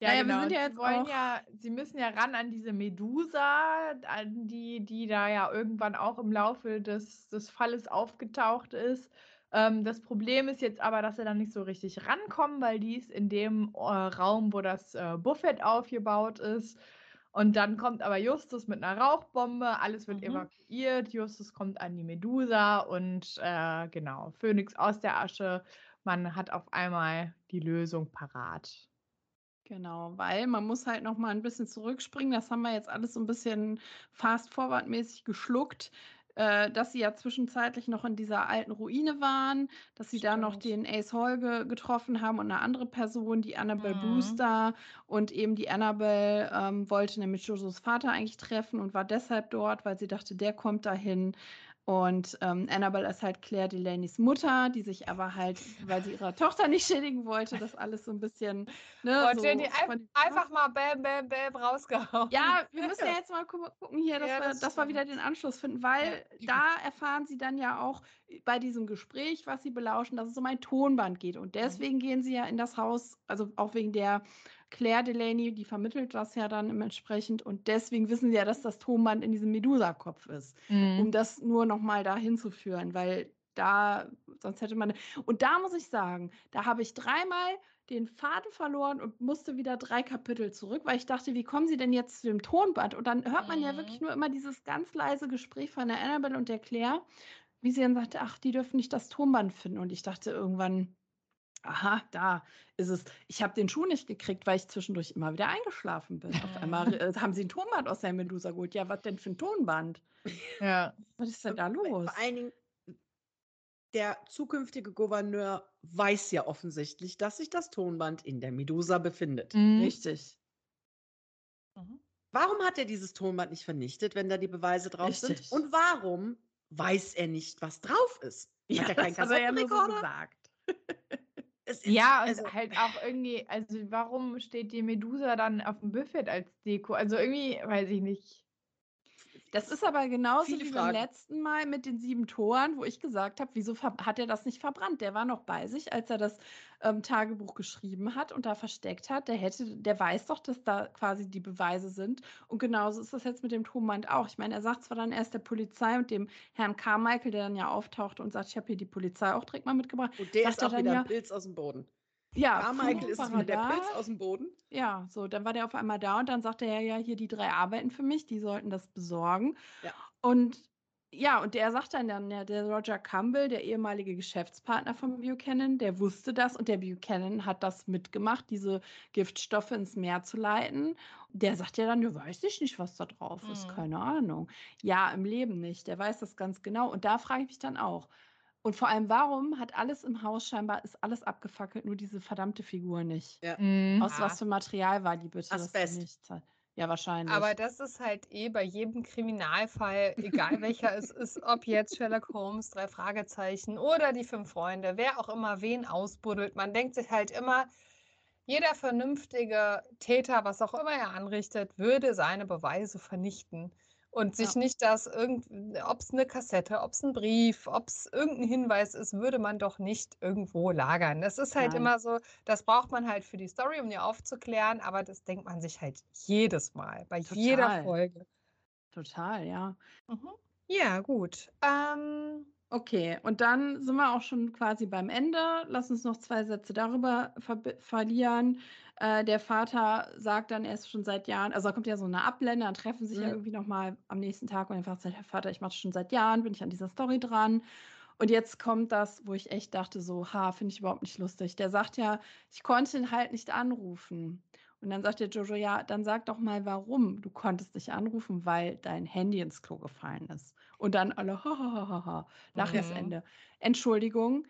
Ja, Naja, wir genau. sind und ja sie jetzt wollen auch- ja, sie müssen ja ran an diese Medusa, an die, die da ja irgendwann auch im Laufe des, des Falles aufgetaucht ist. Ähm, das Problem ist jetzt aber, dass sie dann nicht so richtig rankommen, weil die ist in dem äh, Raum, wo das äh, Buffet aufgebaut ist. Und dann kommt aber Justus mit einer Rauchbombe, alles wird Mhm. evakuiert, Justus kommt an die Medusa und äh, genau, Phönix aus der Asche. Man hat auf einmal die Lösung parat. Genau, weil man muss halt noch mal ein bisschen zurückspringen. Das haben wir jetzt alles so ein bisschen fast-forward-mäßig geschluckt, äh, dass sie ja zwischenzeitlich noch in dieser alten Ruine waren, dass sie da noch Stimmt. den Ace Holge getroffen haben und eine andere Person, die Annabelle Mhm. Brewster. Und eben die Annabelle ähm, wollte nämlich Jojos Vater eigentlich treffen und war deshalb dort, weil sie dachte, der kommt dahin. Und ähm, Annabelle ist halt Claire Delaney's Mutter, die sich aber halt, weil sie ihre Tochter nicht schädigen wollte, das alles so ein bisschen. Ne, Und so die ein, von- einfach mal bäm, bäm, bäm rausgehauen. ja, wir müssen ja jetzt mal gu gucken hier, dass, Ja, wir, das dass wir wieder den Anschluss finden, weil da erfahren sie dann ja auch bei diesem Gespräch, was sie belauschen, dass es um ein Tonband geht. Und deswegen gehen sie ja in das Haus, also auch wegen der Claire Delaney, die vermittelt das ja dann entsprechend. Und deswegen wissen sie ja, dass das Tonband in diesem Medusa-Kopf ist Mhm. um das nur noch mal dahin zu führen, weil da, sonst hätte man. Und da muss ich sagen, da habe ich dreimal den Faden verloren und musste wieder drei Kapitel zurück, weil ich dachte, wie kommen sie denn jetzt zu dem Tonband? Und dann hört man ja Mhm. wirklich nur immer dieses ganz leise Gespräch von der Annabelle und der Claire, wie sie dann sagte, ach, die dürfen nicht das Tonband finden. Und ich dachte irgendwann, aha, da ist es. Ich habe den Schuh nicht gekriegt, weil ich zwischendurch immer wieder eingeschlafen bin. Auf einmal *laughs* äh, haben sie ein Tonband aus der Medusa geholt. Ja, was denn für ein Tonband? Ja. Was ist denn da los? Vor allen Dingen, der zukünftige Gouverneur weiß ja offensichtlich, dass sich das Tonband in der Medusa befindet. Mhm. Richtig. Warum hat er dieses Tonband nicht vernichtet, wenn da die Beweise drauf Richtig. sind? Und warum weiß er nicht, was drauf ist? Hat er keinen das hat er ja nur so Kassettenrekorder? gesagt. Ist- Ja, und also, halt auch irgendwie, also warum steht die Medusa dann auf dem Buffet als Deko? Also irgendwie, weiß ich nicht. Das ist aber genauso wie Fragen. beim letzten Mal mit den sieben Toren, wo ich gesagt habe, wieso hat er das nicht verbrannt? Der war noch bei sich, als er das ähm, Tagebuch geschrieben hat und da versteckt hat. Der hätte, der weiß doch, dass da quasi die Beweise sind. Und genauso ist das jetzt mit dem Tonband auch. Ich meine, er sagt zwar dann erst der Polizei und dem Herrn Carmichael, der dann ja auftaucht und sagt, ich habe hier die Polizei auch direkt mal mitgebracht. und der ist auch wieder ja- Pilz aus dem Boden. Ja, Carmichael ist war wieder er der. Pilz aus dem Boden. Ja, so, dann war der auf einmal da und dann sagte er ja, hier die drei arbeiten für mich, die sollten das besorgen. Ja. Und ja, und der sagt dann, dann ja, der Roger Campbell, der ehemalige Geschäftspartner von Buchanan, der wusste das und der Buchanan hat das mitgemacht, diese Giftstoffe ins Meer zu leiten. Der sagt ja dann, ja, weiß ich nicht, was da drauf ist, Mhm. keine Ahnung. Ja, im Leben nicht, der weiß das ganz genau. Und da frage ich mich dann auch. Und vor allem, warum hat alles im Haus scheinbar, ist alles abgefackelt, nur diese verdammte Figur nicht? Ja. Mhm. Aus was für Material war die bitte? Asbest. Ja, wahrscheinlich. Aber das ist halt eh bei jedem Kriminalfall, egal welcher es *laughs* ist, ob jetzt Sherlock Holmes, drei Fragezeichen oder die fünf Freunde, wer auch immer wen ausbuddelt. Man denkt sich halt immer, jeder vernünftige Täter, was auch immer er anrichtet, würde seine Beweise vernichten. Und sich Ja. nicht das irgend, ob es eine Kassette, ob es ein Brief, ob es irgendein Hinweis ist, würde man doch nicht irgendwo lagern. Das ist halt Nein. immer so, das braucht man halt für die Story, um die aufzuklären, aber das denkt man sich halt jedes Mal, bei jeder Total. Folge. Total, ja. Ja, gut. Ähm, Okay, und dann sind wir auch schon quasi beim Ende. Lass uns noch zwei Sätze darüber ver verlieren. Äh, der Vater sagt dann erst schon seit Jahren, also da kommt ja so eine Ablende, dann treffen sich ja Mhm. irgendwie nochmal am nächsten Tag und einfach sagt der Vater, ich mache schon seit Jahren, bin ich an dieser Story dran. Und jetzt kommt das, wo ich echt dachte, so, ha, finde ich überhaupt nicht lustig. Der sagt ja, ich konnte ihn halt nicht anrufen. Und dann sagt der Jojo, ja, dann sag doch mal, warum du konntest dich anrufen, weil dein Handy ins Klo gefallen ist. Und dann alle, ha, ha, ha, ha, ha, Lachesende. Mhm. Entschuldigung,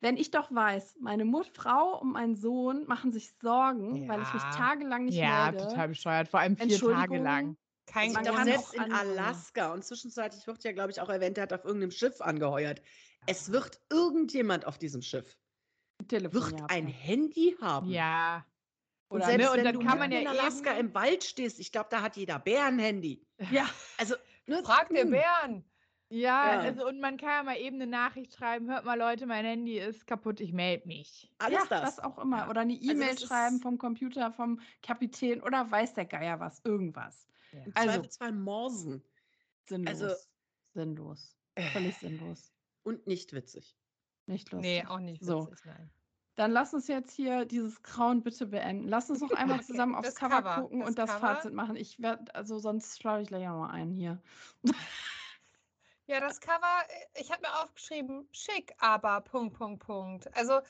wenn ich doch weiß, meine Mut, Frau und mein Sohn machen sich Sorgen, weil ich mich Ja. tagelang nicht ja, melde. total bescheuert. Vor allem vier Tage lang. Kein Grund. auch selbst in Alaska und zwischenzeitlich wird ja, glaube ich, auch erwähnt, er hat auf irgendeinem Schiff angeheuert. Es wird irgendjemand auf diesem Schiff Telefon wird ein? Handy haben. Ja. Und Oder- selbst ne, und wenn dann du kann man ja in Alaska eben- im Wald stehst, ich glaube, da hat jeder Bär ein Handy. Ja, Also, ne, Frag den Bären. Ja, Ja. also und man kann ja mal eben eine Nachricht schreiben, hört mal Leute, mein Handy ist kaputt, ich melde mich. Alles ja, das. was auch immer. Ja. Oder eine E-Mail das ist- schreiben vom Computer, vom Kapitän oder weiß der Geier was, irgendwas. Im Also- Zweifelsfall morsen. Sinnlos. Also- sinnlos. *sighs* Völlig sinnlos. Und nicht witzig. Nicht lustig. Nee, auch nicht So. witzig, nein. Dann lass uns jetzt hier dieses Grauen bitte beenden. Lass uns noch *laughs* einmal Okay, zusammen aufs das Cover, Cover, gucken das und das Cover. Fazit machen. Ich werde, also sonst schlaue ich gleich nochmal ein hier. *laughs* Ja, das Cover, äh, ich habe mir aufgeschrieben, schick, aber Punkt, Punkt, Punkt. Also,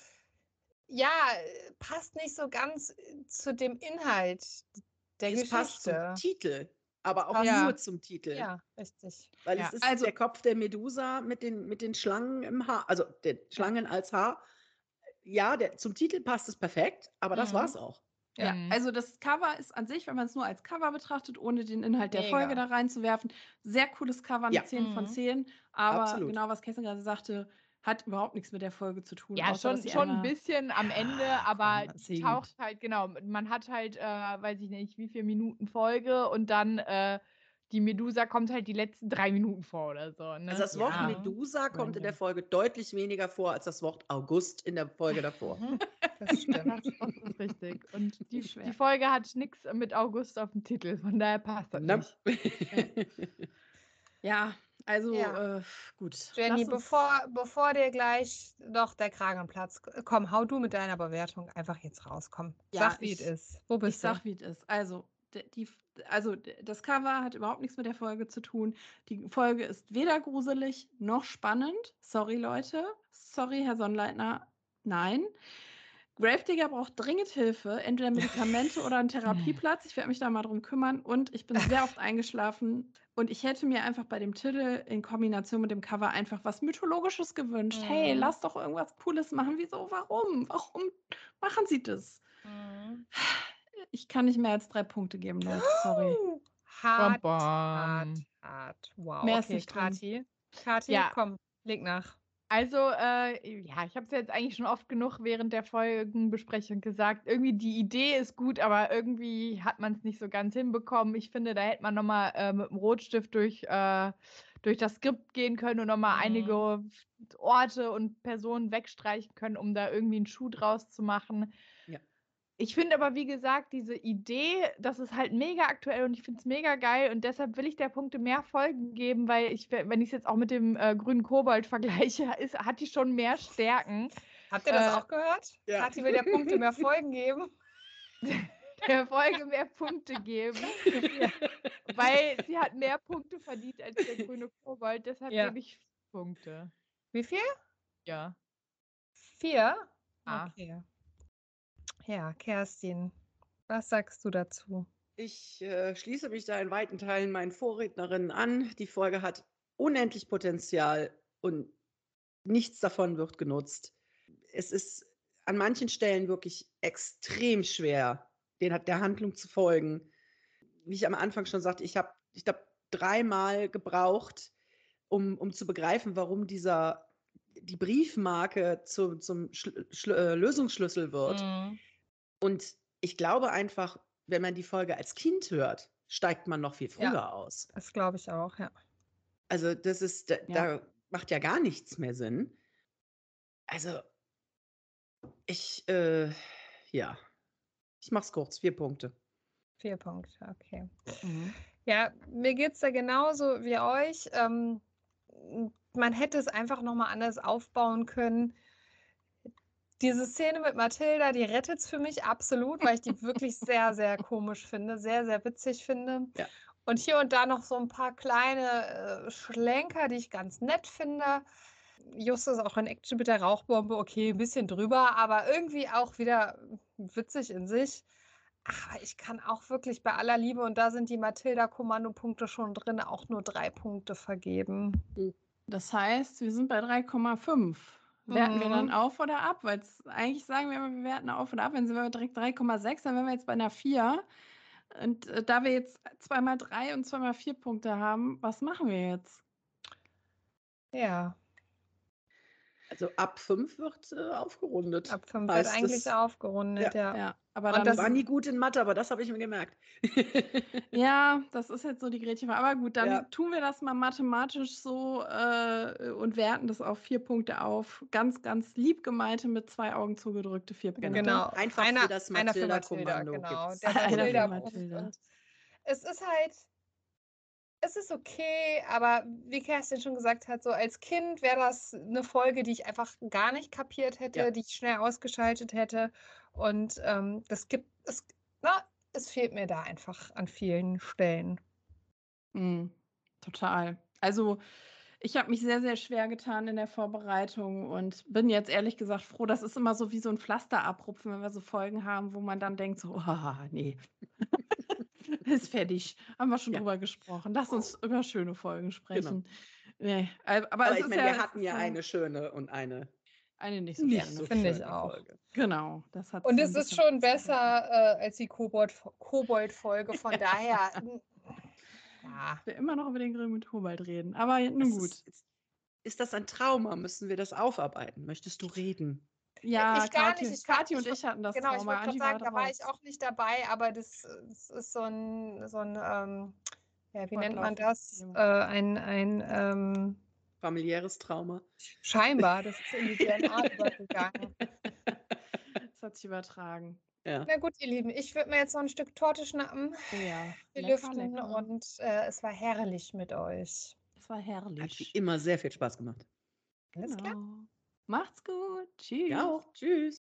ja, passt nicht so ganz äh, zu dem Inhalt der es passt zum Geschichte. Titel, aber auch Ja. nur zum Titel. Ja, richtig. Weil Ja. es ist Also- der Kopf der Medusa mit den, mit den Schlangen im Haar, also den Schlangen als Haar. Ja, der, zum Titel passt es perfekt, aber das Mhm. war's auch. Ja, Mhm. also das Cover ist an sich, wenn man es nur als Cover betrachtet, ohne den Inhalt der Mega. Folge da reinzuwerfen, sehr cooles Cover, eine Ja. 10 von Mhm. 10. Aber Absolut. genau, was Kerstin gerade sagte, hat überhaupt nichts mit der Folge zu tun. Ja, außer, schon, schon ein bisschen am Ende, Ja, aber taucht halt, genau, man hat halt, äh, weiß ich nicht, wie viele Minuten Folge und dann äh, die Medusa kommt halt die letzten drei Minuten vor oder so. Ne? Also das Wort ja. Medusa kommt in der. Folge deutlich weniger vor als das Wort August in der Folge davor. Mhm, das *laughs* stimmt. Das ist richtig. Und *laughs* die, die Folge hat nichts mit August auf dem Titel, von daher passt das nicht. *laughs* Ja, also Ja. Äh, gut. Jenny, bevor, bevor dir gleich noch der Kragen platzt, komm, hau du mit deiner Bewertung einfach jetzt raus. Komm, Ja, sag, wie es ich- ist. Wo Ich bist du? sag, wie es ist. Also, die, also das Cover hat überhaupt nichts mit der Folge zu tun. Die Folge ist weder gruselig noch spannend. Sorry, Leute. Sorry, Herr Sonnleitner. Nein. Gravedigger braucht dringend Hilfe, entweder Medikamente oder einen *laughs* Therapieplatz. Ich werde mich da mal drum kümmern. Und ich bin sehr oft eingeschlafen. Und ich hätte mir einfach bei dem Titel in Kombination mit dem Cover einfach was Mythologisches gewünscht. Hey, Mhm. lass doch irgendwas Cooles machen. Wieso? Warum? Warum machen Sie das? Mhm. Ich kann nicht mehr als drei Punkte geben, Leute. Sorry. Uh, Hart, Bam, hart, bam. hart. Wow. Mehr ist okay, nicht drin. Kathi. Kathi, Ja. komm, leg nach. Also, äh, ja, ich habe es jetzt eigentlich schon oft genug während der Folgenbesprechung gesagt. Irgendwie die Idee ist gut, aber irgendwie hat man es nicht so ganz hinbekommen. Ich finde, da hätte man nochmal äh, mit dem Rotstift durch, äh, durch das Skript gehen können und nochmal Mhm. einige Orte und Personen wegstreichen können, um da irgendwie einen Schuh draus zu machen. Ja. Ich finde aber, wie gesagt, diese Idee, das ist halt mega aktuell und ich finde es mega geil und deshalb will ich der Punkte mehr Folgen geben, weil ich, wenn ich es jetzt auch mit dem äh, grünen Kobold vergleiche, *laughs* ist, hat die schon mehr Stärken. Habt ihr das Äh, auch gehört? ja. Kathi will der Punkte mehr *laughs* Folgen geben. Der Folge mehr Punkte geben, weil sie hat mehr Punkte verdient als der grüne Kobold, deshalb Ja. gebe ich Punkte. Wie viel? Ja. Vier? Ah. Okay. Ja, Kerstin, was sagst du dazu? Ich äh, schließe mich da in weiten Teilen meinen Vorrednerinnen an. Die Folge hat unendlich Potenzial und nichts davon wird genutzt. Es ist an manchen Stellen wirklich extrem schwer, den, der Handlung zu folgen. Wie ich am Anfang schon sagte, ich habe, ich glaube, dreimal gebraucht, um, um zu begreifen, warum dieser die Briefmarke zu, zum Schl Schl äh, Lösungsschlüssel wird. Mhm. Und ich glaube einfach, wenn man die Folge als Kind hört, steigt man noch viel Ja. früher aus. Das glaube ich auch, ja. Also das ist, da, Ja. da macht ja gar nichts mehr Sinn. Also ich, äh, ja, ich mach's kurz, vier Punkte. Vier Punkte, okay. Mhm. Ja, mir geht es da genauso wie euch. Ähm, man hätte es einfach nochmal anders aufbauen können. Diese Szene mit Mathilda, die rettet es für mich absolut, weil ich die wirklich *laughs* sehr, sehr komisch finde, sehr, sehr witzig finde. Ja. Und hier und da noch so ein paar kleine äh, Schlenker, die ich ganz nett finde. Justus auch in Action mit der Rauchbombe, okay, ein bisschen drüber, aber irgendwie auch wieder witzig in sich. Aber ich kann auch wirklich bei aller Liebe, und da sind die Mathilda-Kommandopunkte schon drin, auch nur drei Punkte vergeben. Das heißt, wir sind bei 3,5. Werten wir dann Mhm. auf oder ab? Weil eigentlich sagen wir immer, wir werten auf oder ab. Wenn sie direkt 3,6, dann wären wir jetzt bei einer 4. Und äh, da wir jetzt zweimal 3 und zweimal 4 Punkte haben, was machen wir jetzt? Ja, Also ab fünf wird äh, aufgerundet. ab 5 wird eigentlich es- aufgerundet, ja. Ja, aber Und dann das- war nie gut in Mathe, aber das habe ich mir gemerkt. *laughs* Ja, das ist jetzt so die Gretchen. Aber gut, dann Ja. tun wir das mal mathematisch so äh, und werten das auf vier Punkte auf. Ganz, ganz lieb gemeinte, mit zwei Augen zugedrückte vier Punkte. Genau. Einfach für das einer für Mathilda-Kommando genau. gibt's. Der *laughs* Einer. Und es ist halt, es ist okay, aber wie Kerstin schon gesagt hat, so als Kind wäre das eine Folge, die ich einfach gar nicht kapiert hätte, Ja. die ich schnell ausgeschaltet hätte. Und ähm, das gibt, es, na, es fehlt mir da einfach an vielen Stellen. Mm, total. Also ich habe mich sehr, sehr schwer getan in der Vorbereitung und bin jetzt ehrlich gesagt froh. Das ist immer so wie so ein Pflaster abrupfen, wenn wir so Folgen haben, wo man dann denkt, so, ah, *laughs* nee. *laughs* ist fertig. Haben wir schon Ja. drüber gesprochen. Lass uns über schöne Folgen sprechen. Nee, aber, aber ich ist meine, ja, wir hatten ja eine schöne und eine eine nicht so nicht schöne. so Finde ich schöne auch. Folge. Genau, das hat Und es ist schon besser äh, als die Kobold- Kobold-Folge. *laughs* Von daher, ja. Wir immer noch über den Grill mit Hubert reden. Aber nun Das gut. Ist, ist das ein Trauma? Müssen wir das aufarbeiten? Möchtest du reden? Ja, ich gar Kathi, nicht, ich Kathi ich und ich hatten das Genau, ich Trauma. wollte gerade Angie sagen, da war ich auch nicht dabei, aber das, äh, das ist so ein, so ein ähm, ja, wie nennt man das? Äh, ein, ein ähm, Familiäres Trauma? scheinbar, das ist in die *laughs* DNA übergegangen. Das hat sich übertragen. Ja. Na gut, ihr Lieben, ich würde mir jetzt noch ein Stück Torte schnappen. Ja, Wir lecker, lüften lecker. und äh, es war herrlich mit euch. Das war Hat wie herrlich. immer sehr viel Spaß gemacht. Alles klar. Macht's gut. Tschüss. Ja auch. Tschüss.